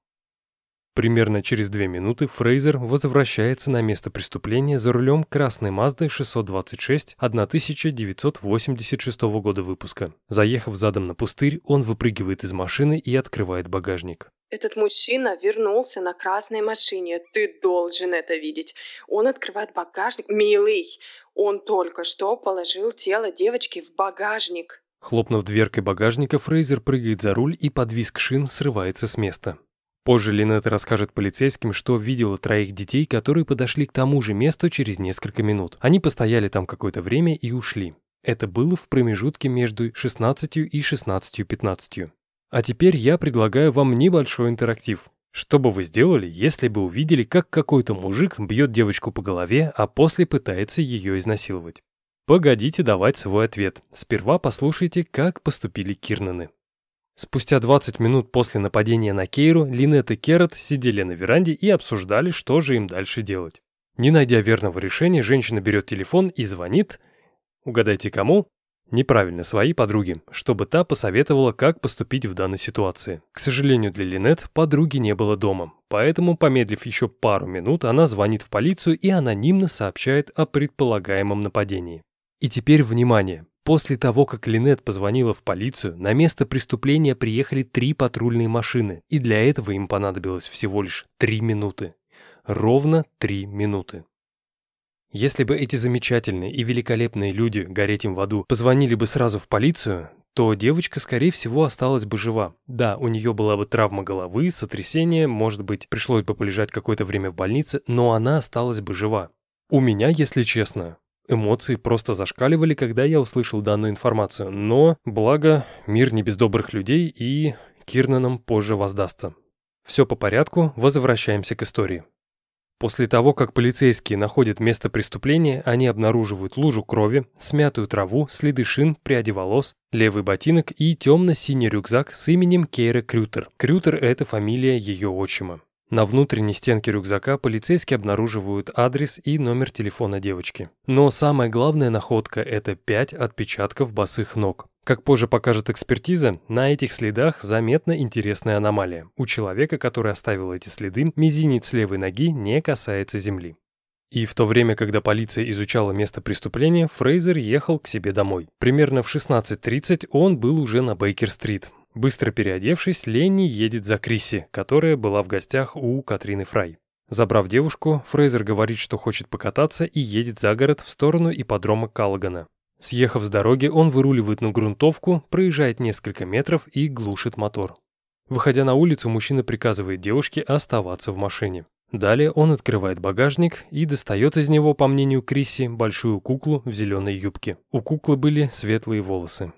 Speaker 2: Примерно через две минуты Фрейзер возвращается на место преступления за рулем красной Мазды 626 1986 года выпуска. Заехав задом на пустырь, он выпрыгивает из машины и открывает багажник.
Speaker 3: Этот мужчина вернулся на красной машине. Ты должен это видеть. Он открывает багажник. Милый, он только что положил тело девочки в багажник.
Speaker 2: Хлопнув дверкой багажника, Фрейзер прыгает за руль и под визг шин срывается с места. Позже Линет расскажет полицейским, что видела троих детей, которые подошли к тому же месту через несколько минут. Они постояли там какое-то время и ушли. Это было в промежутке между 16 и 16.15. А теперь я предлагаю вам небольшой интерактив. Что бы вы сделали, если бы увидели, как какой-то мужик бьет девочку по голове, а после пытается ее изнасиловать? Погодите давать свой ответ. Сперва послушайте, как поступили Кирнаны. Спустя 20 минут после нападения на Кейру, Линет и Керат сидели на веранде и обсуждали, что же им дальше делать. Не найдя верного решения, женщина берет телефон и звонит... Угадайте кому? Неправильно, своей подруге, чтобы та посоветовала, как поступить в данной ситуации. К сожалению для Линет, подруги не было дома, поэтому, помедлив еще пару минут, она звонит в полицию и анонимно сообщает о предполагаемом нападении. И теперь внимание! После того, как Линет позвонила в полицию, на место преступления приехали три патрульные машины, и для этого им понадобилось всего лишь три минуты. Ровно три минуты. Если бы эти замечательные и великолепные люди, гореть им в аду, позвонили бы сразу в полицию, то девочка, скорее всего, осталась бы жива. Да, у нее была бы травма головы, сотрясение, может быть, пришлось бы полежать какое-то время в больнице, но она осталась бы жива. У меня, если честно, эмоции просто зашкаливали, когда я услышал данную информацию, но, благо, мир не без добрых людей и Кирнанам позже воздастся. Все по порядку, возвращаемся к истории. После того, как полицейские находят место преступления, они обнаруживают лужу крови, смятую траву, следы шин, пряди волос, левый ботинок и темно-синий рюкзак с именем Кейра Крютер. Крютер – это фамилия ее отчима. На внутренней стенке рюкзака полицейские обнаруживают адрес и номер телефона девочки. Но самая главная находка – это пять отпечатков босых ног. Как позже покажет экспертиза, на этих следах заметна интересная аномалия. У человека, который оставил эти следы, мизинец левой ноги не касается земли. И в то время, когда полиция изучала место преступления, Фрейзер ехал к себе домой. Примерно в 16.30 он был уже на Бейкер-стрит. Быстро переодевшись, Ленни едет за Крисси, которая была в гостях у Катрины Фрай. Забрав девушку, Фрейзер говорит, что хочет покататься и едет за город в сторону ипподрома Каллагана. Съехав с дороги, он выруливает на грунтовку, проезжает несколько метров и глушит мотор. Выходя на улицу, мужчина приказывает девушке оставаться в машине. Далее он открывает багажник и достает из него, по мнению Крисси, большую куклу в зеленой юбке. У куклы были светлые волосы.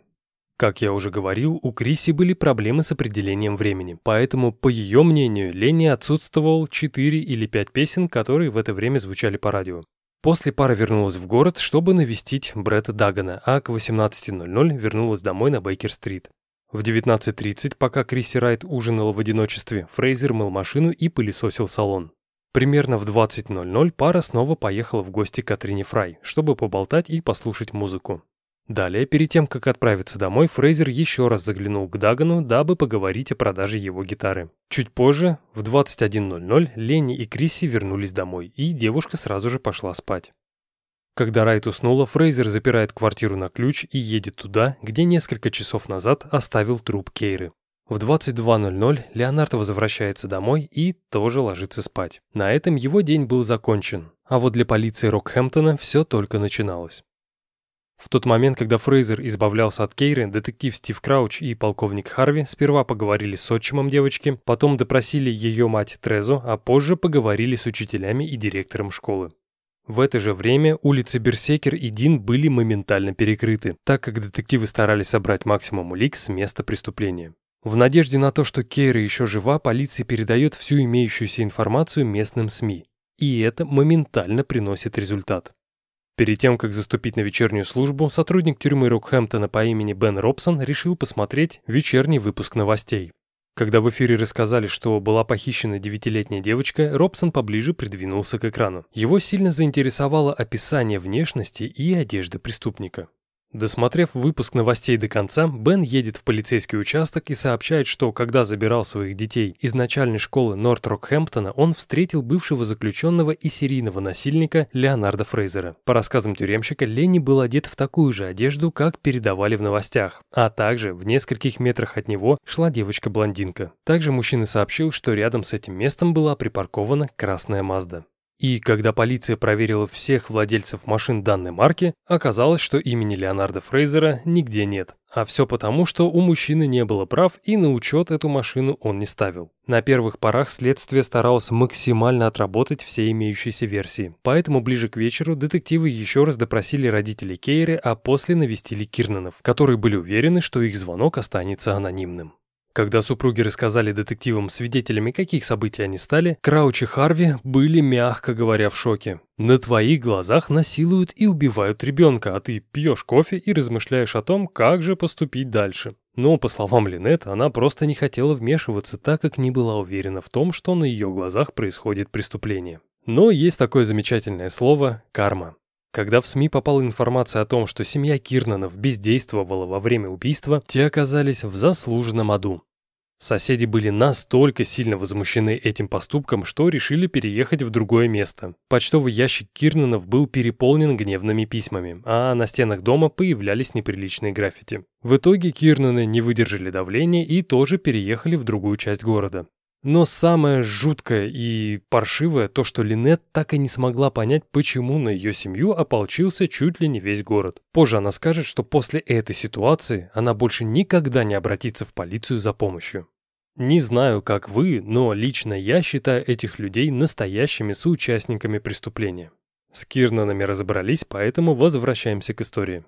Speaker 2: Как я уже говорил, у Крисси были проблемы с определением времени, поэтому, по ее мнению, Ленни отсутствовал 4 или 5 песен, которые в это время звучали по радио. После пара вернулась в город, чтобы навестить Бретта Дагана, а к 18.00 вернулась домой на Бейкер-стрит. В 19.30, пока Крисси Райт ужинала в одиночестве, Фрейзер мыл машину и пылесосил салон. Примерно в 20.00 пара снова поехала в гости к Катрине Фрай, чтобы поболтать и послушать музыку. Далее, перед тем, как отправиться домой, Фрейзер еще раз заглянул к Дагану, дабы поговорить о продаже его гитары. Чуть позже, в 21.00, Ленни и Крисси вернулись домой, и девушка сразу же пошла спать. Когда Райт уснула, Фрейзер запирает квартиру на ключ и едет туда, где несколько часов назад оставил труп Кейры. В 22.00 Леонард возвращается домой и тоже ложится спать. На этом его день был закончен, а вот для полиции Рокхэмптона все только начиналось. В тот момент, когда Фрейзер избавлялся от Кейры, детектив Стив Крауч и полковник Харви сперва поговорили с отчимом девочки, потом допросили ее мать Трезу, а позже поговорили с учителями и директором школы. В это же время улицы Берсекер и Дин были моментально перекрыты, так как детективы старались собрать максимум улик с места преступления. В надежде на то, что Кейра еще жива, полиция передает всю имеющуюся информацию местным СМИ. И это моментально приносит результат. Перед тем, как заступить на вечернюю службу, сотрудник тюрьмы Рокхэмптона по имени Бен Робсон решил посмотреть вечерний выпуск новостей. Когда в эфире рассказали, что была похищена девятилетняя девочка, Робсон поближе придвинулся к экрану. Его сильно заинтересовало описание внешности и одежды преступника. Досмотрев выпуск новостей до конца, Бен едет в полицейский участок и сообщает, что когда забирал своих детей из начальной школы Норт-Рокхэмптона, он встретил бывшего заключенного и серийного насильника Леонарда Фрейзера. По рассказам тюремщика, Ленни был одет в такую же одежду, как передавали в новостях, а также в нескольких метрах от него шла девочка-блондинка. Также мужчина сообщил, что рядом с этим местом была припаркована красная Мазда. И когда полиция проверила всех владельцев машин данной марки, оказалось, что имени Леонарда Фрейзера нигде нет. А все потому, что у мужчины не было прав и на учет эту машину он не ставил. На первых порах следствие старалось максимально отработать все имеющиеся версии. Поэтому ближе к вечеру детективы еще раз допросили родителей Кейры, а после навестили Кирнанов, которые были уверены, что их звонок останется анонимным. Когда супруги рассказали детективам, свидетелями каких событий они стали, Крауч и Харви были, мягко говоря, в шоке. На твоих глазах насилуют и убивают ребенка, а ты пьешь кофе и размышляешь о том, как же поступить дальше. Но, по словам Линет, она просто не хотела вмешиваться, так как не была уверена в том, что на ее глазах происходит преступление. Но есть такое замечательное слово «карма». Когда в СМИ попала информация о том, что семья Кирнанов бездействовала во время убийства, те оказались в заслуженном аду. Соседи были настолько сильно возмущены этим поступком, что решили переехать в другое место. Почтовый ящик Кирнанов был переполнен гневными письмами, а на стенах дома появлялись неприличные граффити. В итоге Кирнаны не выдержали давления и тоже переехали в другую часть города. Но самое жуткое и паршивое то, что Линет так и не смогла понять, почему на ее семью ополчился чуть ли не весь город. Позже она скажет, что после этой ситуации она больше никогда не обратится в полицию за помощью. Не знаю, как вы, но лично я считаю этих людей настоящими соучастниками преступления. С Кирнанами разобрались, поэтому возвращаемся к истории.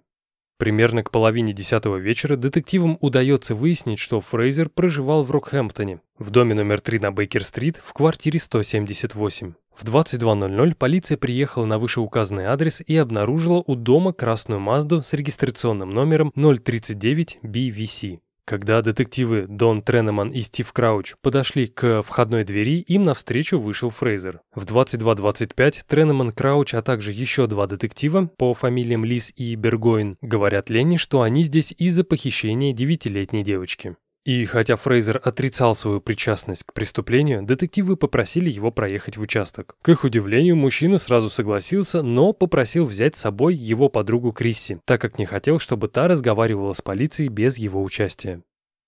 Speaker 2: Примерно к половине десятого вечера детективам удается выяснить, что Фрейзер проживал в Рокхэмптоне, в доме номер 3 на Бейкер-стрит, в квартире 178. В 22.00 полиция приехала на вышеуказанный адрес и обнаружила у дома красную Мазду с регистрационным номером 039 BVC. Когда детективы Дон Тренеман и Стив Крауч подошли к входной двери, им навстречу вышел Фрейзер. В 22.25 Тренеман, Крауч, а также еще два детектива по фамилиям Лис и Бергоин говорят Ленни, что они здесь из-за похищения девятилетней девочки. И хотя Фрейзер отрицал свою причастность к преступлению, детективы попросили его проехать в участок. К их удивлению, мужчина сразу согласился, но попросил взять с собой его подругу Крисси, так как не хотел, чтобы та разговаривала с полицией без его участия.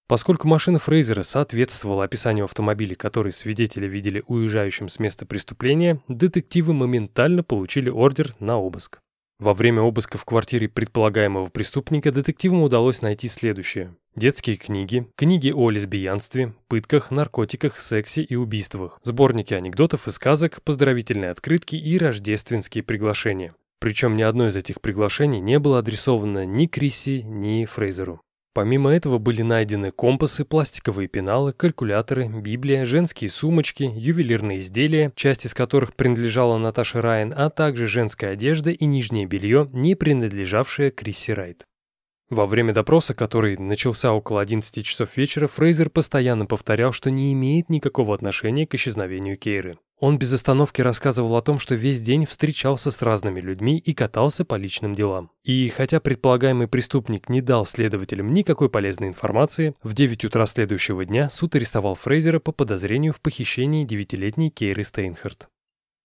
Speaker 2: Поскольку машина Фрейзера соответствовала описанию автомобиля, который свидетели видели уезжающим с места преступления, детективы моментально получили ордер на обыск. Во время обыска в квартире предполагаемого преступника детективам удалось найти следующее. Детские книги, книги о лесбиянстве, пытках, наркотиках, сексе и убийствах, сборники анекдотов и сказок, поздравительные открытки и рождественские приглашения. Причем ни одно из этих приглашений не было адресовано ни Крисси, ни Фрейзеру. Помимо этого были найдены компасы, пластиковые пеналы, калькуляторы, Библия, женские сумочки, ювелирные изделия, часть из которых принадлежала Наташе Райан, а также женская одежда и нижнее белье, не принадлежавшее Крисси Райт. Во время допроса, который начался около 11 часов вечера, Фрейзер постоянно повторял, что не имеет никакого отношения к исчезновению Кейры. Он без остановки рассказывал о том, что весь день встречался с разными людьми и катался по личным делам. И хотя предполагаемый преступник не дал следователям никакой полезной информации, в 9 утра следующего дня суд арестовал Фрейзера по подозрению в похищении девятилетней Кейры Стейнхарт.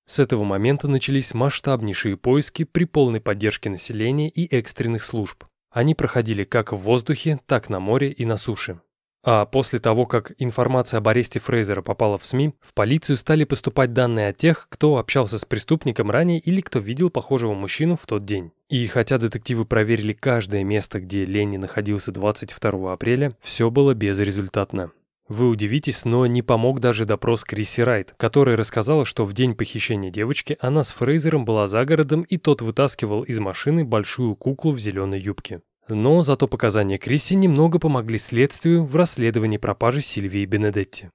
Speaker 2: С этого момента начались масштабнейшие поиски при полной поддержке населения и экстренных служб. Они проходили как в воздухе, так на море и на суше. А после того, как информация об аресте Фрейзера попала в СМИ, в полицию стали поступать данные о тех, кто общался с преступником ранее или кто видел похожего мужчину в тот день. И хотя детективы проверили каждое место, где Ленни находился 22 апреля, все было безрезультатно. Вы удивитесь, но не помог даже допрос Крисси Райт, которая рассказала, что в день похищения девочки она с Фрейзером была за городом, и тот вытаскивал из машины большую куклу в зеленой юбке. Но зато показания Крисси немного помогли следствию в расследовании пропажи Сильвии Бенедетти.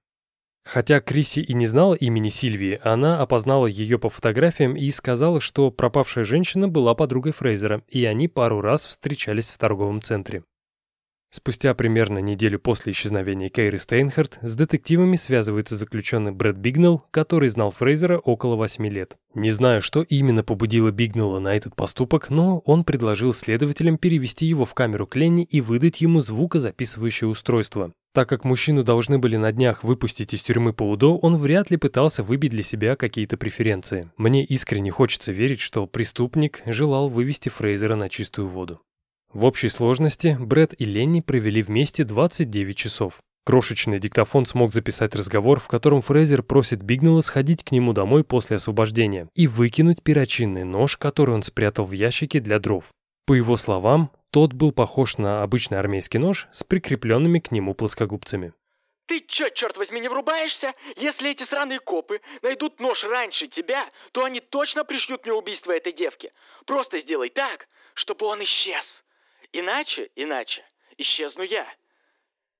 Speaker 2: Хотя Крисси и не знала имени Сильвии, она опознала ее по фотографиям и сказала, что пропавшая женщина была подругой Фрейзера, и они пару раз встречались в торговом центре. Спустя примерно неделю после исчезновения Кейры Стейнхарт с детективами связывается заключенный Брэд Бигнелл, который знал Фрейзера около 8 лет. Не знаю, что именно побудило Бигнелла на этот поступок, но он предложил следователям перевести его в камеру Кленни и выдать ему звукозаписывающее устройство. Так как мужчину должны были на днях выпустить из тюрьмы по УДО, он вряд ли пытался выбить для себя какие-то преференции. Мне искренне хочется верить, что преступник желал вывести Фрейзера на чистую воду. В общей сложности Брэд и Ленни провели вместе 29 часов. Крошечный диктофон смог записать разговор, в котором Фрейзер просит Бигнелла сходить к нему домой после освобождения и выкинуть перочинный нож, который он спрятал в ящике для дров. По его словам, тот был похож на обычный армейский нож с прикрепленными к нему плоскогубцами.
Speaker 5: Ты чё, черт возьми, не врубаешься? Если эти сраные копы найдут нож раньше тебя, то они точно пришьют мне убийство этой девки. Просто сделай так, чтобы он исчез. Иначе, иначе, исчезну я.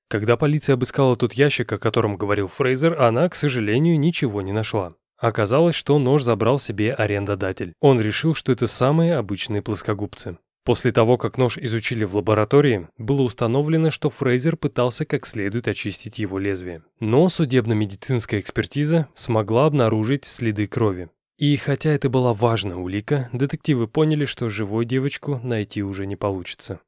Speaker 2: Когда полиция обыскала тот ящик, о котором говорил Фрейзер, она, к сожалению, ничего не нашла. Оказалось, что нож забрал себе арендодатель. Он решил, что это самые обычные плоскогубцы. После того, как нож изучили в лаборатории, было установлено, что Фрейзер пытался как следует очистить его лезвие. Но судебно-медицинская экспертиза смогла обнаружить следы крови. И хотя это была важная улика, детективы поняли, что живой девочку найти уже не получится.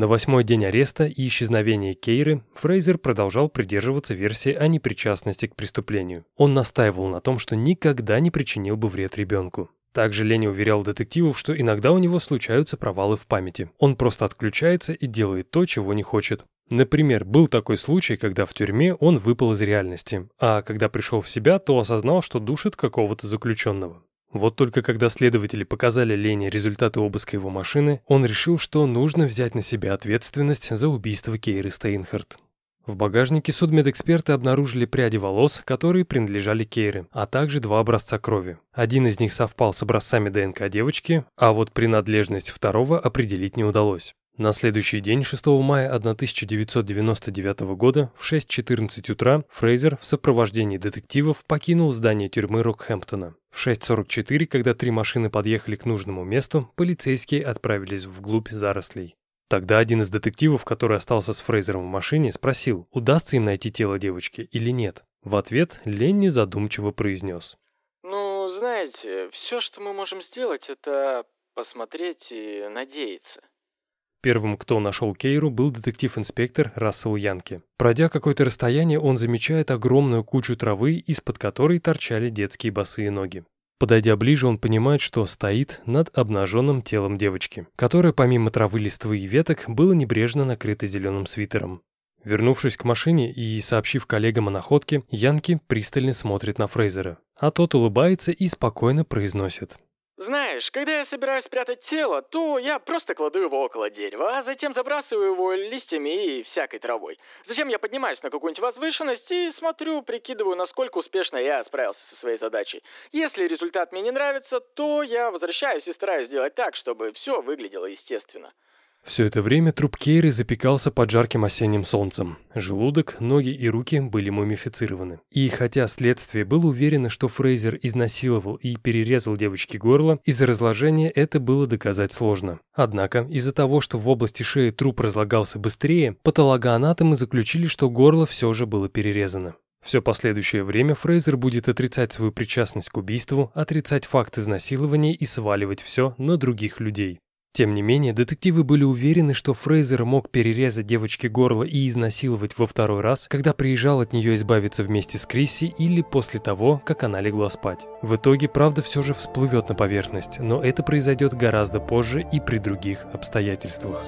Speaker 2: На восьмой день ареста и исчезновения Кейры Фрейзер продолжал придерживаться версии о непричастности к преступлению. Он настаивал на том, что никогда не причинил бы вред ребенку. Также Ленни уверял детективов, что иногда у него случаются провалы в памяти. Он просто отключается и делает то, чего не хочет. Например, был такой случай, когда в тюрьме он выпал из реальности, а когда пришел в себя, то осознал, что душит какого-то заключенного. Вот только когда следователи показали Лене результаты обыска его машины, он решил, что нужно взять на себя ответственность за убийство Кейры Стейнхарт. В багажнике судмедэксперты обнаружили пряди волос, которые принадлежали Кейре, а также два образца крови. Один из них совпал с образцами ДНК девочки, а вот принадлежность второго определить не удалось. На следующий день, 6 мая 1999 года, в 6.14 утра, Фрейзер в сопровождении детективов покинул здание тюрьмы Рокхэмптона. В 6.44, когда три машины подъехали к нужному месту, полицейские отправились вглубь зарослей. Тогда один из детективов, который остался с Фрейзером в машине, спросил, удастся им найти тело девочки или нет. В ответ Ленни задумчиво произнес.
Speaker 5: «Ну, знаете, все, что мы можем сделать, это посмотреть и надеяться».
Speaker 2: Первым, кто нашел Кейру, был детектив-инспектор Рассел Янки. Пройдя какое-то расстояние, он замечает огромную кучу травы, из-под которой торчали детские босые ноги. Подойдя ближе, он понимает, что стоит над обнаженным телом девочки, которая помимо травы, листвы и веток было небрежно накрыто зеленым свитером. Вернувшись к машине и сообщив коллегам о находке, Янки пристально смотрит на Фрейзера, а тот улыбается и спокойно произносит
Speaker 5: знаешь, когда я собираюсь спрятать тело, то я просто кладу его около дерева, а затем забрасываю его листьями и всякой травой. Затем я поднимаюсь на какую-нибудь возвышенность и смотрю, прикидываю, насколько успешно я справился со своей задачей. Если результат мне не нравится, то я возвращаюсь и стараюсь сделать так, чтобы все выглядело естественно.
Speaker 2: Все это время труп Кейры запекался под жарким осенним солнцем. Желудок, ноги и руки были мумифицированы. И хотя следствие было уверено, что Фрейзер изнасиловал и перерезал девочке горло, из-за разложения это было доказать сложно. Однако, из-за того, что в области шеи труп разлагался быстрее, патологоанатомы заключили, что горло все же было перерезано. Все последующее время Фрейзер будет отрицать свою причастность к убийству, отрицать факт изнасилования и сваливать все на других людей. Тем не менее, детективы были уверены, что Фрейзер мог перерезать девочке горло и изнасиловать во второй раз, когда приезжал от нее избавиться вместе с Крисси или после того, как она легла спать. В итоге правда все же всплывет на поверхность, но это произойдет гораздо позже и при других обстоятельствах.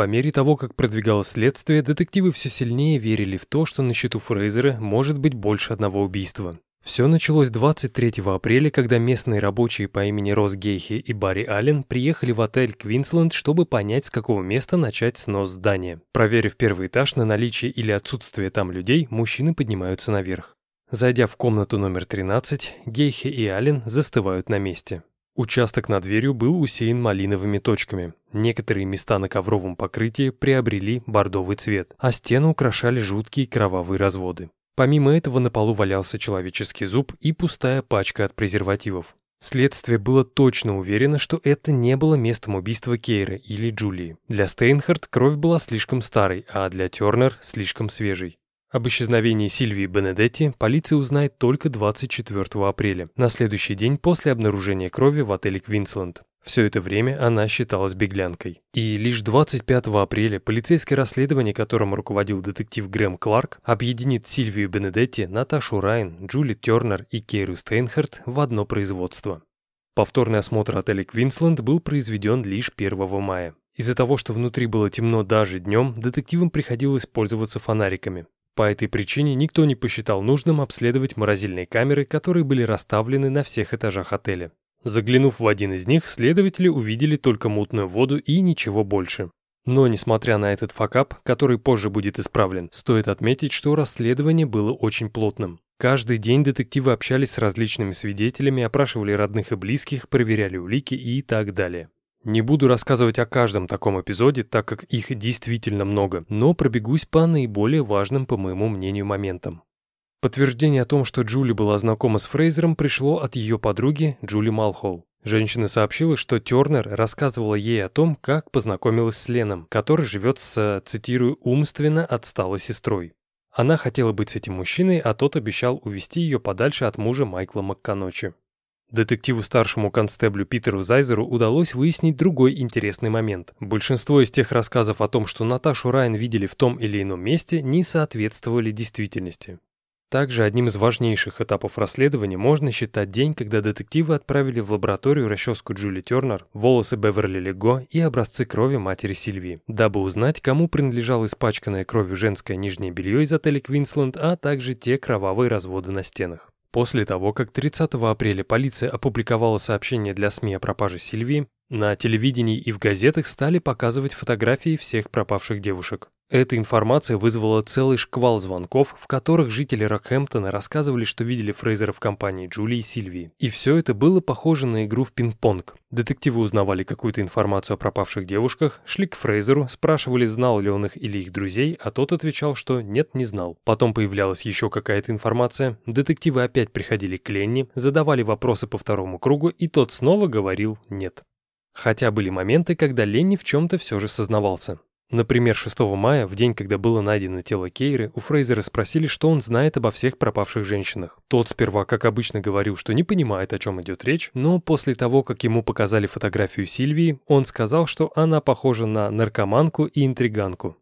Speaker 2: По мере того, как продвигалось следствие, детективы все сильнее верили в то, что на счету Фрейзера может быть больше одного убийства. Все началось 23 апреля, когда местные рабочие по имени Рос Гейхи и Барри Аллен приехали в отель Квинсленд, чтобы понять, с какого места начать снос здания. Проверив первый этаж на наличие или отсутствие там людей, мужчины поднимаются наверх. Зайдя в комнату номер 13, Гейхи и Аллен застывают на месте. Участок над дверью был усеян малиновыми точками. Некоторые места на ковровом покрытии приобрели бордовый цвет, а стены украшали жуткие кровавые разводы. Помимо этого на полу валялся человеческий зуб и пустая пачка от презервативов. Следствие было точно уверено, что это не было местом убийства Кейра или Джулии. Для Стейнхард кровь была слишком старой, а для Тернер слишком свежей. Об исчезновении Сильвии Бенедетти полиция узнает только 24 апреля, на следующий день после обнаружения крови в отеле Квинсленд. Все это время она считалась беглянкой. И лишь 25 апреля полицейское расследование, которым руководил детектив Грэм Кларк, объединит Сильвию Бенедетти, Наташу Райн, Джули Тернер и Кейру Стейнхарт в одно производство. Повторный осмотр отеля Квинсленд был произведен лишь 1 мая. Из-за того, что внутри было темно даже днем, детективам приходилось пользоваться фонариками. По этой причине никто не посчитал нужным обследовать морозильные камеры, которые были расставлены на всех этажах отеля. Заглянув в один из них, следователи увидели только мутную воду и ничего больше. Но, несмотря на этот факап, который позже будет исправлен, стоит отметить, что расследование было очень плотным. Каждый день детективы общались с различными свидетелями, опрашивали родных и близких, проверяли улики и так далее. Не буду рассказывать о каждом таком эпизоде, так как их действительно много, но пробегусь по наиболее важным, по моему мнению, моментам. Подтверждение о том, что Джули была знакома с Фрейзером, пришло от ее подруги Джули Малхолл. Женщина сообщила, что Тернер рассказывала ей о том, как познакомилась с Леном, который живет с, цитирую, «умственно отсталой сестрой». Она хотела быть с этим мужчиной, а тот обещал увести ее подальше от мужа Майкла МакКаночи. Детективу старшему констеблю Питеру Зайзеру удалось выяснить другой интересный момент. Большинство из тех рассказов о том, что Наташу Райан видели в том или ином месте, не соответствовали действительности. Также одним из важнейших этапов расследования можно считать день, когда детективы отправили в лабораторию расческу Джули Тернер, волосы Беверли Лего и образцы крови матери Сильвии, дабы узнать, кому принадлежало испачканное кровью женское нижнее белье из отеля Квинсленд, а также те кровавые разводы на стенах. После того, как 30 апреля полиция опубликовала сообщение для СМИ о пропаже Сильвии, на телевидении и в газетах стали показывать фотографии всех пропавших девушек. Эта информация вызвала целый шквал звонков, в которых жители Рокхэмптона рассказывали, что видели Фрейзера в компании Джули и Сильвии. И все это было похоже на игру в пинг-понг. Детективы узнавали какую-то информацию о пропавших девушках, шли к Фрейзеру, спрашивали, знал ли он их или их друзей, а тот отвечал, что нет, не знал. Потом появлялась еще какая-то информация, детективы опять приходили к Ленни, задавали вопросы по второму кругу, и тот снова говорил «нет». Хотя были моменты, когда Ленни в чем-то все же сознавался. Например, 6 мая, в день, когда было найдено тело Кейры, у Фрейзера спросили, что он знает обо всех пропавших женщинах. Тот сперва, как обычно, говорил, что не понимает, о чем идет речь, но после того, как ему показали фотографию Сильвии, он сказал, что она похожа на наркоманку и интриганку.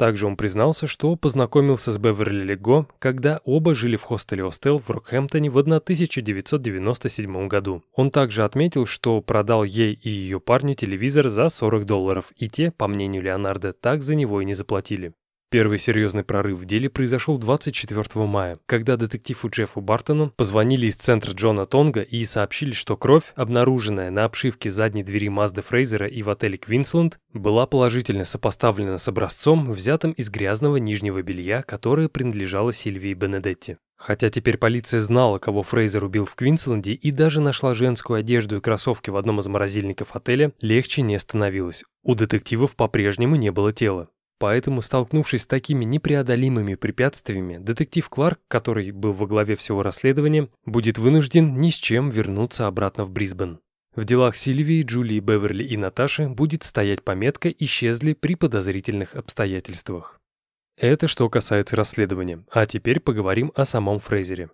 Speaker 2: Также он признался, что познакомился с Беверли Лего, когда оба жили в хостеле Остел в Рокхэмптоне в 1997 году. Он также отметил, что продал ей и ее парню телевизор за 40 долларов, и те, по мнению Леонардо, так за него и не заплатили. Первый серьезный прорыв в деле произошел 24 мая, когда детективу Джеффу Бартону позвонили из центра Джона Тонга и сообщили, что кровь, обнаруженная на обшивке задней двери Мазды Фрейзера и в отеле Квинсленд, была положительно сопоставлена с образцом, взятым из грязного нижнего белья, которое принадлежало Сильвии Бенедетти. Хотя теперь полиция знала, кого Фрейзер убил в Квинсленде и даже нашла женскую одежду и кроссовки в одном из морозильников отеля, легче не становилось. У детективов по-прежнему не было тела. Поэтому, столкнувшись с такими непреодолимыми препятствиями, детектив Кларк, который был во главе всего расследования, будет вынужден ни с чем вернуться обратно в Брисбен. В делах Сильвии, Джулии, Беверли и Наташи будет стоять пометка «Исчезли при подозрительных обстоятельствах». Это что касается расследования. А теперь поговорим о самом Фрейзере.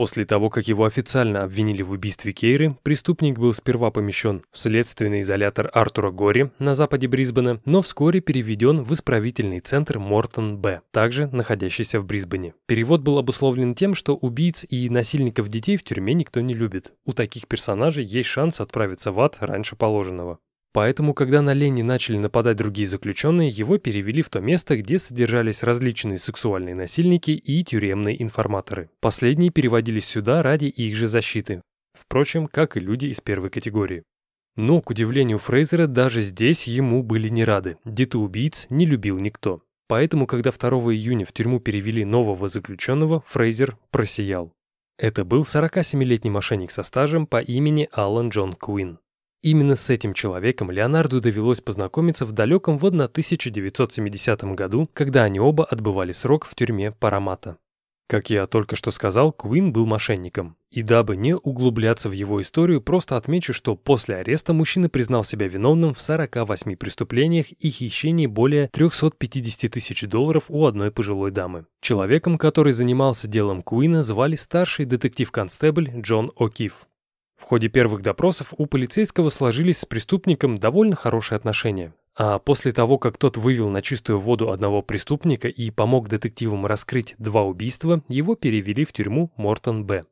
Speaker 2: После того, как его официально обвинили в убийстве Кейры, преступник был сперва помещен в следственный изолятор Артура Гори на западе Брисбена, но вскоре переведен в исправительный центр Мортон-Б, также находящийся в Брисбене. Перевод был обусловлен тем, что убийц и насильников детей в тюрьме никто не любит. У таких персонажей есть шанс отправиться в ад раньше положенного. Поэтому, когда на Ленни начали нападать другие заключенные, его перевели в то место, где содержались различные сексуальные насильники и тюремные информаторы. Последние переводились сюда ради их же защиты. Впрочем, как и люди из первой категории. Но, к удивлению Фрейзера, даже здесь ему были не рады. Детоубийц не любил никто. Поэтому, когда 2 июня в тюрьму перевели нового заключенного, Фрейзер просиял. Это был 47-летний мошенник со стажем по имени Алан Джон Куин. Именно с этим человеком Леонарду довелось познакомиться в далеком в 1970 году, когда они оба отбывали срок в тюрьме Парамата. Как я только что сказал, Куин был мошенником. И дабы не углубляться в его историю, просто отмечу, что после ареста мужчина признал себя виновным в 48 преступлениях и хищении более 350 тысяч долларов у одной пожилой дамы. Человеком, который занимался делом Куина, звали старший детектив-констебль Джон О'Кифф. В ходе первых допросов у полицейского сложились с преступником довольно хорошие отношения. А после того, как тот вывел на чистую воду одного преступника и помог детективам раскрыть два убийства, его перевели в тюрьму Мортон-Б.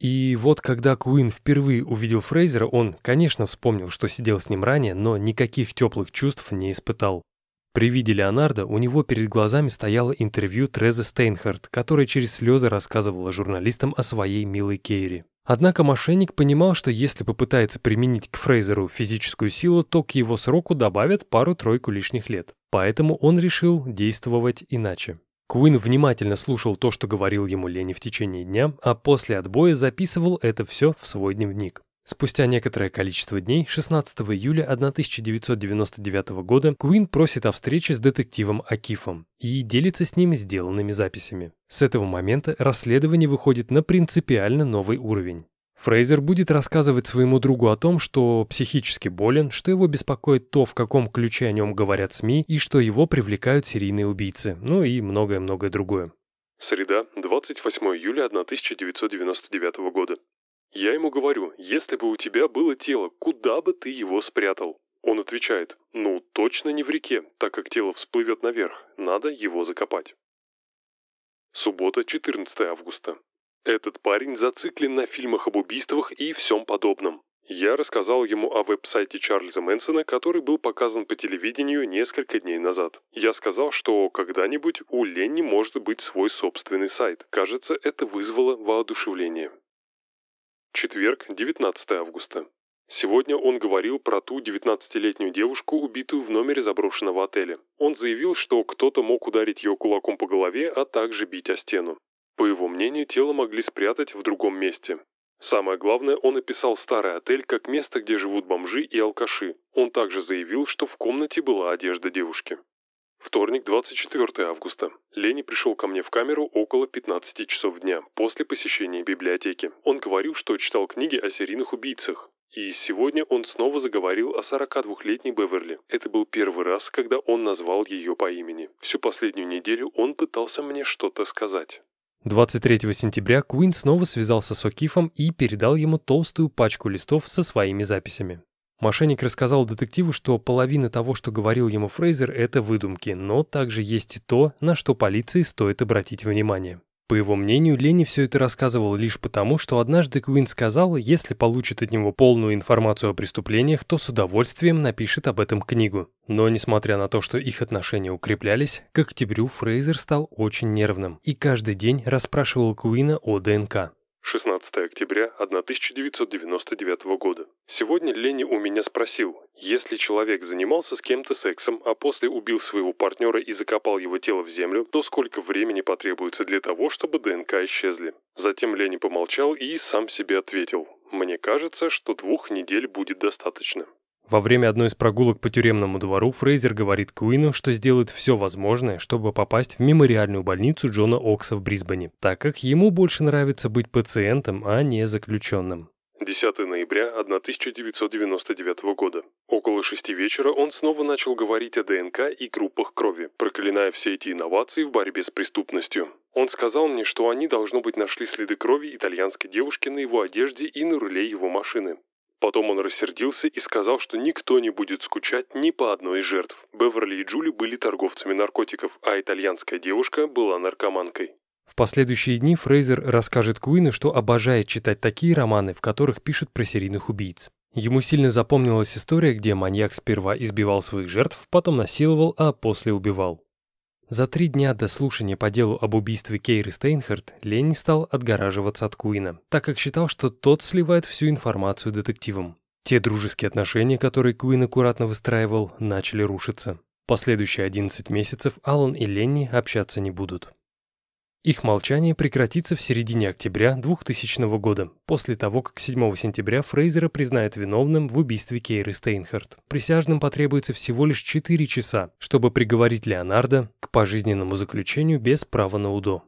Speaker 2: И вот когда Куин впервые увидел Фрейзера, он, конечно, вспомнил, что сидел с ним ранее, но никаких теплых чувств не испытал. При виде Леонардо у него перед глазами стояло интервью Трезы Стейнхард, которая через слезы рассказывала журналистам о своей милой Кейри. Однако мошенник понимал, что если попытается применить к Фрейзеру физическую силу, то к его сроку добавят пару-тройку лишних лет. Поэтому он решил действовать иначе. Куин внимательно слушал то, что говорил ему Лени в течение дня, а после отбоя записывал это все в свой дневник. Спустя некоторое количество дней, 16 июля 1999 года, Куин просит о встрече с детективом Акифом и делится с ним сделанными записями. С этого момента расследование выходит на принципиально новый уровень. Фрейзер будет рассказывать своему другу о том, что психически болен, что его беспокоит то, в каком ключе о нем говорят СМИ, и что его привлекают серийные убийцы, ну и многое-многое другое.
Speaker 4: Среда, 28 июля 1999 года. Я ему говорю, если бы у тебя было тело, куда бы ты его спрятал? Он отвечает, ну точно не в реке, так как тело всплывет наверх, надо его закопать. Суббота, 14 августа. Этот парень зациклен на фильмах об убийствах и всем подобном. Я рассказал ему о веб-сайте Чарльза Мэнсона, который был показан по телевидению несколько дней назад. Я сказал, что когда-нибудь у Ленни может быть свой собственный сайт. Кажется, это вызвало воодушевление. Четверг, 19 августа. Сегодня он говорил про ту 19-летнюю девушку, убитую в номере заброшенного отеля. Он заявил, что кто-то мог ударить ее кулаком по голове, а также бить о стену. По его мнению, тело могли спрятать в другом месте. Самое главное, он описал старый отель как место, где живут бомжи и алкаши. Он также заявил, что в комнате была одежда девушки. Вторник, 24 августа. Лени пришел ко мне в камеру около 15 часов дня, после посещения библиотеки. Он говорил, что читал книги о серийных убийцах. И сегодня он снова заговорил о 42-летней Беверли. Это был первый раз, когда он назвал ее по имени. Всю последнюю неделю он пытался мне что-то сказать.
Speaker 2: 23 сентября Куин снова связался с О'Кифом и передал ему толстую пачку листов со своими записями. Мошенник рассказал детективу, что половина того, что говорил ему Фрейзер, это выдумки, но также есть и то, на что полиции стоит обратить внимание. По его мнению, Ленни все это рассказывал лишь потому, что однажды Куин сказал, если получит от него полную информацию о преступлениях, то с удовольствием напишет об этом книгу. Но несмотря на то, что их отношения укреплялись, к октябрю Фрейзер стал очень нервным и каждый день расспрашивал Куина о ДНК.
Speaker 4: 16 октября 1999 года. Сегодня Ленни у меня спросил, если человек занимался с кем-то сексом, а после убил своего партнера и закопал его тело в землю, то сколько времени потребуется для того, чтобы ДНК исчезли? Затем Ленни помолчал и сам себе ответил, мне кажется, что двух недель будет достаточно.
Speaker 2: Во время одной из прогулок по тюремному двору Фрейзер говорит Куину, что сделает все возможное, чтобы попасть в мемориальную больницу Джона Окса в Брисбене, так как ему больше нравится быть пациентом, а не заключенным.
Speaker 4: 10 ноября 1999 года. Около шести вечера он снова начал говорить о ДНК и группах крови, проклиная все эти инновации в борьбе с преступностью. Он сказал мне, что они, должно быть, нашли следы крови итальянской девушки на его одежде и на руле его машины. Потом он рассердился и сказал, что никто не будет скучать ни по одной из жертв. Беверли и Джули были торговцами наркотиков, а итальянская девушка была наркоманкой.
Speaker 2: В последующие дни Фрейзер расскажет Куину, что обожает читать такие романы, в которых пишут про серийных убийц. Ему сильно запомнилась история, где маньяк сперва избивал своих жертв, потом насиловал, а после убивал. За три дня до слушания по делу об убийстве Кейры Стейнхард Ленни стал отгораживаться от Куина, так как считал, что тот сливает всю информацию детективам. Те дружеские отношения, которые Куин аккуратно выстраивал, начали рушиться. Последующие 11 месяцев Алан и Ленни общаться не будут. Их молчание прекратится в середине октября 2000 года, после того, как 7 сентября Фрейзера признают виновным в убийстве Кейры Стейнхард. Присяжным потребуется всего лишь 4 часа, чтобы приговорить Леонардо к пожизненному заключению без права на УДО.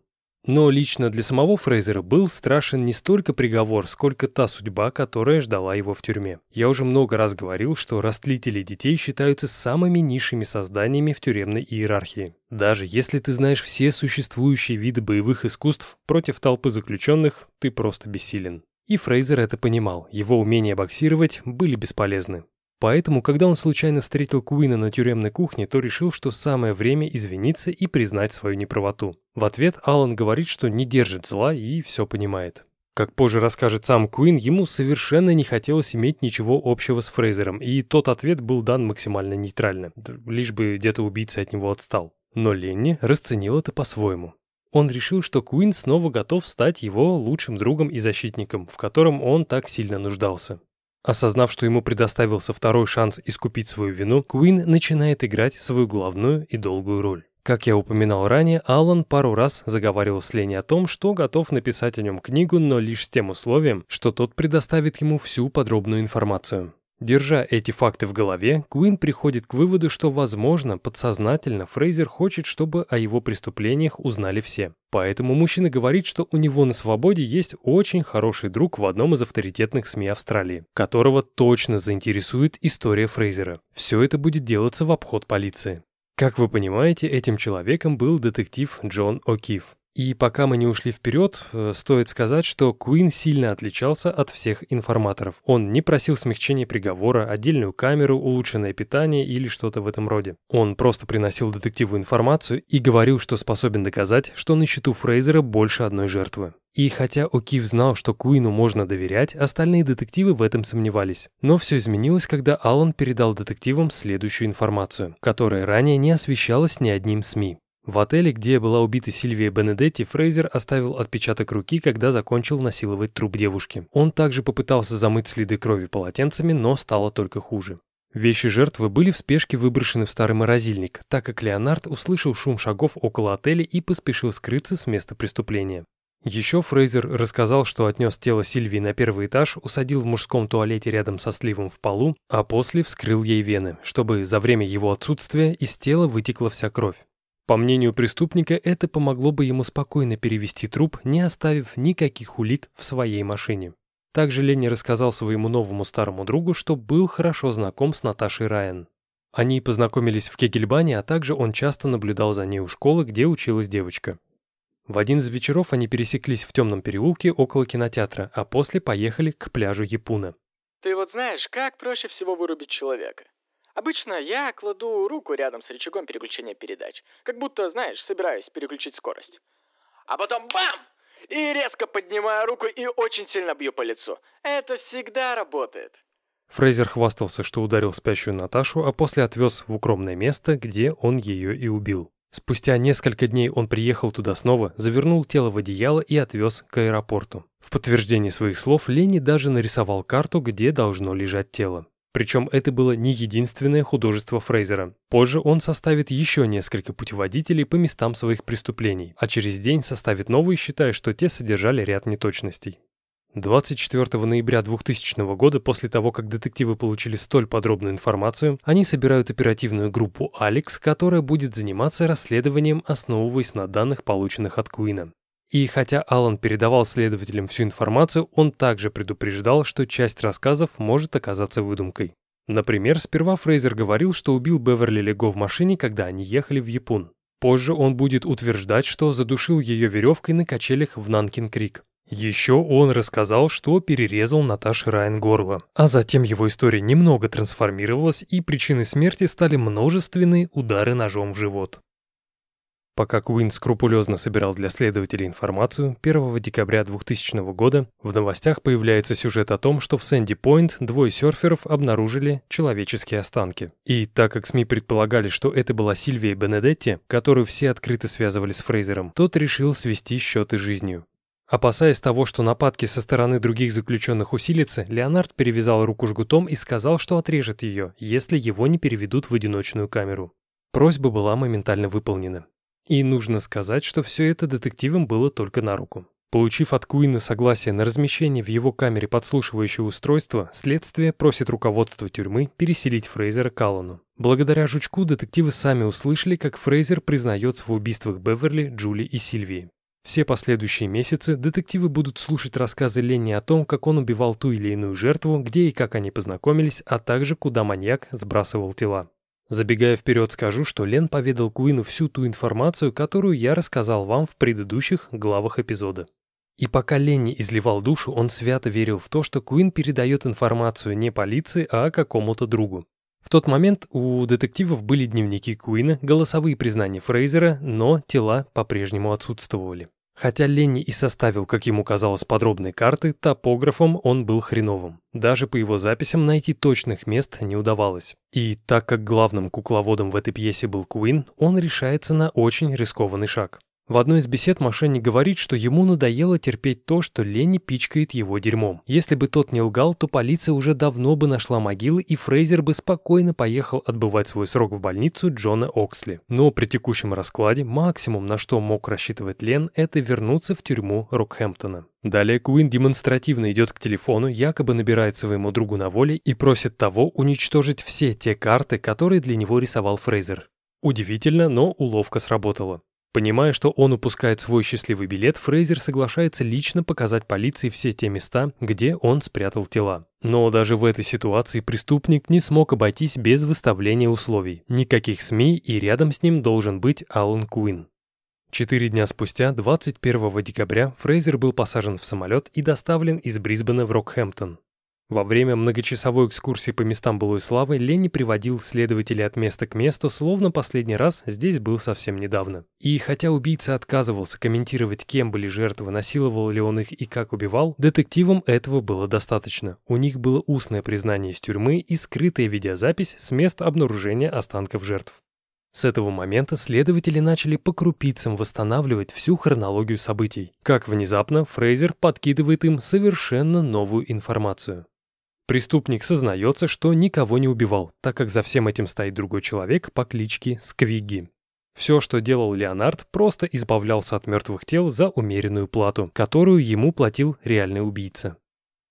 Speaker 2: Но лично для самого Фрейзера был страшен не столько приговор, сколько та судьба, которая ждала его в тюрьме. Я уже много раз говорил, что растлители детей считаются самыми низшими созданиями в тюремной иерархии. Даже если ты знаешь все существующие виды боевых искусств, против толпы заключенных ты просто бессилен. И Фрейзер это понимал, его умения боксировать были бесполезны. Поэтому, когда он случайно встретил Куина на тюремной кухне, то решил, что самое время извиниться и признать свою неправоту. В ответ Алан говорит, что не держит зла и все понимает. Как позже расскажет сам Куин, ему совершенно не хотелось иметь ничего общего с Фрейзером, и тот ответ был дан максимально нейтрально, лишь бы где-то убийца от него отстал. Но Ленни расценил это по-своему. Он решил, что Куин снова готов стать его лучшим другом и защитником, в котором он так сильно нуждался. Осознав, что ему предоставился второй шанс искупить свою вину, Куин начинает играть свою главную и долгую роль. Как я упоминал ранее, Аллан пару раз заговаривал с Ленни о том, что готов написать о нем книгу, но лишь с тем условием, что тот предоставит ему всю подробную информацию. Держа эти факты в голове, Куин приходит к выводу, что, возможно, подсознательно Фрейзер хочет, чтобы о его преступлениях узнали все. Поэтому мужчина говорит, что у него на свободе есть очень хороший друг в одном из авторитетных СМИ Австралии, которого точно заинтересует история Фрейзера. Все это будет делаться в обход полиции. Как вы понимаете, этим человеком был детектив Джон О'Кифф. И пока мы не ушли вперед, э, стоит сказать, что Куин сильно отличался от всех информаторов. Он не просил смягчения приговора, отдельную камеру, улучшенное питание или что-то в этом роде. Он просто приносил детективу информацию и говорил, что способен доказать, что на счету Фрейзера больше одной жертвы. И хотя О'Кив знал, что Куину можно доверять, остальные детективы в этом сомневались. Но все изменилось, когда Аллан передал детективам следующую информацию, которая ранее не освещалась ни одним СМИ. В отеле, где была убита Сильвия Бенедетти, Фрейзер оставил отпечаток руки, когда закончил насиловать труп девушки. Он также попытался замыть следы крови полотенцами, но стало только хуже. Вещи жертвы были в спешке выброшены в старый морозильник, так как Леонард услышал шум шагов около отеля и поспешил скрыться с места преступления. Еще Фрейзер рассказал, что отнес тело Сильвии на первый этаж, усадил в мужском туалете рядом со сливом в полу, а после вскрыл ей вены, чтобы за время его отсутствия из тела вытекла вся кровь. По мнению преступника, это помогло бы ему спокойно перевести труп, не оставив никаких улик в своей машине. Также Ленни рассказал своему новому старому другу, что был хорошо знаком с Наташей Райан. Они познакомились в Кегельбане, а также он часто наблюдал за ней у школы, где училась девочка. В один из вечеров они пересеклись в темном переулке около кинотеатра, а после поехали к пляжу Япуна.
Speaker 5: Ты вот знаешь, как проще всего вырубить человека? Обычно я кладу руку рядом с рычагом переключения передач, как будто, знаешь, собираюсь переключить скорость. А потом бам! И резко поднимаю руку и очень сильно бью по лицу. Это всегда работает.
Speaker 2: Фрейзер хвастался, что ударил спящую Наташу, а после отвез в укромное место, где он ее и убил. Спустя несколько дней он приехал туда снова, завернул тело в одеяло и отвез к аэропорту. В подтверждение своих слов Ленни даже нарисовал карту, где должно лежать тело. Причем это было не единственное художество Фрейзера. Позже он составит еще несколько путеводителей по местам своих преступлений, а через день составит новые, считая, что те содержали ряд неточностей. 24 ноября 2000 года, после того, как детективы получили столь подробную информацию, они собирают оперативную группу «Алекс», которая будет заниматься расследованием, основываясь на данных, полученных от Куина. И хотя Алан передавал следователям всю информацию, он также предупреждал, что часть рассказов может оказаться выдумкой. Например, сперва Фрейзер говорил, что убил Беверли Лего в машине, когда они ехали в Япун. Позже он будет утверждать, что задушил ее веревкой на качелях в Нанкин-Крик. Еще он рассказал, что перерезал Наташе Райан горло. А затем его история немного трансформировалась, и причиной смерти стали множественные удары ножом в живот. Пока Куин скрупулезно собирал для следователей информацию, 1 декабря 2000 года в новостях появляется сюжет о том, что в Сэнди-Пойнт двое серферов обнаружили человеческие останки. И так как СМИ предполагали, что это была Сильвия Бенедетти, которую все открыто связывали с Фрейзером, тот решил свести счеты жизнью. Опасаясь того, что нападки со стороны других заключенных усилятся, Леонард перевязал руку жгутом и сказал, что отрежет ее, если его не переведут в одиночную камеру. Просьба была моментально выполнена. И нужно сказать, что все это детективам было только на руку. Получив от Куина согласие на размещение в его камере подслушивающего устройства, следствие просит руководство тюрьмы переселить Фрейзера к Аллану. Благодаря жучку детективы сами услышали, как Фрейзер признается в убийствах Беверли, Джули и Сильвии. Все последующие месяцы детективы будут слушать рассказы Ленни о том, как он убивал ту или иную жертву, где и как они познакомились, а также куда маньяк сбрасывал тела. Забегая вперед, скажу, что Лен поведал Куину всю ту информацию, которую я рассказал вам в предыдущих главах эпизода. И пока Ленни изливал душу, он свято верил в то, что Куин передает информацию не полиции, а какому-то другу. В тот момент у детективов были дневники Куина, голосовые признания Фрейзера, но тела по-прежнему отсутствовали. Хотя Ленни и составил, как ему казалось, подробные карты, топографом он был хреновым. Даже по его записям найти точных мест не удавалось. И так как главным кукловодом в этой пьесе был Куин, он решается на очень рискованный шаг. В одной из бесед мошенник говорит, что ему надоело терпеть то, что Ленни пичкает его дерьмом. Если бы тот не лгал, то полиция уже давно бы нашла могилы, и Фрейзер бы спокойно поехал отбывать свой срок в больницу Джона Оксли. Но при текущем раскладе максимум, на что мог рассчитывать Лен, это вернуться в тюрьму Рокхэмптона. Далее Куин демонстративно идет к телефону, якобы набирает своему другу на воле и просит того уничтожить все те карты, которые для него рисовал Фрейзер. Удивительно, но уловка сработала. Понимая, что он упускает свой счастливый билет, Фрейзер соглашается лично показать полиции все те места, где он спрятал тела. Но даже в этой ситуации преступник не смог обойтись без выставления условий. Никаких СМИ и рядом с ним должен быть Алан Куин. Четыре дня спустя, 21 декабря, Фрейзер был посажен в самолет и доставлен из Брисбена в Рокхэмптон. Во время многочасовой экскурсии по местам былой славы Ленни приводил следователей от места к месту, словно последний раз здесь был совсем недавно. И хотя убийца отказывался комментировать, кем были жертвы, насиловал ли он их и как убивал, детективам этого было достаточно. У них было устное признание из тюрьмы и скрытая видеозапись с места обнаружения останков жертв. С этого момента следователи начали по крупицам восстанавливать всю хронологию событий. Как внезапно Фрейзер подкидывает им совершенно новую информацию. Преступник сознается, что никого не убивал, так как за всем этим стоит другой человек по кличке Сквиги. Все, что делал Леонард, просто избавлялся от мертвых тел за умеренную плату, которую ему платил реальный убийца.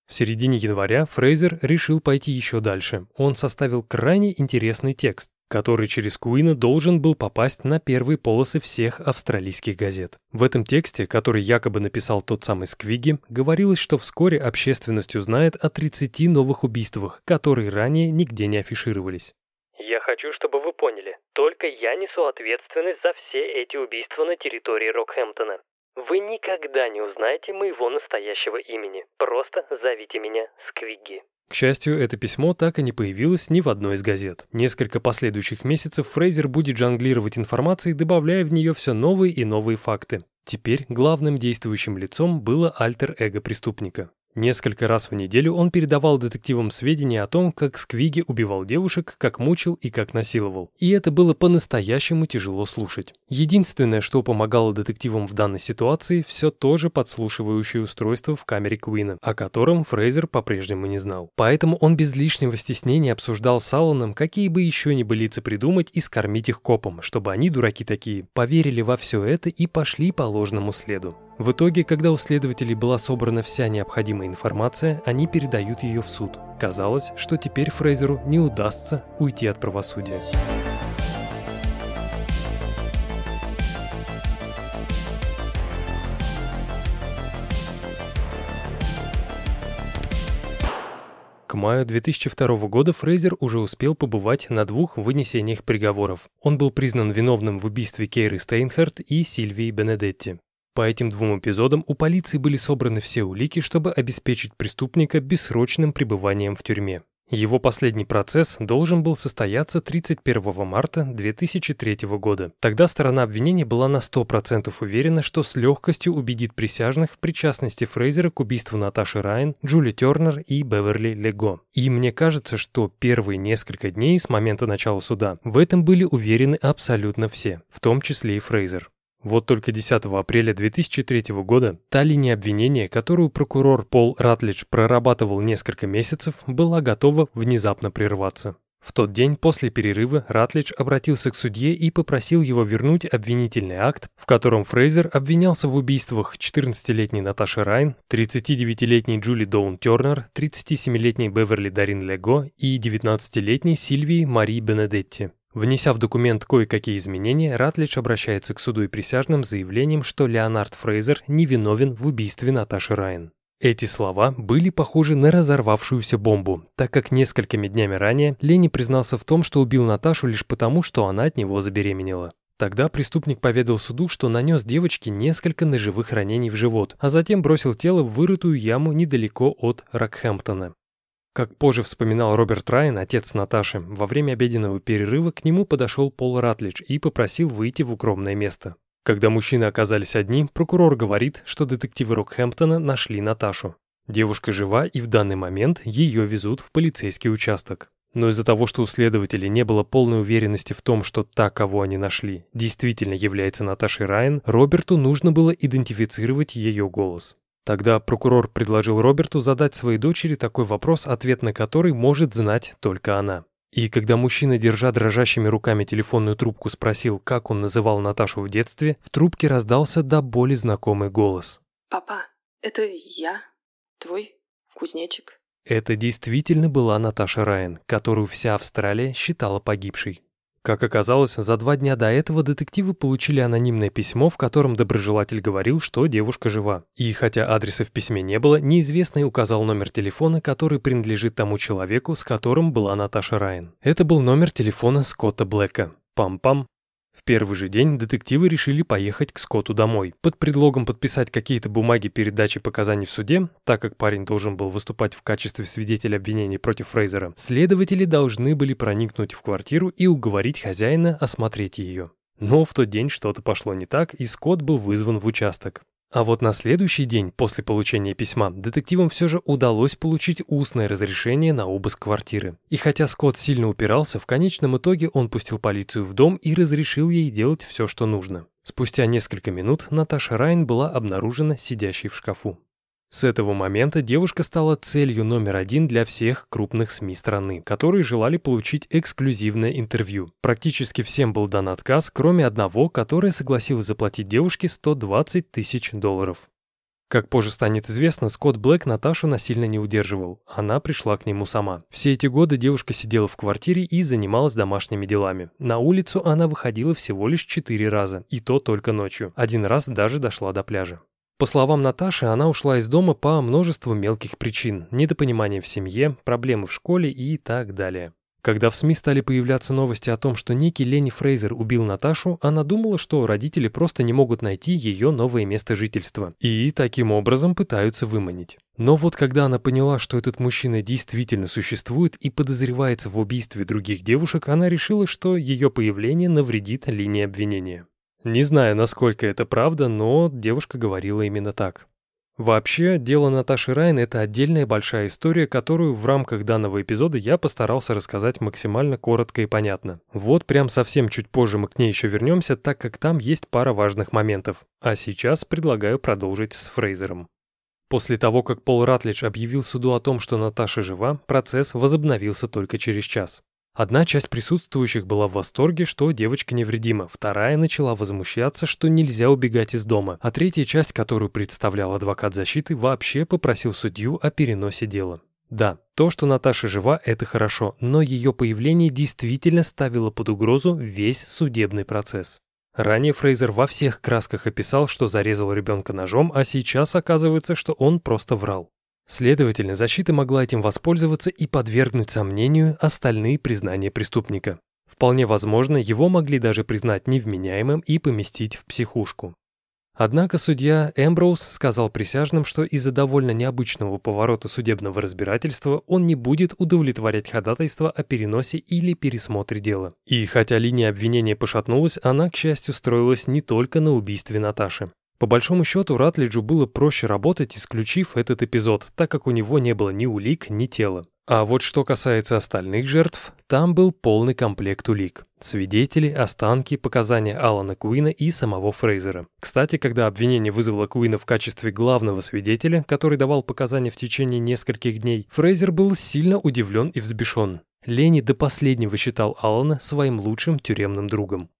Speaker 2: В середине января Фрейзер решил пойти еще дальше. Он составил крайне интересный текст, который через Куина должен был попасть на первые полосы всех австралийских газет. В этом тексте, который якобы написал тот самый Сквиги, говорилось, что вскоре общественность узнает о 30 новых убийствах, которые ранее нигде не афишировались.
Speaker 1: Я хочу, чтобы вы поняли, только я несу ответственность за все эти убийства на территории Рокхэмптона. Вы никогда не узнаете моего настоящего имени. Просто зовите меня Сквиги.
Speaker 2: К счастью, это письмо так и не появилось ни в одной из газет. Несколько последующих месяцев Фрейзер будет жонглировать информацией, добавляя в нее все новые и новые факты. Теперь главным действующим лицом было альтер-эго преступника. Несколько раз в неделю он передавал детективам сведения о том, как Сквиги убивал девушек, как мучил и как насиловал. И это было по-настоящему тяжело слушать. Единственное, что помогало детективам в данной ситуации, все то же подслушивающее устройство в камере Куина, о котором Фрейзер по-прежнему не знал. Поэтому он без лишнего стеснения обсуждал с Алланом, какие бы еще небылицы придумать и скормить их копом, чтобы они, дураки такие, поверили во все это и пошли по ложному следу. В итоге, когда у следователей была собрана вся необходимая информация, они передают ее в суд. Казалось, что теперь Фрейзеру не удастся уйти от правосудия. К маю 2002 года Фрейзер уже успел побывать на двух вынесениях приговоров. Он был признан виновным в убийстве Кейры Стейнхарт и Сильвии Бенедетти. По этим двум эпизодам у полиции были собраны все улики, чтобы обеспечить преступника бессрочным пребыванием в тюрьме. Его последний процесс должен был состояться 31 марта 2003 года. Тогда сторона обвинения была на 100% уверена, что с легкостью убедит присяжных в причастности Фрейзера к убийству Наташи Райан, Джули Тернер и Беверли Лего. И мне кажется, что первые несколько дней с момента начала суда в этом были уверены абсолютно все, в том числе и Фрейзер. Вот только 10 апреля 2003 года та линия обвинения, которую прокурор Пол Ратлидж прорабатывал несколько месяцев, была готова внезапно прерваться. В тот день после перерыва Ратлидж обратился к судье и попросил его вернуть обвинительный акт, в котором Фрейзер обвинялся в убийствах 14-летней Наташи Райн, 39-летней Джули Доун Тернер, 37-летней Беверли Дарин Лего и 19-летней Сильвии Мари Бенедетти. Внеся в документ кое-какие изменения, Ратлидж обращается к суду и присяжным с заявлением, что Леонард Фрейзер невиновен в убийстве Наташи Райан. Эти слова были похожи на разорвавшуюся бомбу, так как несколькими днями ранее Лени признался в том, что убил Наташу лишь потому, что она от него забеременела. Тогда преступник поведал суду, что нанес девочке несколько ножевых ранений в живот, а затем бросил тело в вырытую яму недалеко от Рокхэмптона. Как позже вспоминал Роберт Райан, отец Наташи, во время обеденного перерыва к нему подошел Пол Ратлидж и попросил выйти в укромное место. Когда мужчины оказались одни, прокурор говорит, что детективы Рокхэмптона нашли Наташу. Девушка жива и в данный момент ее везут в полицейский участок. Но из-за того, что у следователей не было полной уверенности в том, что та, кого они нашли, действительно является Наташей Райан, Роберту нужно было идентифицировать ее голос. Тогда прокурор предложил Роберту задать своей дочери такой вопрос, ответ на который может знать только она. И когда мужчина, держа дрожащими руками телефонную трубку, спросил, как он называл Наташу в детстве, в трубке раздался до боли знакомый голос.
Speaker 3: «Папа, это я, твой кузнечик».
Speaker 2: Это действительно была Наташа Райан, которую вся Австралия считала погибшей. Как оказалось, за два дня до этого детективы получили анонимное письмо, в котором доброжелатель говорил, что девушка жива. И хотя адреса в письме не было, неизвестный указал номер телефона, который принадлежит тому человеку, с которым была Наташа Райан. Это был номер телефона Скотта Блэка. Пам-пам. В первый же день детективы решили поехать к Скотту домой. Под предлогом подписать какие-то бумаги перед дачей показаний в суде, так как парень должен был выступать в качестве свидетеля обвинений против Фрейзера, следователи должны были проникнуть в квартиру и уговорить хозяина осмотреть ее. Но в тот день что-то пошло не так, и Скотт был вызван в участок. А вот на следующий день, после получения письма, детективам все же удалось получить устное разрешение на обыск квартиры. И хотя Скотт сильно упирался, в конечном итоге он пустил полицию в дом и разрешил ей делать все, что нужно. Спустя несколько минут Наташа Райн была обнаружена сидящей в шкафу. С этого момента девушка стала целью номер один для всех крупных СМИ страны, которые желали получить эксклюзивное интервью. Практически всем был дан отказ, кроме одного, которое согласилось заплатить девушке 120 тысяч долларов. Как позже станет известно, Скотт Блэк Наташу насильно не удерживал. Она пришла к нему сама. Все эти годы девушка сидела в квартире и занималась домашними делами. На улицу она выходила всего лишь четыре раза, и то только ночью. Один раз даже дошла до пляжа. По словам Наташи, она ушла из дома по множеству мелких причин, недопонимания в семье, проблемы в школе и так далее. Когда в СМИ стали появляться новости о том, что некий Ленни Фрейзер убил Наташу, она думала, что родители просто не могут найти ее новое место жительства и таким образом пытаются выманить. Но вот когда она поняла, что этот мужчина действительно существует и подозревается в убийстве других девушек, она решила, что ее появление навредит линии обвинения. Не знаю, насколько это правда, но девушка говорила именно так. Вообще, дело Наташи Райн – это отдельная большая история, которую в рамках данного эпизода я постарался рассказать максимально коротко и понятно. Вот прям совсем чуть позже мы к ней еще вернемся, так как там есть пара важных моментов. А сейчас предлагаю продолжить с Фрейзером. После того, как Пол Ратлидж объявил суду о том, что Наташа жива, процесс возобновился только через час. Одна часть присутствующих была в восторге, что девочка невредима, вторая начала возмущаться, что нельзя убегать из дома, а третья часть, которую представлял адвокат защиты, вообще попросил судью о переносе дела. Да, то, что Наташа жива, это хорошо, но ее появление действительно ставило под угрозу весь судебный процесс. Ранее Фрейзер во всех красках описал, что зарезал ребенка ножом, а сейчас оказывается, что он просто врал. Следовательно, защита могла этим воспользоваться и подвергнуть сомнению остальные признания преступника. Вполне возможно, его могли даже признать невменяемым и поместить в психушку. Однако судья Эмброуз сказал присяжным, что из-за довольно необычного поворота судебного разбирательства он не будет удовлетворять ходатайство о переносе или пересмотре дела. И хотя линия обвинения пошатнулась, она, к счастью, строилась не только на убийстве Наташи. По большому счету, Ратлиджу было проще работать, исключив этот эпизод, так как у него не было ни улик, ни тела. А вот что касается остальных жертв, там был полный комплект улик. Свидетели, останки, показания Алана Куина и самого Фрейзера. Кстати, когда обвинение вызвало Куина в качестве главного свидетеля, который давал показания в течение нескольких дней, Фрейзер был сильно удивлен и взбешен. Лени до последнего считал Алана своим лучшим тюремным другом.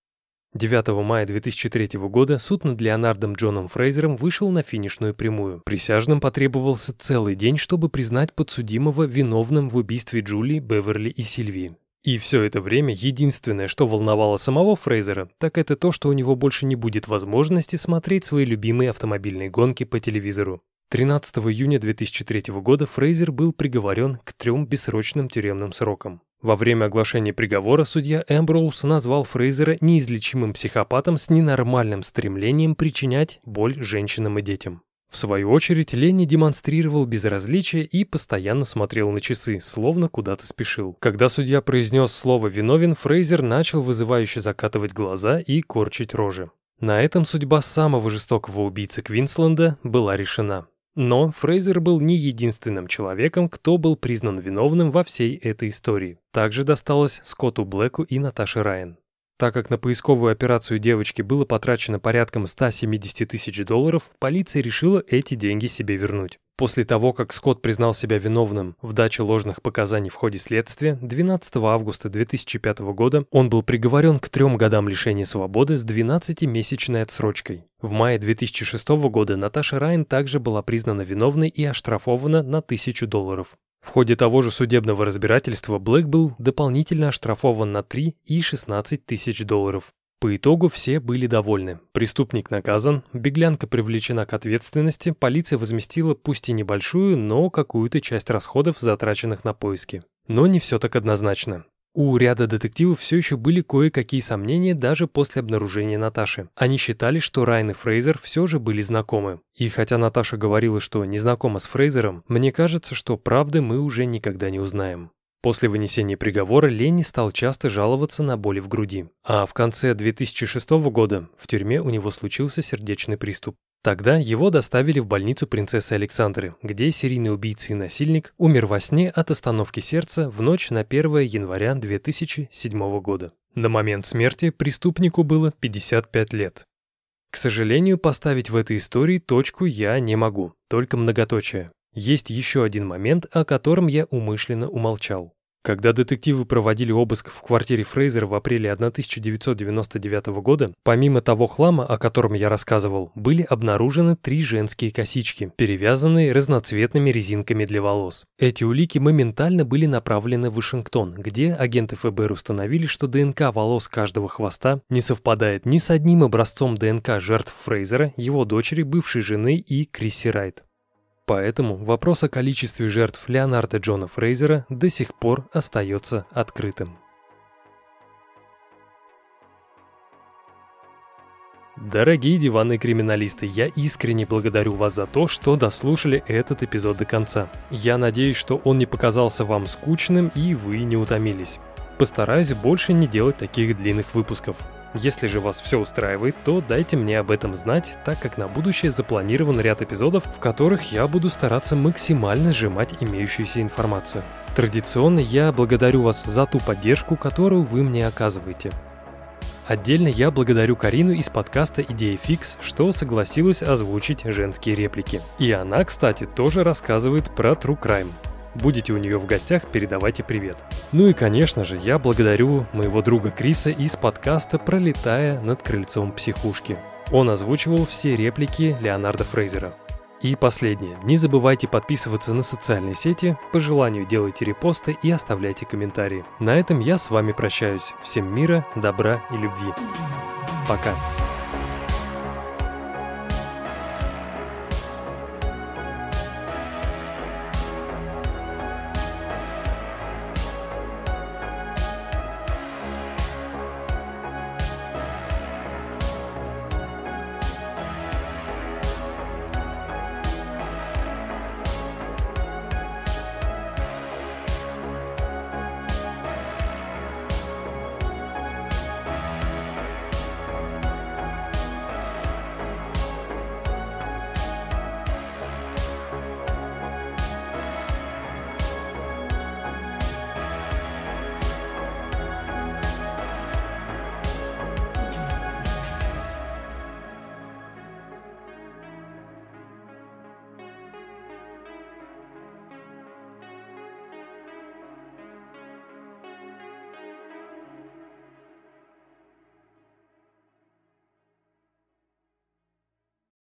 Speaker 2: 9 мая 2003 года суд над Леонардом Джоном Фрейзером вышел на финишную прямую. Присяжным потребовался целый день, чтобы признать подсудимого виновным в убийстве Джулии, Беверли и Сильвии. И все это время единственное, что волновало самого Фрейзера, так это то, что у него больше не будет возможности смотреть свои любимые автомобильные гонки по телевизору. 13 июня 2003 года Фрейзер был приговорен к трем бессрочным тюремным срокам. Во время оглашения приговора судья Эмброуз назвал Фрейзера неизлечимым психопатом с ненормальным стремлением причинять боль женщинам и детям. В свою очередь, Ленни демонстрировал безразличие и постоянно смотрел на часы, словно куда-то спешил. Когда судья произнес слово «виновен», Фрейзер начал вызывающе закатывать глаза и корчить рожи. На этом судьба самого жестокого убийцы Квинсленда была решена. Но Фрейзер был не единственным человеком, кто был признан виновным во всей этой истории. Также досталось Скотту Блэку и Наташе Райан. Так как на поисковую операцию девочки было потрачено порядком 170 тысяч долларов, полиция решила эти деньги себе вернуть. После того, как Скотт признал себя виновным в даче ложных показаний в ходе следствия, 12 августа 2005 года он был приговорен к трем годам лишения свободы с 12-месячной отсрочкой. В мае 2006 года Наташа Райн также была признана виновной и оштрафована на 1000 долларов. В ходе того же судебного разбирательства Блэк был дополнительно оштрафован на 3 и 16 тысяч долларов. По итогу все были довольны. Преступник наказан, беглянка привлечена к ответственности, полиция возместила пусть и небольшую, но какую-то часть расходов, затраченных на поиски. Но не все так однозначно. У ряда детективов все еще были кое-какие сомнения даже после обнаружения Наташи. Они считали, что Райан и Фрейзер все же были знакомы. И хотя Наташа говорила, что не знакома с Фрейзером, мне кажется, что правды мы уже никогда не узнаем. После вынесения приговора Ленни стал часто жаловаться на боли в груди. А в конце 2006 года в тюрьме у него случился сердечный приступ. Тогда его доставили в больницу принцессы Александры, где серийный убийца и насильник умер во сне от остановки сердца в ночь на 1 января 2007 года. На момент смерти преступнику было 55 лет. К сожалению, поставить в этой истории точку я не могу, только многоточие. Есть еще один момент, о котором я умышленно умолчал. Когда детективы проводили обыск в квартире Фрейзера в апреле 1999 года, помимо того хлама, о котором я рассказывал, были обнаружены три женские косички, перевязанные разноцветными резинками для волос. Эти улики моментально были направлены в Вашингтон, где агенты ФБР установили, что ДНК волос каждого хвоста не совпадает ни с одним образцом ДНК жертв Фрейзера, его дочери, бывшей жены и Крисси Райт. Поэтому вопрос о количестве жертв Леонарда Джона Фрейзера до сих пор остается открытым. Дорогие диванные криминалисты, я искренне благодарю вас за то, что дослушали этот эпизод до конца. Я надеюсь, что он не показался вам скучным и вы не утомились. Постараюсь больше не делать таких длинных выпусков. Если же вас все устраивает, то дайте мне об этом знать, так как на будущее запланирован ряд эпизодов, в которых я буду стараться максимально сжимать имеющуюся информацию. Традиционно я благодарю вас за ту поддержку, которую вы мне оказываете. Отдельно я благодарю Карину из подкаста «Идея фикс», что согласилась озвучить женские реплики. И она, кстати, тоже рассказывает про True Crime. Будете у нее в гостях, передавайте привет. Ну и, конечно же, я благодарю моего друга Криса из подкаста «Пролетая над крыльцом психушки». Он озвучивал все реплики Леонарда Фрейзера. И последнее. Не забывайте подписываться на социальные сети, по желанию делайте репосты и оставляйте комментарии. На этом я с вами прощаюсь. Всем мира, добра и любви. Пока.